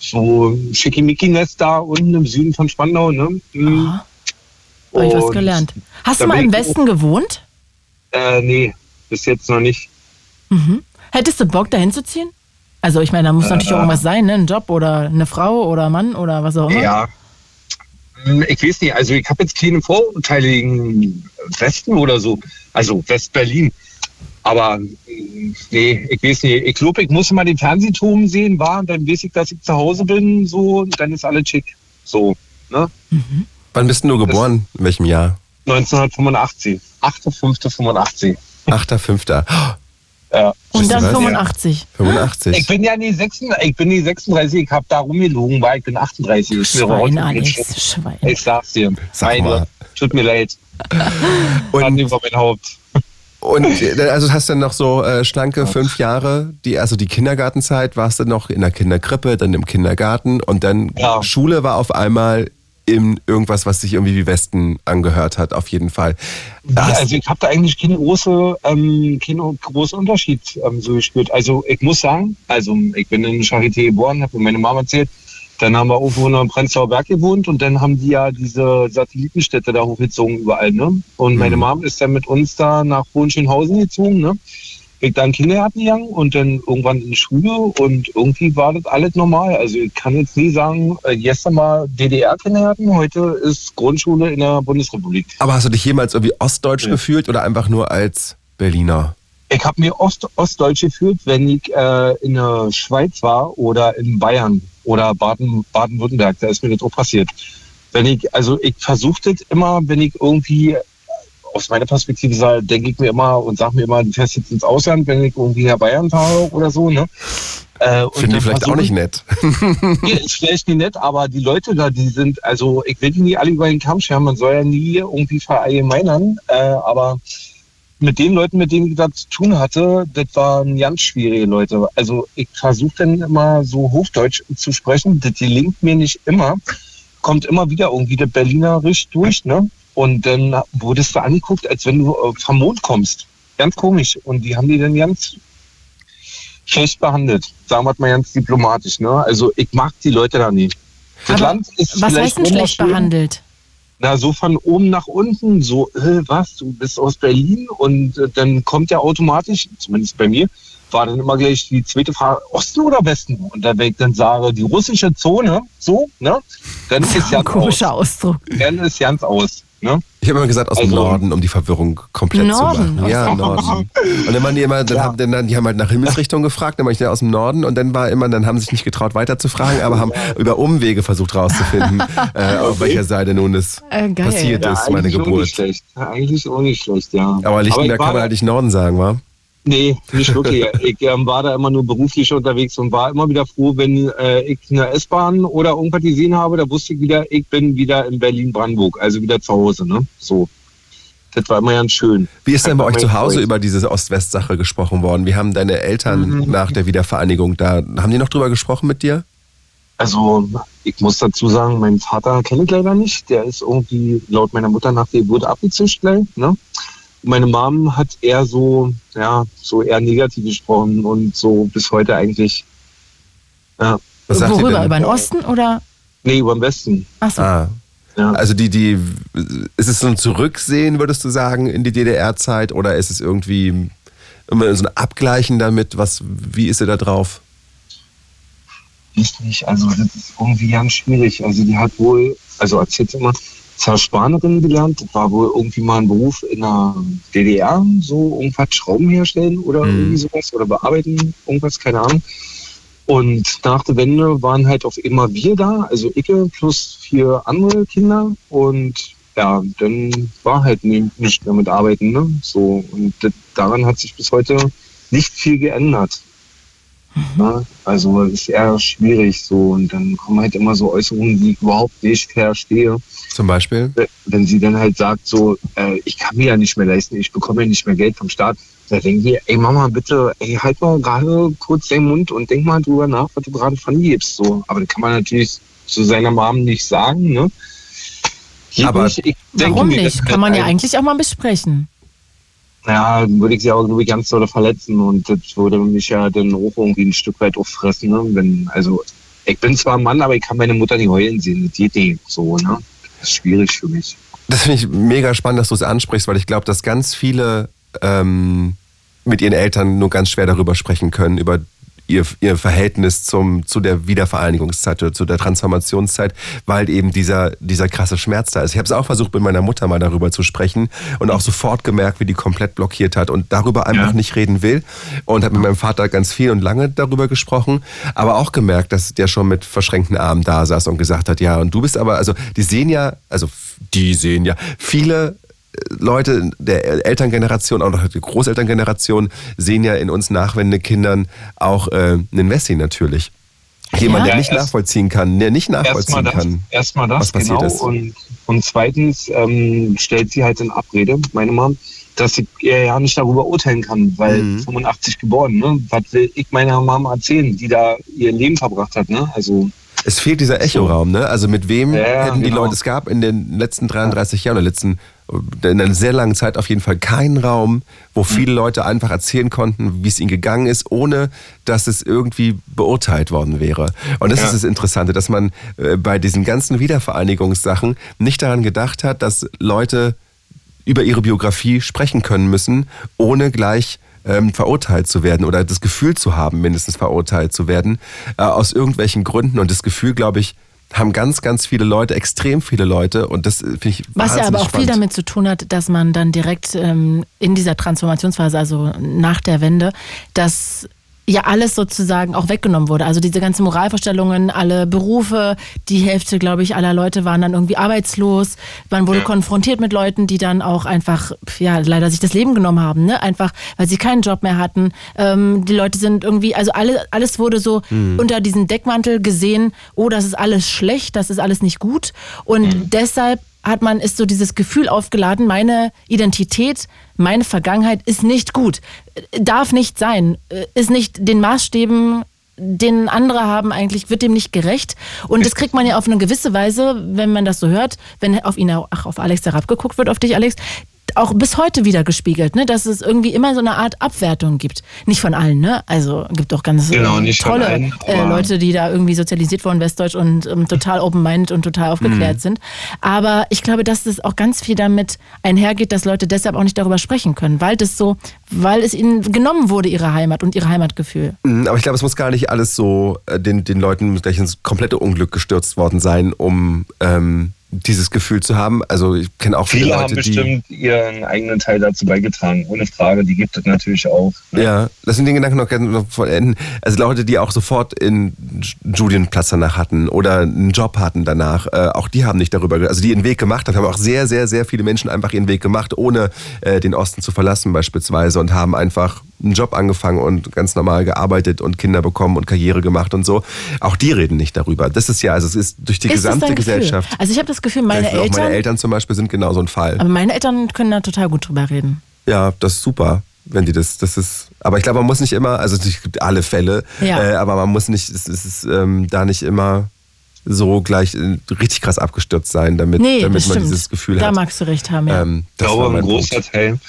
so Schickimicki-Nest da unten im Süden von Spandau, ne? Mhm. Habe ich was gelernt. Hast du mal im Westen gewohnt? Äh, nee, bis jetzt noch nicht. Mhm. Hättest du Bock, da hinzuziehen? Also ich meine, da muss natürlich auch irgendwas sein, ne? Ein Job oder eine Frau oder Mann oder was auch immer. Ja. Hm, Ich weiß nicht, also ich habe jetzt keine Vorurteile gegen Westen oder so, also West-Berlin. Aber hm, nee, ich weiß nicht. Ich glaube, ich muss mal den Fernsehturm sehen, war, dann weiß ich, dass ich zu Hause bin, so, und dann ist alles schick. So, ne? Wann bist denn du geboren? In welchem Jahr? 1985. 8.5.85. 8.5. Ja. Und dann was? 85. 85. Ich bin ja nie 36, ich bin nie 36, ich habe da rumgelogen, weil ich bin 38. Ist mir Schwein. Alex, Schwein. Ich sag's dir. Sag Meine, tut mir leid. Und- Hand über mein Haupt. Und äh, also hast du noch so äh, schlanke fünf Jahre, die, also die Kindergartenzeit warst du noch in der Kinderkrippe, dann im Kindergarten und dann Ja. Schule war auf einmal in irgendwas, was sich irgendwie wie Westen angehört hat, auf jeden Fall. Ja, also ich habe da eigentlich keinen großen, ähm, keinen großen Unterschied ähm, so gespürt. Also ich muss sagen, also ich bin in Charité geboren, habe mir meine Mama erzählt, dann haben wir irgendwo in Prenzlauer Berg gewohnt und dann haben die ja diese Satellitenstädte da hochgezogen überall, ne? Und meine Mama ist dann mit uns da nach Hohenschönhausen gezogen, ne? Ich dann Kindergarten gegangen und dann irgendwann in die Schule und irgendwie war das alles normal. Also ich kann jetzt nie sagen, äh, gestern mal DDR-Kindergarten, heute ist Grundschule in der Bundesrepublik. aber hast du dich jemals irgendwie ostdeutsch Ja. gefühlt oder einfach nur als Berliner? Ich habe mir oft ostdeutsch gefühlt, wenn ich äh, in der Schweiz war oder in Bayern oder Baden- Baden-Württemberg. da ist mir das auch passiert. Wenn ich, also ich versuchte immer, wenn ich irgendwie aus meiner Perspektive sage, denke ich mir immer und sage mir immer, du fährst jetzt ins Ausland, wenn ich irgendwie nach Bayern fahre oder so, ne? Äh, Finde ich vielleicht auch nicht ich- nett. Nee, ist vielleicht nicht nett, aber die Leute da, die sind, also ich will die nie alle über den Kamm scheren, man soll ja nie irgendwie verallgemeinern, äh, aber mit den Leuten, mit denen ich da zu tun hatte, das waren ganz schwierige Leute. Also ich versuche dann immer so Hochdeutsch zu sprechen, das gelingt mir nicht immer, kommt immer wieder irgendwie der Berlinerisch durch, ne? Und dann wurdest du angeguckt, als wenn du äh, vom Mond kommst. Ganz komisch. Und die haben die dann ganz schlecht behandelt. Sagen wir mal ganz diplomatisch. Ne? Also ich mag die Leute da nicht. Das Aber Land ist Was heißt denn schlecht behandelt? Na, so von oben nach unten, so, äh, was, du bist aus Berlin und äh, dann kommt ja automatisch, zumindest bei mir, war dann immer gleich die zweite Frage, Osten oder Westen? Und da ich dann sage, die russische Zone, so, ne, dann ist ganz komischer aus. Ausdruck. Dann ist ganz aus, ne? Ich habe immer gesagt aus dem Also- Norden, um die Verwirrung komplett Norden? zu machen. Ja, Norden. Und dann waren die immer, dann haben, dann, die haben halt nach Himmelsrichtung gefragt, dann war ich ja aus dem Norden und dann war immer, dann haben sie sich nicht getraut weiter zu fragen, aber haben über Umwege versucht rauszufinden, äh, auf welcher Seite nun es Äh, passiert ist, meine eigentlich auch Geburt. nicht schlecht. Ja, eigentlich auch nicht schlecht, ja. Aber ich Lichtenberg war kann man da- halt nicht Norden sagen, wa? Nee, nicht wirklich. ich ähm, war da immer nur beruflich unterwegs und war immer wieder froh, wenn äh, ich eine S-Bahn oder irgendwas gesehen habe, da wusste ich wieder, ich bin wieder in Berlin-Brandenburg, also wieder zu Hause, ne? So. Das war immer ganz schön. Wie ist denn bei euch zu Hause Freund. über diese Ost-West-Sache gesprochen worden? Wie haben deine Eltern Mhm. nach der Wiedervereinigung da, haben die noch drüber gesprochen mit dir? Also, ich muss dazu sagen, meinen Vater kenne ich leider nicht. Der ist irgendwie laut meiner Mutter nach der Geburt abgezischt gleich, ne? Meine Mom hat eher so, ja, so eher negativ gesprochen und so bis heute eigentlich. Ja. Was sagt Worüber? denn? Über den Osten oder? Nee, über den Westen. Achso. Ah. Ja. Also die, die, ist es so ein Zurücksehen, würdest du sagen, in die DDR-Zeit oder ist es irgendwie immer so ein Abgleichen damit? Was, wie ist sie da drauf? Richtig, also das ist irgendwie ganz schwierig. Also die hat wohl, also erzählt sie immer, Zerspanerin gelernt. War wohl irgendwie mal ein Beruf in der DDR, so irgendwas Schrauben herstellen oder Mhm. irgendwie sowas oder bearbeiten, irgendwas, keine Ahnung. Und nach der Wende waren halt auf immer wir da, also Icke plus vier andere Kinder und ja, dann war halt nicht mehr mit Arbeiten, ne? So, und daran hat sich bis heute nicht viel geändert. Ja, also es ist eher schwierig so und dann kommen halt immer so Äußerungen, die ich überhaupt nicht verstehe. Zum Beispiel? Wenn sie dann halt sagt so, äh, ich kann mir ja nicht mehr leisten, ich bekomme ja nicht mehr Geld vom Staat. Da denke ich, ey Mama, bitte, ey, halt mal gerade kurz deinen Mund und denk mal drüber nach, was du gerade von dir gibst. So. Aber das kann man natürlich zu seiner Mom nicht sagen, ne? Geht Aber nicht. Ich denke Warum nicht? halt Kann man ja ein- eigentlich auch mal besprechen. Ja, dann würde ich sie auch ich, ganz doll verletzen und das würde mich ja dann auch irgendwie ein Stück weit auffressen. Ne? Wenn, also, ich bin zwar ein Mann, aber ich kann meine Mutter nicht heulen sehen. Das geht nicht so, ne? Das ist schwierig für mich. Das finde ich mega spannend, dass du es ansprichst, weil ich glaube, dass ganz viele ähm, mit ihren Eltern nur ganz schwer darüber sprechen können, über ihr, ihr Verhältnis zum, zu der Wiedervereinigungszeit oder zu der Transformationszeit, weil eben dieser, dieser krasse Schmerz da ist. Ich habe es auch versucht, mit meiner Mutter mal darüber zu sprechen und auch sofort gemerkt, wie die komplett blockiert hat und darüber einfach Ja. nicht reden will. Und habe mit meinem Vater ganz viel und lange darüber gesprochen, aber auch gemerkt, dass der schon mit verschränkten Armen da saß und gesagt hat, ja, und du bist aber, also die sehen ja, also die sehen ja, viele Leute der Elterngeneration, auch noch die Großelterngeneration, sehen ja in uns Nachwendekindern auch äh, einen Messi natürlich. Jemand, Ja, der nicht erst- nachvollziehen kann, der nicht Erstmal nachvollziehen das, kann. erstmal was das passiert genau. ist. Und, und zweitens ähm, stellt sie halt in Abrede, meine Mom, dass ich ihr ja nicht darüber urteilen kann, weil Mhm. 85 geboren, ne? Was will ich meiner Mama erzählen, die da ihr Leben verbracht hat, ne? Also Es fehlt dieser Echoraum, ne? Also mit wem Ja, ja, hätten die genau. Leute, es gab in den letzten 33 Jahren oder letzten, in einer sehr langen Zeit auf jeden Fall keinen Raum, wo viele Leute einfach erzählen konnten, wie es ihnen gegangen ist, ohne dass es irgendwie beurteilt worden wäre. Und das Ja. ist das Interessante, dass man äh, bei diesen ganzen Wiedervereinigungssachen nicht daran gedacht hat, dass Leute über ihre Biografie sprechen können müssen, ohne gleich ähm, verurteilt zu werden oder das Gefühl zu haben, mindestens verurteilt zu werden, äh, aus irgendwelchen Gründen. Und das Gefühl, glaube ich, haben ganz, ganz viele Leute, extrem viele Leute. Und das äh, finde ich Was ja aber auch viel spannend. damit zu tun hat, dass man dann direkt ähm, in dieser Transformationsphase, also nach der Wende, dass ja alles sozusagen auch weggenommen wurde. Also diese ganzen Moralvorstellungen, alle Berufe, die Hälfte, glaube ich, aller Leute waren dann irgendwie arbeitslos. Man wurde konfrontiert mit Leuten, die dann auch einfach, ja, leider sich das Leben genommen haben, ne? Einfach, weil sie keinen Job mehr hatten. Ähm, die Leute sind irgendwie, also alle, alles wurde so unter diesen Deckmantel gesehen, oh, das ist alles schlecht, das ist alles nicht gut. Und deshalb hat man, ist so dieses Gefühl aufgeladen, meine Identität, meine Vergangenheit ist nicht gut, darf nicht sein, ist nicht den Maßstäben, den andere haben eigentlich, wird dem nicht gerecht. Und das kriegt man ja auf eine gewisse Weise, wenn man das so hört, wenn auf ihn, ach, auf Alex herabgeguckt wird, auf dich, Alex, auch bis heute wieder gespiegelt, ne? dass es irgendwie immer so eine Art Abwertung gibt. Nicht von allen, ne? Also gibt auch ganz Genau, nicht von tolle allen, äh, Leute, die da irgendwie sozialisiert wurden, Westdeutsch und ähm, total open-minded und total aufgeklärt sind. Aber ich glaube, dass das auch ganz viel damit einhergeht, dass Leute deshalb auch nicht darüber sprechen können, weil das so, weil es ihnen genommen wurde, ihre Heimat und ihr Heimatgefühl. Mhm, Aber ich glaube, es muss gar nicht alles so äh, den, den Leuten gleich ins komplette Unglück gestürzt worden sein, um ähm, dieses Gefühl zu haben. Also ich kenne auch viele, viele Leute, haben die bestimmt ihren eigenen Teil dazu beigetragen, ohne Frage. Die gibt es natürlich auch. Ne? Ja, lass mich den Gedanken noch gerne noch vollenden. Also Leute, die auch sofort in Studienplatz danach hatten oder einen Job hatten danach, äh, auch die haben nicht darüber, also die ihren Weg gemacht haben, haben auch sehr, sehr, sehr viele Menschen einfach ihren Weg gemacht, ohne äh, den Osten zu verlassen beispielsweise und haben einfach einen Job angefangen und ganz normal gearbeitet und Kinder bekommen und Karriere gemacht und so. Auch die reden nicht darüber. Das ist ja, also es ist durch die Ist gesamte? Gesellschaft. Also ich habe das Gefühl, meine auch Eltern, meine Eltern zum Beispiel sind genau so ein Fall. aber meine Eltern können da total gut drüber reden. Ja, das ist super, wenn die das, das ist. Aber ich glaube, man muss nicht immer, also es gibt alle Fälle, Ja. äh, aber man muss nicht, es es ist ähm, da nicht immer so gleich äh, richtig krass abgestürzt sein, damit, Nee, damit man stimmt. dieses Gefühl da hat. magst du recht haben, ja. Ähm, Ich glaube, ein großer Punkt. Teil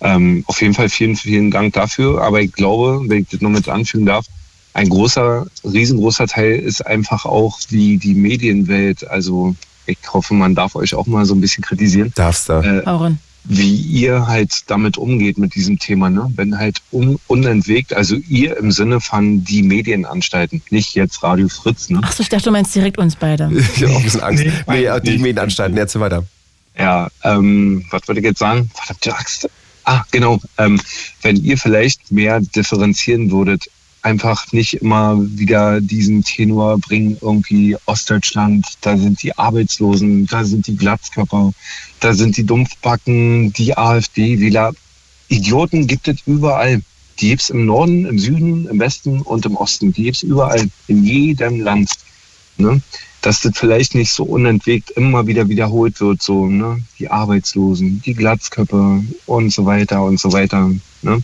Ähm, auf jeden Fall vielen, vielen Dank dafür. Aber ich glaube, wenn ich das noch mit anfügen darf, ein großer, riesengroßer Teil ist einfach auch die, die Medienwelt. Also ich hoffe, man darf euch auch mal so ein bisschen kritisieren. Darfst du. Äh, Auren. wie ihr halt damit umgeht mit diesem Thema, ne? Wenn halt un unentwegt, also ihr im Sinne von die Medienanstalten, nicht jetzt Radio Fritz, ne? Achso, ich dachte, du meinst direkt uns beide. Ich habe auch ein bisschen Angst. Nee, Nee, die nicht. Medienanstalten, erzähl weiter. Ja, ähm, was würde ich jetzt sagen? Verdammte Axt. Ah, genau. Ähm, wenn ihr vielleicht mehr differenzieren würdet, einfach nicht immer wieder diesen Tenor bringen, irgendwie Ostdeutschland, da sind die Arbeitslosen, da sind die Glatzkörper, da sind die Dumpfbacken, die AfD-Wähler. Idioten gibt es überall. Die gibt's im Norden, im Süden, im Westen und im Osten. Die gibt's überall, in jedem Land. Ne? Dass das vielleicht nicht so unentwegt immer wieder wiederholt wird, so, ne? Die Arbeitslosen, die Glatzköpfe und so weiter und so weiter. Ne?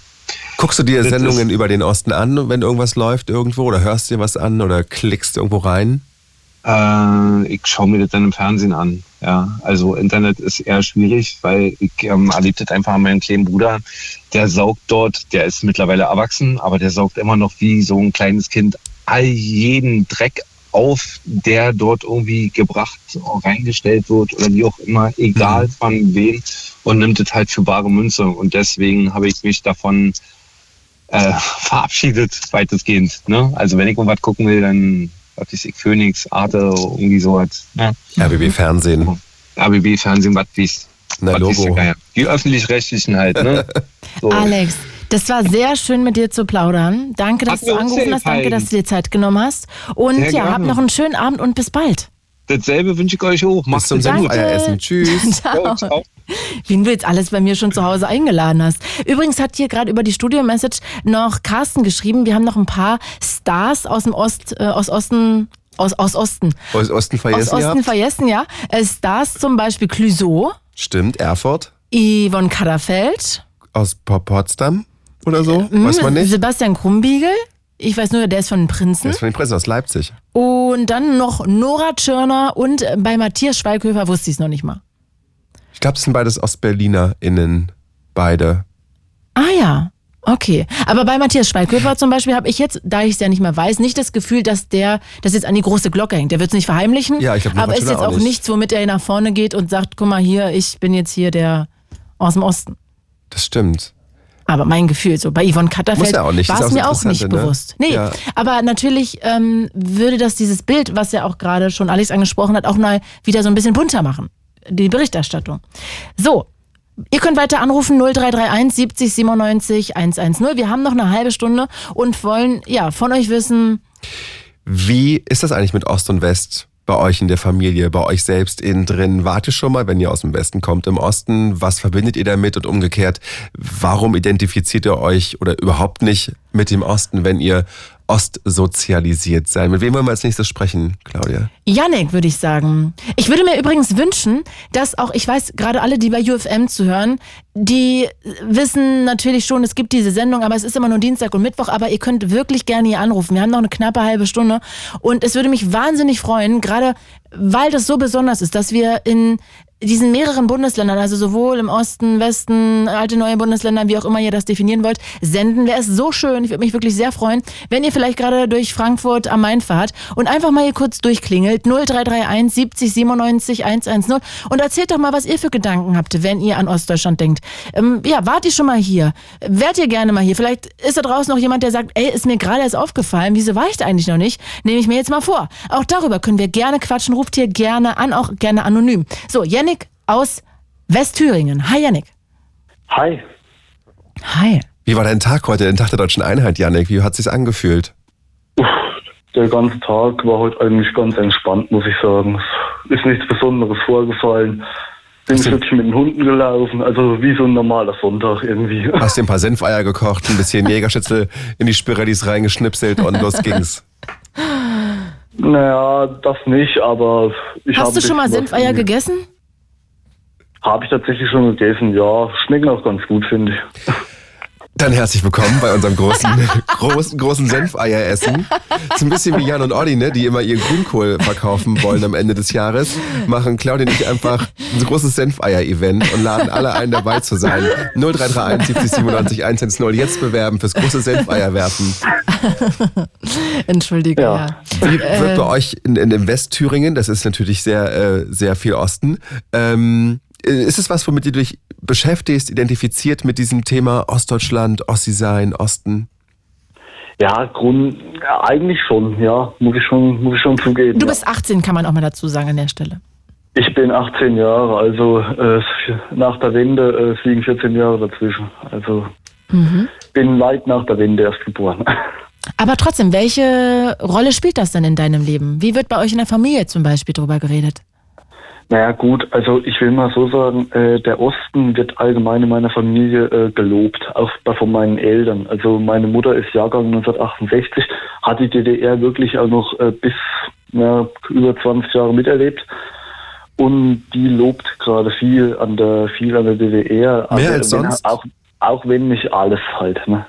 Guckst du dir Das Sendungen über den Osten an, wenn irgendwas läuft irgendwo oder hörst dir was an oder klickst irgendwo rein? Äh, ich schaue mir das dann im Fernsehen an. Ja, also Internet ist eher schwierig, weil ich ähm, erlebe das einfach an meinem kleinen Bruder. Der saugt dort, der ist mittlerweile erwachsen, aber der saugt immer noch wie so ein kleines Kind all jeden Dreck auf, der dort irgendwie gebracht, reingestellt wird oder wie auch immer, egal von wem, und nimmt es halt für bare Münze. Und deswegen habe ich mich davon äh, verabschiedet, weitestgehend. Ne? Also wenn ich irgendwas gucken will, dann was weiß ich, Phoenix, Arte, irgendwie sowas. Ne? RBB Fernsehen. ABB Fernsehen, was weiß Na, was Logo. Die öffentlich-rechtlichen halt, ne? So. Alex, das war sehr schön mit dir zu plaudern. Danke, dass du angerufen hast. Danke, dass du dir Zeit genommen hast. Und Sehr ja, hab gerne. noch einen schönen Abend und bis bald. Dasselbe wünsche ich euch auch. Macht's zum gut. Senfeieressen. Tschüss. Ciao. ciao. Wen du jetzt alles bei mir schon zu Hause eingeladen hast. Übrigens hat hier gerade über die Studio-Message noch Carsten geschrieben. Wir haben noch ein paar Stars aus dem Ost, äh, aus Osten, aus, aus Osten. Aus Osten Aus vergessen Osten gehabt? vergessen, ja. Äh, Stars zum Beispiel Clouseau, Stimmt, Erfurt. Yvonne Kadderfeld, Aus Po- Potsdam oder so? Mhm, Weiß man nicht. Sebastian Krumbiegel. Ich weiß nur, der ist von den Prinzen. Der ist von den Prinzen aus Leipzig. Und dann noch Nora Tschirner und äh, bei Matthias Schweighöfer wusste ich es noch nicht mal. Ich glaube, es sind beides OstberlinerInnen. Beide. Ah ja, okay. Aber bei Matthias Schweighöfer zum Beispiel habe ich jetzt, da ich es ja nicht mehr weiß, nicht das Gefühl, dass der das jetzt an die große Glocke hängt. Der wird es nicht verheimlichen. Ja, ich glaub, aber ist jetzt auch auch nicht. nichts, womit er nach vorne geht und sagt, guck mal hier, ich bin jetzt hier der aus dem Osten. Das stimmt. Aber mein Gefühl, so bei Yvonne Katterfeld ja war es mir auch nicht ne? bewusst. Nee, Ja. aber natürlich ähm, würde das dieses Bild, was ja auch gerade schon Alex angesprochen hat, auch mal wieder so ein bisschen bunter machen. Die Berichterstattung. So, ihr könnt weiter anrufen 0331 70 97 110. Wir haben noch eine halbe Stunde und wollen ja von euch wissen, Wie ist das eigentlich mit Ost und West bei euch in der Familie, bei euch selbst innen drin? Warte schon mal, wenn ihr aus dem Westen kommt, im Osten, was verbindet ihr damit und umgekehrt, warum identifiziert ihr euch oder überhaupt nicht mit dem Osten, wenn ihr ostsozialisiert seid? Mit wem wollen wir als nächstes sprechen, Claudia? Yannick, würde ich sagen. Ich würde mir übrigens wünschen, dass auch, ich weiß, gerade alle, die bei UFM zuhören, die wissen natürlich schon, es gibt diese Sendung, aber es ist immer nur Dienstag und Mittwoch, aber ihr könnt wirklich gerne hier anrufen. Wir haben noch eine knappe halbe Stunde und es würde mich wahnsinnig freuen, gerade weil das so besonders ist, dass wir in diesen mehreren Bundesländern, also sowohl im Osten, Westen, alte, neue Bundesländer, wie auch immer ihr das definieren wollt, senden, wäre es so schön. Ich würde mich wirklich sehr freuen, wenn ihr vielleicht gerade durch Frankfurt am Main fahrt und einfach mal hier kurz durchklingelt. 0331 70 97 110 und erzählt doch mal, was ihr für Gedanken habt, wenn ihr an Ostdeutschland denkt. Ähm, ja, wart ihr schon mal hier? Wärt ihr gerne mal hier? Vielleicht ist da draußen noch jemand, der sagt, ey, ist mir gerade erst aufgefallen, wieso war ich da eigentlich noch nicht? Nehme ich mir jetzt mal vor. Auch darüber können wir gerne quatschen, ruft hier gerne an, auch gerne anonym. So, Yannick aus Westthüringen. Hi, Yannick. Hi. Hi. Wie war dein Tag heute, den Tag der Deutschen Einheit, Janik? Wie hat es sich angefühlt? Der ganze Tag war heute eigentlich ganz entspannt, muss ich sagen. Es ist nichts Besonderes vorgefallen. Bin du- wirklich mit den Hunden gelaufen, also wie so ein normaler Sonntag irgendwie. Hast dir ein paar Senfeier gekocht, ein bisschen Jägerschützel in die Spirellis reingeschnipselt und los ging's. Naja, das nicht, aber ich habe Hast du schon mal Senfeier gegessen? Habe ich tatsächlich schon gegessen, ja. Schmecken auch ganz gut, finde ich. Dann herzlich willkommen bei unserem großen, großen, großen Senfeieressen. Ist ein bisschen wie Jan und Olli, ne, die immer ihren Grünkohl verkaufen wollen am Ende des Jahres. Machen Claudia und ich einfach ein großes Senfeier-Event und laden alle ein, dabei zu sein. 0331 70 97 110. Jetzt bewerben fürs große Senfeier werfen. Entschuldige, ja. Wie wird bei euch in, in, in Westthüringen, das ist natürlich sehr, äh, sehr viel Osten, ähm, ist es was, womit du dich beschäftigst, identifiziert mit diesem Thema Ostdeutschland, Ossi sein, Osten? Ja, Grund, ja, eigentlich schon, ja, muss ich schon, muss ich schon zugeben. Du bist 18, kann man auch mal dazu sagen an der Stelle. Ich bin 18 Jahre, also äh, nach der Wende äh, liegen 14 Jahre dazwischen. Also mhm. bin weit nach der Wende erst geboren. Aber trotzdem, welche Rolle spielt das denn in deinem Leben? Wie wird bei euch in der Familie zum Beispiel drüber geredet? Naja gut, also ich will mal so sagen, äh, der Osten wird allgemein in meiner Familie äh, gelobt, auch bei, von meinen Eltern. Also meine Mutter ist Jahrgang 1968, hat die DDR wirklich auch noch äh, bis ja, über 20 Jahre miterlebt. Und die lobt gerade viel an der viel an der DDR. Mehr also, als sonst? Auch, auch wenn nicht alles halt. Ne?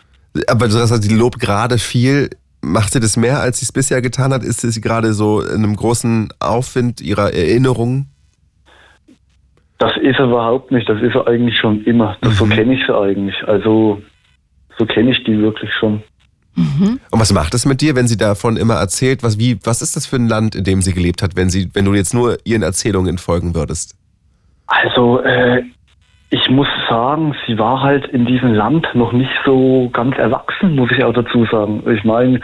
Aber du sagst, die lobt gerade viel. Macht sie das mehr, als sie es bisher getan hat? Ist sie gerade so in einem großen Aufwind ihrer Erinnerungen? Das ist er überhaupt nicht. Das ist er eigentlich schon immer. Das, mhm. So kenne ich sie eigentlich. Also so kenne ich die wirklich schon. Mhm. Und was macht es mit dir, wenn sie davon immer erzählt? Was, wie, was ist das für ein Land, in dem sie gelebt hat, wenn, sie, wenn du jetzt nur ihren Erzählungen folgen würdest? Also äh, ich muss sagen, sie war halt in diesem Land noch nicht so ganz erwachsen, muss ich auch dazu sagen. Ich meine,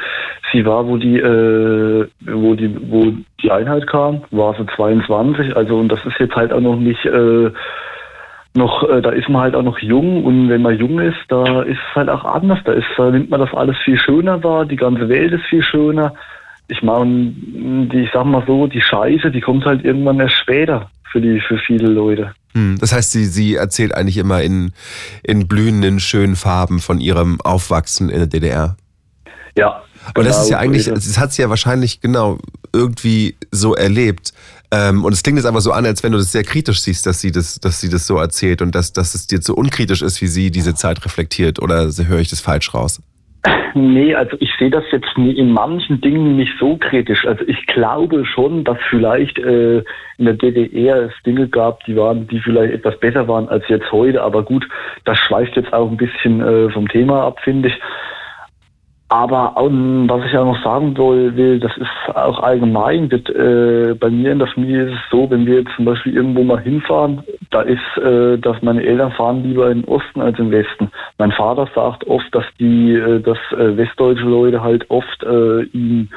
sie war, wo die, äh, wo die, wo die Einheit kam, war sie 22. Also und das ist jetzt halt auch noch nicht, äh, noch, äh, da ist man halt auch noch jung und wenn man jung ist, da ist es halt auch anders. Da ist, da nimmt man das alles viel schöner wahr. Die ganze Welt ist viel schöner. Ich meine, die, ich sag mal so, die Scheiße, die kommt halt irgendwann erst später für die, für viele Leute. Hm, das heißt, sie, sie erzählt eigentlich immer in, in blühenden, schönen Farben von ihrem Aufwachsen in der DDR. Ja. Und das ist ja eigentlich, das hat sie ja wahrscheinlich genau irgendwie so erlebt. Ähm, und es klingt jetzt aber so an, als wenn du das sehr kritisch siehst, dass sie das, dass sie das so erzählt und dass, dass es dir so unkritisch ist, wie sie diese Zeit reflektiert. Oder höre ich das falsch raus? Nee, also ich sehe das jetzt in manchen Dingen nicht so kritisch. Also ich glaube schon, dass vielleicht äh, in der DDR es Dinge gab, die waren, die vielleicht etwas besser waren als jetzt heute. Aber gut, das schweift jetzt auch ein bisschen äh, vom Thema ab, finde ich. Aber um, was ich auch noch sagen will, das ist auch allgemein, wird, äh, bei mir in der Familie ist es so, wenn wir jetzt zum Beispiel irgendwo mal hinfahren, da ist, äh, dass meine Eltern fahren lieber in den Osten als im Westen. Mein Vater sagt oft, dass die, äh, dass äh, westdeutsche Leute halt oft äh, ihn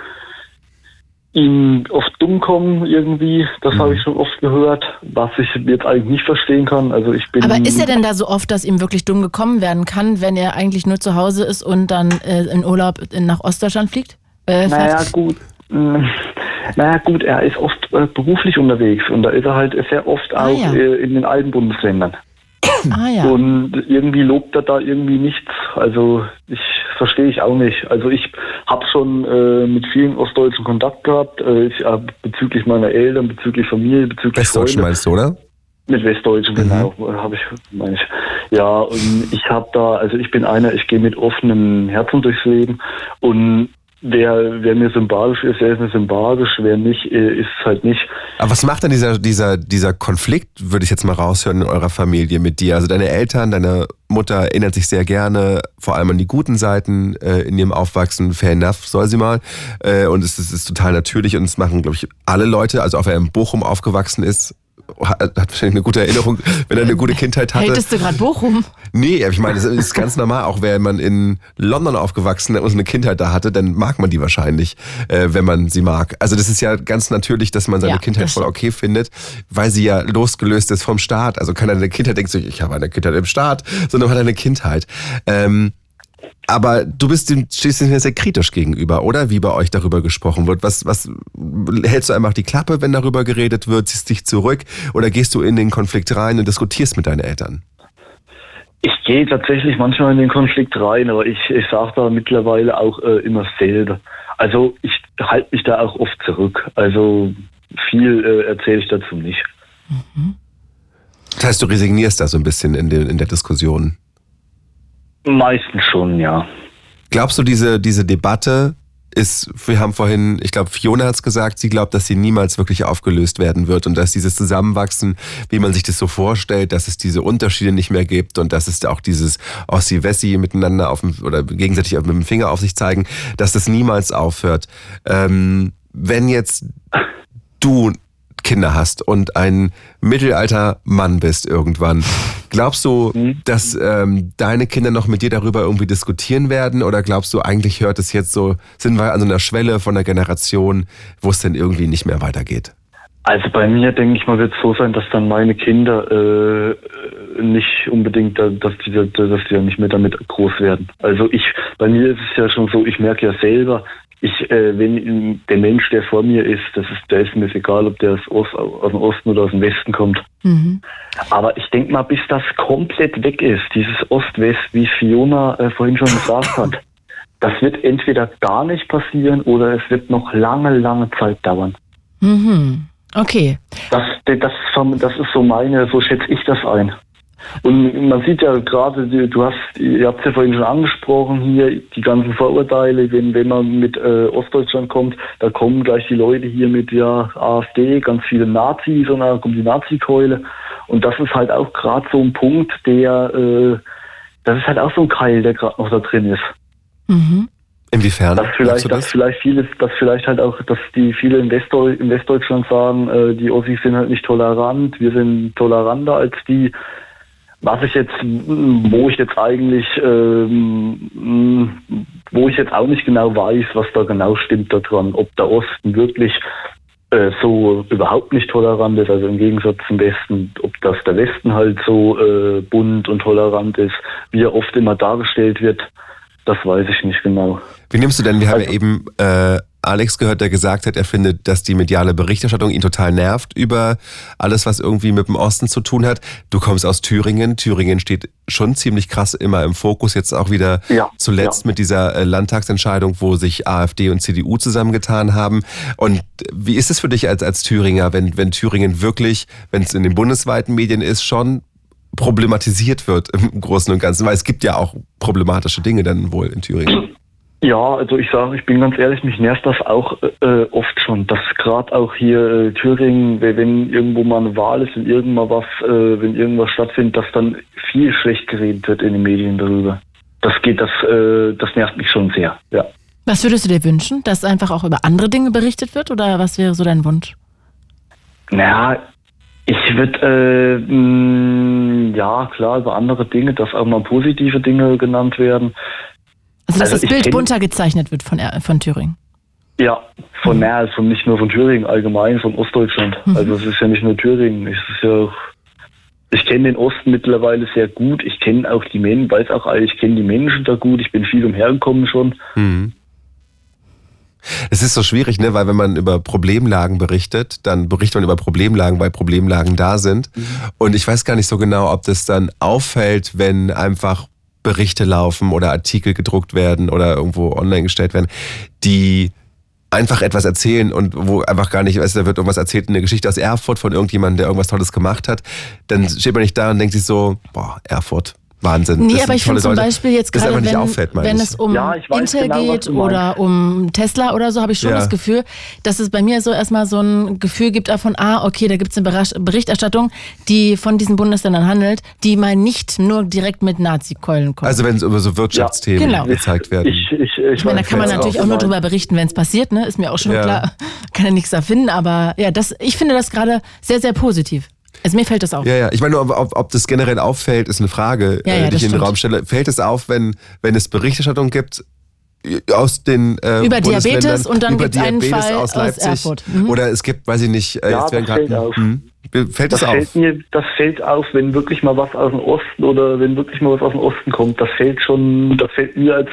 ihm oft dumm kommen irgendwie. Das mhm. habe ich schon oft gehört, was ich jetzt eigentlich nicht verstehen kann. Also ich bin. Aber ist er denn da so oft, dass ihm wirklich dumm gekommen werden kann, wenn er eigentlich nur zu Hause ist und dann äh, in Urlaub nach Ostdeutschland fliegt? Äh, naja, gut. Hm, naja, gut, er ist oft äh, beruflich unterwegs und da ist er halt sehr oft ah, auch ja. Äh, in den alten Bundesländern. Ah, ja. Und irgendwie lobt er da irgendwie nichts. Also ich verstehe ich auch nicht. Also ich habe schon äh, mit vielen Ostdeutschen Kontakt gehabt, äh, ich, äh, bezüglich meiner Eltern, bezüglich Familie, bezüglich Westdeutschen meinst du, oder? Mit Westdeutschen, mhm. genau, habe ich, meine ich. Ja, und ich habe da, also ich bin einer, ich gehe mit offenem Herzen durchs Leben und Wer, wer mir sympathisch ist, der ist mir sympathisch, wer nicht, äh, ist halt nicht. Aber was macht dann dieser, dieser, dieser Konflikt, würde ich jetzt mal raushören, in eurer Familie mit dir? Also deine Eltern, deine Mutter erinnert sich sehr gerne, vor allem an die guten Seiten äh, in ihrem Aufwachsen. Fair enough, soll sie mal. Äh, und es, es ist total natürlich und es machen, glaube ich, alle Leute, also auch wer in Bochum aufgewachsen ist, hat, wahrscheinlich eine gute Erinnerung, wenn er eine gute Kindheit hatte. Hältest du gerade Bochum? Nee, ich meine, das ist ganz normal. Auch wenn man in London aufgewachsen und eine Kindheit da hatte, dann mag man die wahrscheinlich, äh, wenn man sie mag. Also das ist ja ganz natürlich, dass man seine ja, Kindheit voll okay findet, weil sie ja losgelöst ist vom Staat. Also keiner eine Kindheit denkt sich, ich habe eine Kindheit im Staat, sondern man hat eine Kindheit. Ähm, aber du bist dem, stehst dem sehr kritisch gegenüber, oder? Wie bei euch darüber gesprochen wird. Was, was hältst du einfach die Klappe, wenn darüber geredet wird, ziehst dich zurück oder gehst du in den Konflikt rein und diskutierst mit deinen Eltern? Ich gehe tatsächlich manchmal in den Konflikt rein, aber ich, ich sage da mittlerweile auch äh, immer selber. Also ich halte mich da auch oft zurück. Also viel äh, erzähle ich dazu nicht. Das heißt, du resignierst da so ein bisschen in, den, in der Diskussion? Meistens schon, ja. Glaubst du, diese, diese Debatte ist, wir haben vorhin, ich glaube, Fiona hat es gesagt, sie glaubt, dass sie niemals wirklich aufgelöst werden wird und dass dieses Zusammenwachsen, wie man sich das so vorstellt, dass es diese Unterschiede nicht mehr gibt und dass es auch dieses Ossi-Wessi miteinander auf dem, oder gegenseitig mit dem Finger auf sich zeigen, dass das niemals aufhört. Ähm, wenn jetzt du Kinder hast und ein mittelalter Mann bist irgendwann, glaubst du, dass ähm, deine Kinder noch mit dir darüber irgendwie diskutieren werden? Oder glaubst du, eigentlich hört es jetzt so, sind wir an so einer Schwelle von der Generation, wo es denn irgendwie nicht mehr weitergeht? Also bei mir denke ich mal wird es so sein, dass dann meine Kinder äh, nicht unbedingt, da- dass die, dass die ja nicht mehr damit groß werden. Also ich, bei mir ist es ja schon so, ich merke ja selber, ich, äh, wenn der Mensch, der vor mir ist, das ist, der ist mir egal, ob der aus, Ost, aus dem Osten oder aus dem Westen kommt. Mhm. Aber ich denke mal, bis das komplett weg ist, dieses Ost-West, wie Fiona äh, vorhin schon gesagt hat, das wird entweder gar nicht passieren oder es wird noch lange, lange Zeit dauern. Mhm. Okay. Das, das, das ist so meine, so schätze ich das ein. Und man sieht ja gerade, du hast, ihr habt es ja vorhin schon angesprochen hier, die ganzen Vorurteile, wenn, wenn man mit äh, Ostdeutschland kommt, da kommen gleich die Leute hier mit ja AfD, ganz viele Nazis und dann kommt die Nazi-Keule. Und das ist halt auch gerade so ein Punkt, der, äh, das ist halt auch so ein Keil, der gerade noch da drin ist. Mhm. Inwiefern? Dass vielleicht, dass vielleicht vieles, dass vielleicht halt auch, dass die viele in, Westdeu in Westdeutschland sagen, äh, die Ossis sind halt nicht tolerant, wir sind toleranter als die. Was ich jetzt, wo ich jetzt eigentlich, ähm, mm, wo ich jetzt auch nicht genau weiß, was da genau stimmt daran, ob der Osten wirklich äh, so überhaupt nicht tolerant ist, also im Gegensatz zum Westen, ob das der Westen halt so äh, bunt und tolerant ist, wie er oft immer dargestellt wird, das weiß ich nicht genau. Wie nimmst du denn, wir haben ja eben äh, Alex gehört, der gesagt hat, er findet, dass die mediale Berichterstattung ihn total nervt über alles, was irgendwie mit dem Osten zu tun hat. Du kommst aus Thüringen. Thüringen steht schon ziemlich krass immer im Fokus. Jetzt auch wieder Ja, zuletzt mit dieser äh, Landtagsentscheidung, wo sich AfD und CDU zusammengetan haben. Und wie ist es für dich als, als Thüringer, wenn, wenn Thüringen wirklich, wenn es in den bundesweiten Medien ist, schon problematisiert wird im Großen und Ganzen? Weil es gibt ja auch problematische Dinge dann wohl in Thüringen. Ja, also ich sage, ich bin ganz ehrlich, mich nervt das auch äh, oft schon, dass gerade auch hier äh, Thüringen, wenn irgendwo mal eine Wahl ist, wenn irgendwann was, äh, wenn irgendwas stattfindet, dass dann viel schlecht geredet wird in den Medien darüber. Das geht, das, äh, das nervt mich schon sehr. Ja. Was würdest du dir wünschen? Dass einfach auch über andere Dinge berichtet wird oder was wäre so dein Wunsch? Naja, ich würde, äh, mh, ja klar, über andere Dinge, dass auch mal positive Dinge genannt werden. Also, dass Also das Bild bunter gezeichnet wird von, von Thüringen. Ja, von mehr als von nicht nur von Thüringen, allgemein von Ostdeutschland. Also es ist ja nicht nur Thüringen, es ist ja auch, ich kenne den Osten mittlerweile sehr gut, ich kenne auch die Menschen, weiß auch, ich kenne die Menschen da gut, ich bin viel umhergekommen schon. Mhm. Es ist so schwierig, ne, weil wenn man über Problemlagen berichtet, dann berichtet man über Problemlagen, weil Problemlagen da sind. Und ich weiß gar nicht so genau, ob das dann auffällt, wenn einfach Berichte laufen oder Artikel gedruckt werden oder irgendwo online gestellt werden, die einfach etwas erzählen und wo einfach gar nicht, weißt du, da wird irgendwas erzählt, eine Geschichte aus Erfurt von irgendjemandem, der irgendwas Tolles gemacht hat, dann steht man nicht da und denkt sich so, boah, Erfurt, Wahnsinn. Nee, das aber ich finde zum Leute. Beispiel jetzt gerade, wenn, auffällt, wenn es um Ja, Intel genau, geht oder um Tesla oder so, habe ich schon Ja. das Gefühl, dass es bei mir so erstmal so ein Gefühl gibt davon, ah, okay, da gibt es eine Berichterstattung, die von diesen Bundesländern handelt, die mal nicht nur direkt mit Nazi-Keulen kommt. Also wenn es über so Wirtschaftsthemen Genau. gezeigt werden. Ich, ich, ich, ich meine, da kann man natürlich auch auch nur drüber berichten, wenn es passiert, ne? Ist mir auch schon Ja. klar. Kann ja nichts erfinden, aber ja, das, ich finde das gerade sehr, sehr positiv. Also mir fällt das auf. Ja, ja. Ich meine, nur, ob, ob, ob das generell auffällt, ist eine Frage, Ja, äh, ja, die ich in den. Raum stelle. Fällt es auf, wenn, wenn es Berichterstattung gibt äh, aus den äh, Über Diabetes und dann über gibt's einen Diabetes Fall aus aus Leipzig Erfurt. Mhm. oder es gibt, weiß ich nicht, äh, Ja, jetzt werden gerade fällt Das das auf? fällt mir, das fällt auf, wenn wirklich mal was aus dem Osten oder wenn wirklich mal was aus dem Osten kommt. Das fällt schon, das fällt mir als,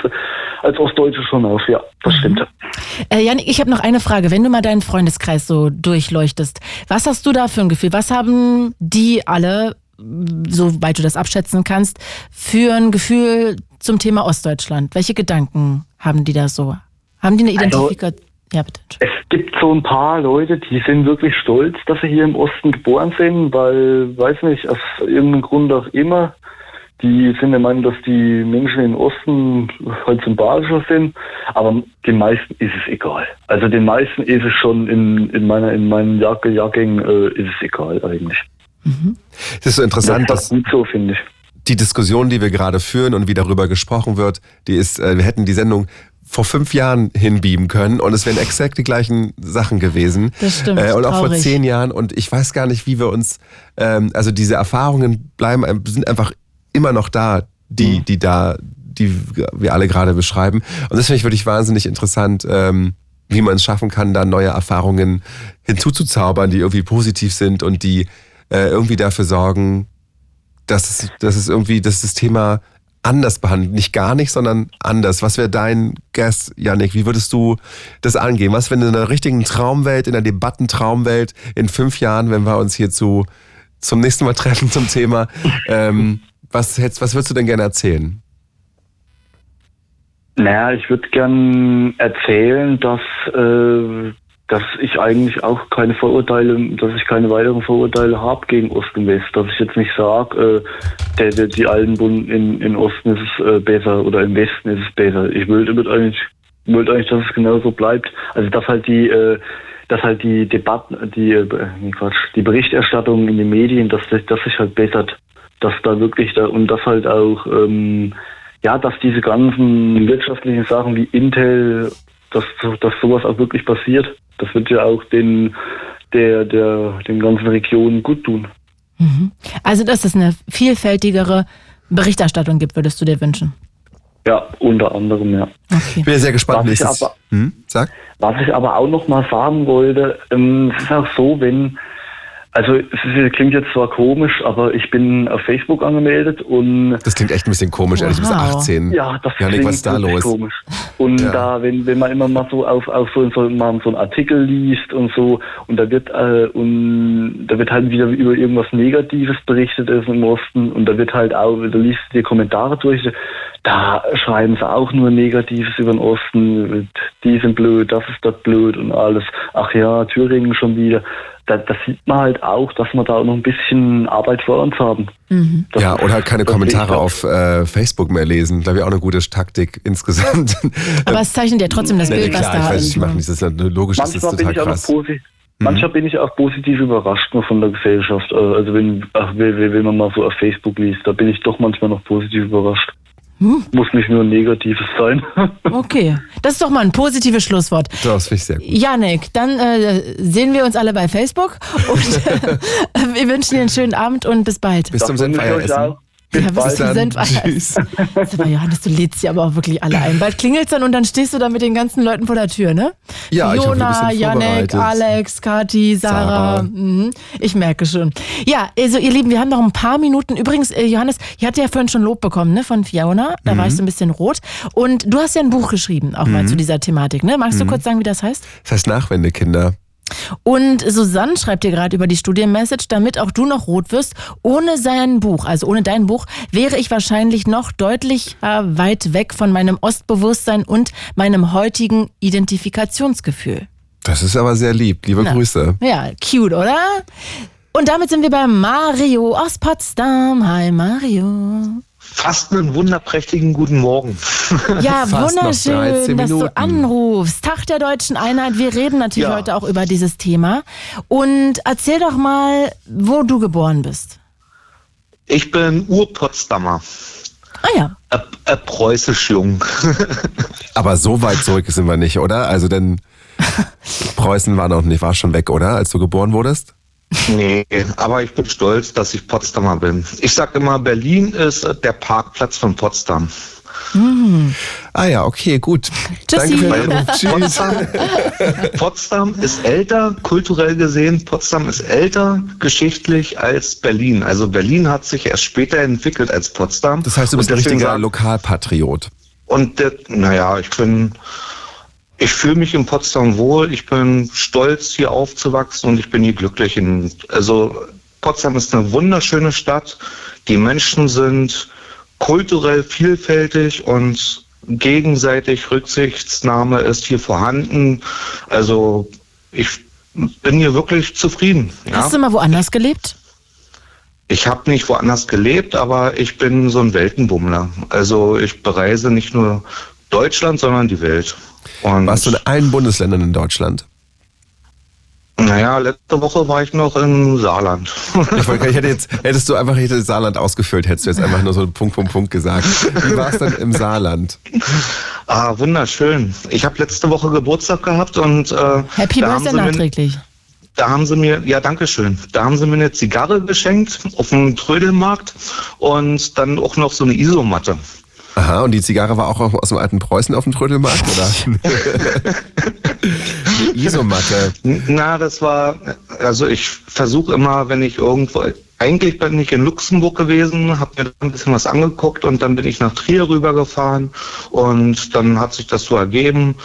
als Ostdeutsche schon auf. Ja, das Mhm. stimmt. Äh, Janik, ich habe noch eine Frage. Wenn du mal deinen Freundeskreis so durchleuchtest, was hast du da für ein Gefühl? Was haben die alle, soweit du das abschätzen kannst, für ein Gefühl zum Thema Ostdeutschland? Welche Gedanken haben die da so? Haben die eine Also- Identifikation? Ja, bitte. Es gibt so ein paar Leute, die sind wirklich stolz, dass sie hier im Osten geboren sind, weil, weiß nicht, aus irgendeinem Grund auch immer, die sind der Meinung, dass die Menschen im Osten halt sympathischer sind, aber den meisten ist es egal. Also den meisten ist es schon in, in meiner in meinen Jahr, Jahrgängen äh, ist es egal eigentlich. Es ist so interessant, das ist dass gut so finde ich. die Diskussion, die wir gerade führen und wie darüber gesprochen wird, die ist, äh, wir hätten die Sendung vor fünf Jahren hinbeamen können und es wären exakt die gleichen Sachen gewesen. Das stimmt, Äh, und auch vor zehn Jahren und ich weiß gar nicht, wie wir uns, ähm, also diese Erfahrungen bleiben, ein- sind einfach immer noch da, die, die da, die wir alle gerade beschreiben. Und das finde ich wirklich wahnsinnig interessant, ähm, wie man es schaffen kann, da neue Erfahrungen hinzuzuzaubern, die irgendwie positiv sind und die äh, irgendwie dafür sorgen, dass es, dass es irgendwie, dass das Thema anders behandelt. Nicht gar nicht, sondern anders. Was wäre dein Guess, Yannick? Wie würdest du das angehen? Was, wenn in einer richtigen Traumwelt, in einer Debattentraumwelt, in fünf Jahren, wenn wir uns hierzu zum nächsten Mal treffen zum Thema, ähm, was, hättest, was würdest du denn gerne erzählen? Naja, ich würde gern erzählen, dass, äh, dass ich eigentlich auch keine Vorurteile, dass ich keine weiteren Vorurteile habe gegen Ost und West. Dass ich jetzt nicht sage, äh, der, der, die alten Bund in, in Osten ist es äh, besser oder im Westen ist es besser. Ich will damit eigentlich, wollte eigentlich, dass es genauso bleibt. Also dass halt die, äh, dass halt die Debatten, die, äh, Quatsch, die Berichterstattung in den Medien, dass das, dass sich halt bessert, dass da wirklich da und dass halt auch ähm, ja, dass diese ganzen wirtschaftlichen Sachen wie Intel, dass, dass sowas auch wirklich passiert. Das wird ja auch den, der, der, den ganzen Regionen gut tun. Mhm. Also, dass es eine vielfältigere Berichterstattung gibt, würdest du dir wünschen? Ja, unter anderem, ja. Ich bin ja sehr gespannt, Was ich nächstes. aber- Hm? Sag. Was ich aber auch noch mal sagen wollte, ähm, es ist auch so, wenn, also es klingt jetzt zwar komisch, aber ich bin auf Facebook angemeldet und Das klingt echt ein bisschen komisch, ehrlich, du bist Wow. 18. Ja, das Janik, klingt was ist da los? komisch. Und Ja. da, wenn, wenn man immer mal so auf, auf so, so, mal so einen Artikel liest und so, und da wird äh, und da wird halt wieder über irgendwas Negatives berichtet ist im Osten und da wird halt auch, da liest du die Kommentare durch, da schreiben sie auch nur Negatives über den Osten, die sind blöd, das ist dort blöd und alles. Ach ja, Thüringen schon wieder. Da, da sieht man halt auch, dass wir da auch noch ein bisschen Arbeit vor uns haben. Mhm. Ja, oder halt keine Kommentare auf äh, Facebook mehr lesen. Glaube ich auch eine gute Taktik insgesamt. Aber es zeichnet ja trotzdem das Nee, Bild, klar, was da ich weiß, ist. ich mache nicht. Das ist ja logisch, das ist Manchmal bin total ich auch noch krass. positiv. Manchmal bin ich auch positiv überrascht nur von der Gesellschaft. Äh, Also wenn, ach, wenn man mal so auf Facebook liest, da bin ich doch manchmal noch positiv überrascht. Hm? Muss nicht nur Negatives sein. Okay, das ist doch mal ein positives Schlusswort. Das finde ich sehr gut. Janik, dann äh, sehen wir uns alle bei Facebook und äh, wir wünschen dir einen schönen Abend und bis bald. Bis zum Das wünsche ich Ja, Dann Senfeier. tschüss. Sag mal, Johannes, du lädst sie aber auch wirklich alle ein. Bald klingelt's dann und dann stehst du da mit den ganzen Leuten vor der Tür, ne? Ja, Jona, Janek. Alex, Kati, Sarah. Sarah. Mhm. Ich merke schon. Ja, also ihr Lieben, wir haben noch ein paar Minuten. Übrigens, äh, Johannes, ich hatte ja vorhin schon Lob bekommen, ne, von Fiona. Da Mhm. war ich so ein bisschen rot. Und du hast ja ein Buch geschrieben, auch mal zu dieser Thematik, ne? Magst du Mhm. kurz sagen, wie das heißt? Das heißt Nachwendekinder. Und Susanne schreibt dir gerade über die Studienmessage, damit auch du noch rot wirst. Ohne sein Buch, also ohne dein Buch, wäre ich wahrscheinlich noch deutlich äh, weit weg von meinem Ostbewusstsein und meinem heutigen Identifikationsgefühl. Das ist aber sehr lieb. Liebe Na. Grüße. Ja, cute, oder? Und damit sind wir bei Mario aus Potsdam. Hi Mario. Fast einen wunderprächtigen guten Morgen. Ja, Fast noch 13 wunderschön, dass du anrufst. Tag der deutschen Einheit. Wir reden natürlich Ja. heute auch über dieses Thema. Und erzähl doch mal, wo du geboren bist. Ich bin Ur-Potsdamer. Ah ja. Äh, äh, preußisch jung. Aber so weit zurück sind wir nicht, oder? Also denn Preußen war noch nicht, war schon weg, oder? Als du geboren wurdest? Nee, aber ich bin stolz, dass ich Potsdamer bin. Ich sag immer, Berlin ist äh, der Parkplatz von Potsdam. Ah ja, okay, gut. Tschüssi. Danke für den. Tschüss. Potsdam ist älter, kulturell gesehen. Potsdam ist älter geschichtlich als Berlin. Also Berlin hat sich erst später entwickelt als Potsdam. Das heißt, du bist ein richtiger Lokalpatriot. Und der, naja, ich bin, ich fühle mich in Potsdam wohl. Ich bin stolz, hier aufzuwachsen und ich bin hier glücklich. In, also Potsdam ist eine wunderschöne Stadt. Die Menschen sind kulturell vielfältig und gegenseitig Rücksichtsnahme ist hier vorhanden. Also ich bin hier wirklich zufrieden. Ja? Hast du mal woanders gelebt? Ich habe nicht woanders gelebt, aber ich bin so ein Weltenbummler. Also ich bereise nicht nur Deutschland, sondern die Welt. Und Warst du in allen Bundesländern in Deutschland? naja, letzte Woche war ich noch im Saarland. Ich, wollte, ich hätte jetzt, hättest du einfach hätte Saarland ausgefüllt, hättest du jetzt einfach nur so Punkt, Punkt, Punkt gesagt. Wie war es denn im Saarland? ah, wunderschön. Ich habe letzte Woche Geburtstag gehabt und äh, Happy Birthday nachträglich. Da haben sie mir, ja, danke schön. Da haben sie mir eine Zigarre geschenkt auf dem Trödelmarkt und dann auch noch so eine Isomatte. Aha, und die Zigarre war auch aus dem alten Preußen auf dem Trödelmarkt, oder? Eine Isomatte. Na, das war, also ich versuche immer, wenn ich irgendwo, eigentlich bin ich in Luxemburg gewesen, habe mir da ein bisschen was angeguckt und dann bin ich nach Trier rübergefahren und dann hat sich das so ergeben.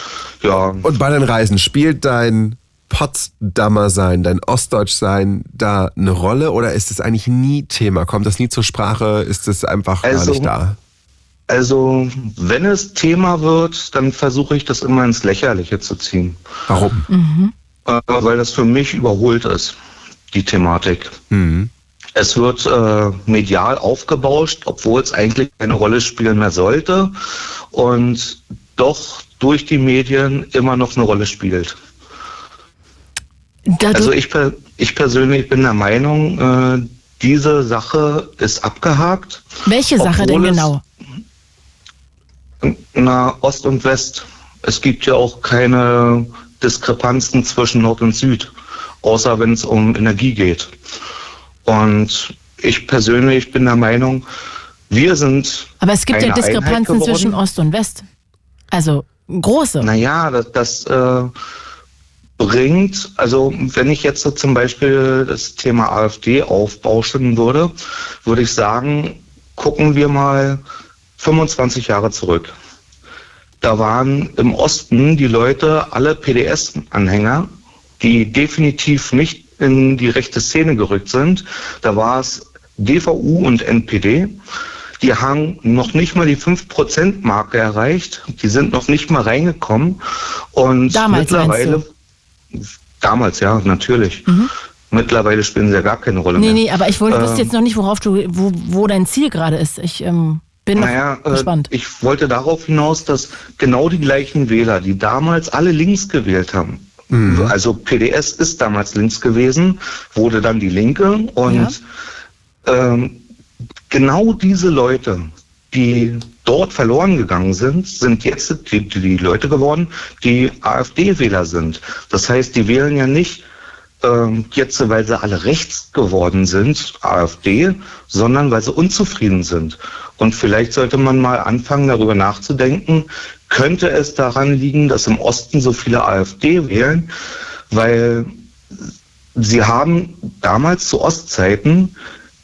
Ja, Und bei den Reisen spielt dein Potsdamer sein, dein Ostdeutsch sein da eine Rolle oder ist es eigentlich nie Thema? Kommt das nie zur Sprache? Ist es einfach gar Also- nicht da? Also wenn es Thema wird, dann versuche ich das immer ins Lächerliche zu ziehen. Warum? Äh, weil das für mich überholt ist, die Thematik. Mhm. Es wird äh, medial aufgebauscht, obwohl es eigentlich keine Rolle spielen mehr sollte und doch durch die Medien immer noch eine Rolle spielt. Da du, Also ich, per- ich persönlich bin der Meinung, äh, diese Sache ist abgehakt. welche Sache denn genau? Na, Ost und West. Es gibt ja auch keine Diskrepanzen zwischen Nord und Süd, außer wenn es um Energie geht. Und ich persönlich bin der Meinung, wir sind. Aber es gibt ja Diskrepanzen zwischen Ost und West. Also große. Naja, das, das äh, bringt, also wenn ich jetzt so zum Beispiel das Thema AfD aufbauschen würde, würde ich sagen, gucken wir mal 25 Jahre zurück. Da waren im Osten die Leute alle PDS-Anhänger, die definitiv nicht in die rechte Szene gerückt sind. Da war es DVU und NPD. Die haben noch nicht mal die 5%-Marke erreicht. Die sind noch nicht mal reingekommen. Und Damals mittlerweile, damals ja, natürlich. Mittlerweile spielen sie ja gar keine Rolle Mhm. Nee, mehr. nee, aber ich wollte, wusste Ähm, jetzt noch nicht, worauf du, wo, wo dein Ziel gerade ist. Ich ähm, bin Naja, äh, gespannt. ich wollte darauf hinaus, dass genau die gleichen Wähler, die damals alle links gewählt haben, also PDS ist damals links gewesen, wurde dann die Linke und ähm, genau diese Leute, die dort verloren gegangen sind, sind jetzt die, die, die Leute geworden, die AfD-Wähler sind. Das heißt, die wählen ja nicht ähm, jetzt, weil sie alle rechts geworden sind, AfD, sondern weil sie unzufrieden sind. Und vielleicht sollte man mal anfangen, darüber nachzudenken, könnte es daran liegen, dass im Osten so viele AfD wählen, weil sie haben damals zu Ostzeiten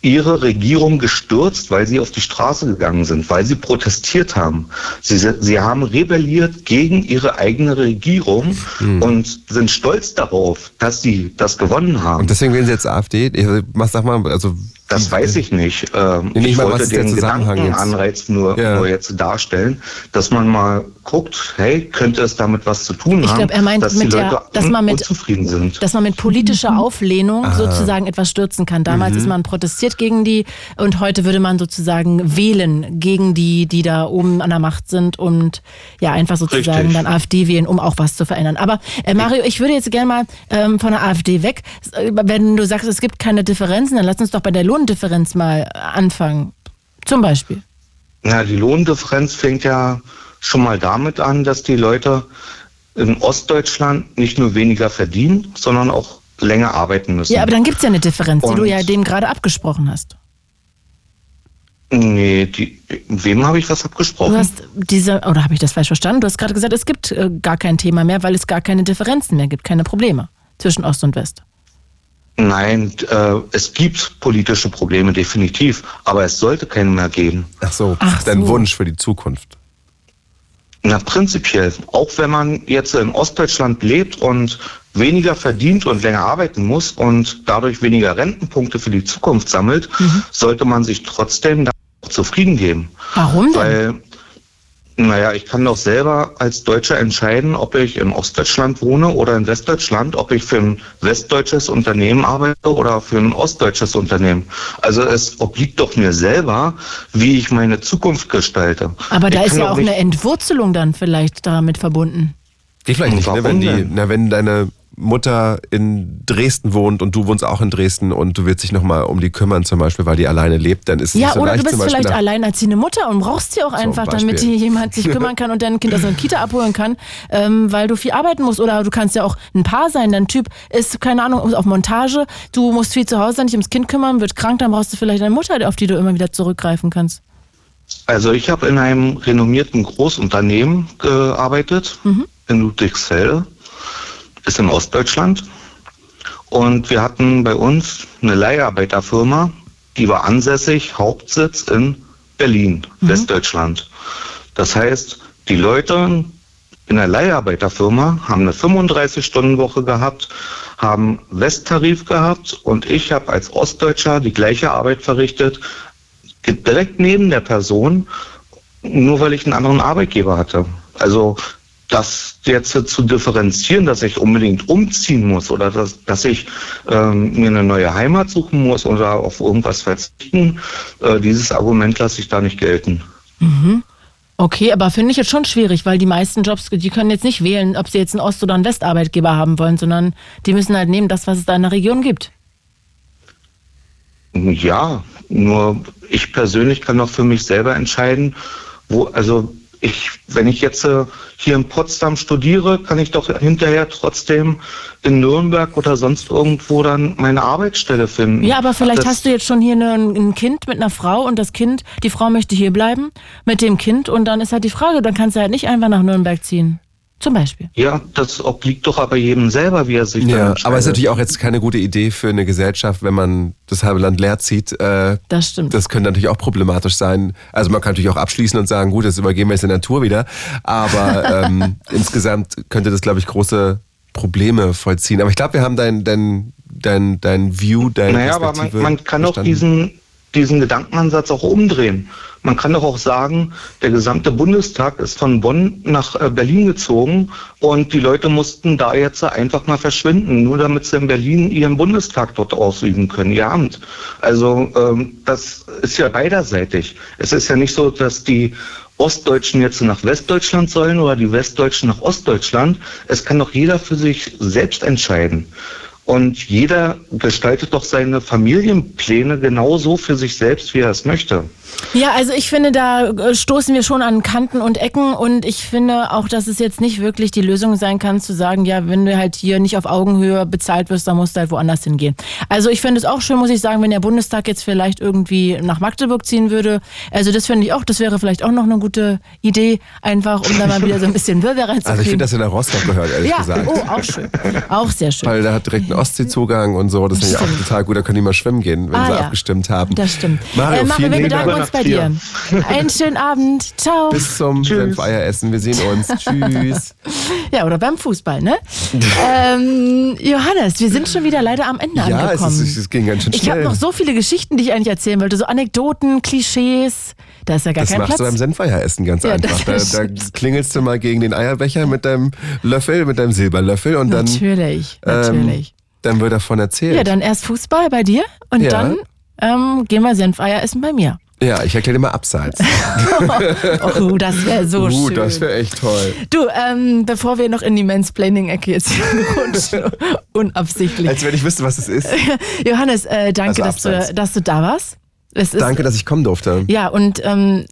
ihre Regierung gestürzt, weil sie auf die Straße gegangen sind, weil sie protestiert haben. Sie, sie haben rebelliert gegen ihre eigene Regierung und sind stolz darauf, dass sie das gewonnen haben. Und deswegen wählen sie jetzt AfD? Ich- sag mal, also Das weiß ich nicht. Ähm, ich wollte der den? Gedankenanreiz nur, Ja. nur jetzt darstellen, dass man mal guckt, hey, könnte es damit was zu tun Ich haben, glaube, er meint dass mit die der- Leute dass man mit- unzufrieden sind. dass man mit politischer Auflehnung Ah. sozusagen etwas stürzen kann. Damals Mhm. ist man protestiert gegen die und heute würde man sozusagen wählen gegen die, die da oben an der Macht sind und ja einfach sozusagen Richtig. dann AfD wählen, um auch was zu verändern. Aber äh, Mario, ich würde jetzt gerne mal ähm, von der AfD weg. Äh, Wenn du sagst, es gibt keine Differenzen, dann lass uns doch bei der Lohndifferenz mal anfangen. Zum Beispiel. Ja, die Lohndifferenz fängt ja schon mal damit an, dass die Leute in Ostdeutschland nicht nur weniger verdienen, sondern auch länger arbeiten müssen. Ja, aber dann gibt es ja eine Differenz, die du Und- ja dem gerade abgesprochen hast. Nee, die, wem habe ich was abgesprochen? Du hast diese, oder habe ich das falsch verstanden? Du hast gerade gesagt, es gibt äh, gar kein Thema mehr, weil es gar keine Differenzen mehr gibt, keine Probleme zwischen Ost und West. Nein, äh, es gibt politische Probleme definitiv, aber es sollte keine mehr geben. Ach so, Ach dein so. Wunsch für die Zukunft. Na, prinzipiell. Auch wenn man jetzt in Ostdeutschland lebt und weniger verdient und länger arbeiten muss und dadurch weniger Rentenpunkte für die Zukunft sammelt, sollte man sich trotzdem da auch zufrieden geben. Warum denn? Weil, Naja, ich kann doch selber als Deutscher entscheiden, ob ich in Ostdeutschland wohne oder in Westdeutschland, ob ich für ein westdeutsches Unternehmen arbeite oder für ein ostdeutsches Unternehmen. Also es obliegt doch mir selber, wie ich meine Zukunft gestalte. Aber da ich ist ja auch eine Entwurzelung dann vielleicht damit verbunden. Geht vielleicht nicht, ne? Wenn, die, na, wenn deine Mutter in Dresden wohnt und du wohnst auch in Dresden und du willst dich nochmal um die kümmern zum Beispiel, weil die alleine lebt, dann ist es Ja, nicht so oder leicht du bist vielleicht alleinerziehende Mutter und brauchst sie auch einfach, damit hier jemand sich kümmern kann und dein Kind aus der Kita abholen kann, ähm, weil du viel arbeiten musst. Oder du kannst ja auch ein Paar sein. Dein Typ ist, keine Ahnung, auf Montage. Du musst viel zu Hause sein, dich ums Kind kümmern, wird krank, dann brauchst du vielleicht eine Mutter, auf die du immer wieder zurückgreifen kannst. Also ich habe in einem renommierten Großunternehmen gearbeitet, in Ludwigsfelde, ist in Ostdeutschland. Und wir hatten bei uns eine Leiharbeiterfirma, die war ansässig, Hauptsitz in Berlin, Westdeutschland. Das heißt, die Leute in der Leiharbeiterfirma haben eine 35-Stunden-Woche gehabt, haben Westtarif gehabt und ich habe als Ostdeutscher die gleiche Arbeit verrichtet, direkt neben der Person, nur weil ich einen anderen Arbeitgeber hatte. Also das jetzt zu differenzieren, dass ich unbedingt umziehen muss oder dass, dass ich ähm, mir eine neue Heimat suchen muss oder auf irgendwas verzichten, äh, dieses Argument lasse ich da nicht gelten. Mhm. Okay, aber finde ich jetzt schon schwierig, weil die meisten Jobs, die können jetzt nicht wählen, ob sie jetzt einen Ost- oder einen Westarbeitgeber haben wollen, sondern die müssen halt nehmen das, was es da in der Region gibt. Ja, nur ich persönlich kann doch für mich selber entscheiden, wo, also ich, wenn ich jetzt äh, hier in Potsdam studiere, kann ich doch hinterher trotzdem in Nürnberg oder sonst irgendwo dann meine Arbeitsstelle finden. Ja, aber vielleicht Das- hast du jetzt schon hier eine, ein Kind mit einer Frau und das Kind, die Frau möchte hier bleiben mit dem Kind und dann ist halt die Frage, dann kannst du halt nicht einfach nach Nürnberg ziehen. Zum Beispiel. Ja, das obliegt doch aber jedem selber, wie er sich Ja, entscheidet. aber es ist natürlich auch jetzt keine gute Idee für eine Gesellschaft, wenn man das halbe Land leer zieht. Äh, das stimmt. Das könnte natürlich auch problematisch sein. Also man kann natürlich auch abschließen und sagen, gut, jetzt übergeben wir jetzt in der Natur wieder. Aber ähm, insgesamt könnte das, glaube ich, große Probleme vollziehen. Aber ich glaube, wir haben dein, dein, dein, dein View, deine Naja, aber man, man kann doch verstanden. diesen, diesen Gedankenansatz auch umdrehen. Man kann doch auch sagen, der gesamte Bundestag ist von Bonn nach äh, Berlin gezogen und die Leute mussten da jetzt einfach mal verschwinden, nur damit sie in Berlin ihren Bundestag dort ausüben können, ihr Amt. Also ähm, das ist ja beiderseitig. Es ist ja nicht so, dass die Ostdeutschen jetzt nach Westdeutschland sollen oder die Westdeutschen nach Ostdeutschland. Es kann doch jeder für sich selbst entscheiden. Und jeder gestaltet doch seine Familienpläne genauso für sich selbst, wie er es möchte. Ja, also ich finde, da äh, stoßen wir schon an Kanten und Ecken und ich finde auch, dass es jetzt nicht wirklich die Lösung sein kann, zu sagen, ja, wenn du halt hier nicht auf Augenhöhe bezahlt wirst, dann musst du halt woanders hingehen. Also ich finde es auch schön, muss ich sagen, wenn der Bundestag jetzt vielleicht irgendwie nach Magdeburg ziehen würde. Also das finde ich auch, das wäre vielleicht auch noch eine gute Idee, einfach um da mal wieder so ein bisschen Wirbel reinzukriegen. Also ich finde, das in der Rostock gehört, ehrlich ja, gesagt. oh, auch schön. Auch sehr schön. Weil da hat direkt einen Ostseezugang und so. Das finde ich auch total gut. Da können die mal schwimmen gehen, wenn Ah, sie ja. abgestimmt haben. Das stimmt. Mario, äh, Mario vielen wir bedanken Dank. Uns bei dir. Einen schönen Abend. Ciao. Bis zum Senfeieressen. Wir sehen uns. Tschüss. Ja, oder beim Fußball, ne? ähm, Johannes, wir sind schon wieder leider am Ende Ja, es, angekommen. ist, es ging ganz schön ich schnell. habe noch so viele Geschichten, die ich eigentlich erzählen wollte. So Anekdoten, Klischees. Da ist ja gar das kein machst Platz. du beim Senfeieressen ganz Ja, einfach. Da, da klingelst du mal gegen den Eierbecher mit deinem Löffel, mit deinem Silberlöffel und dann. Natürlich, Ähm, natürlich. dann wird davon erzählt. ja, dann erst Fußball bei dir und Ja. dann ähm, gehen wir Senfeier essen bei mir. Ja, ich erkläre dir mal abseits. oh, das wäre so uh, schön. das wäre echt toll. Du, ähm, bevor wir noch in die Mansplaining-Ecke jetzt rutschen, unabsichtlich. Als wenn ich wüsste, was es ist. Johannes, äh, danke, Also dass, du, dass du da warst. Ist, Danke, dass ich kommen durfte. Ja, und ähm,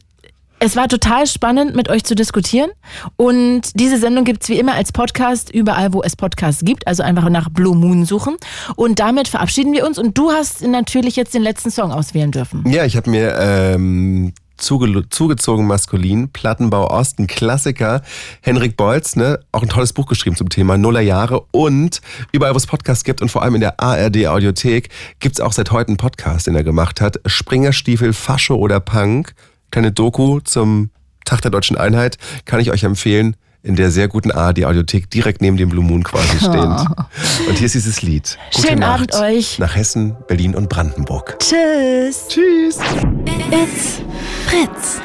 es war total spannend, mit euch zu diskutieren. Und diese Sendung gibt's wie immer als Podcast überall, wo es Podcasts gibt. Also einfach nach Blue Moon suchen. Und damit verabschieden wir uns. Und du hast natürlich jetzt den letzten Song auswählen dürfen. Ja, ich habe mir ähm, zuge zugezogen maskulin, Plattenbau Ost, ein Klassiker, Henrik Bolz, ne, auch ein tolles Buch geschrieben zum Thema Nuller Jahre und überall, wo es Podcasts gibt und vor allem in der ARD Audiothek gibt's auch seit heute einen Podcast, den er gemacht hat, Springerstiefel, Fascho oder Punk, kleine Doku zum Tag der Deutschen Einheit, kann ich euch empfehlen. In der sehr guten ARD Audiothek direkt neben dem Blue Moon quasi stehend. Und hier ist dieses Lied. Gute Schönen Nacht Abend euch. Nach Hessen, Berlin und Brandenburg. Tschüss. Tschüss. It's Fritz.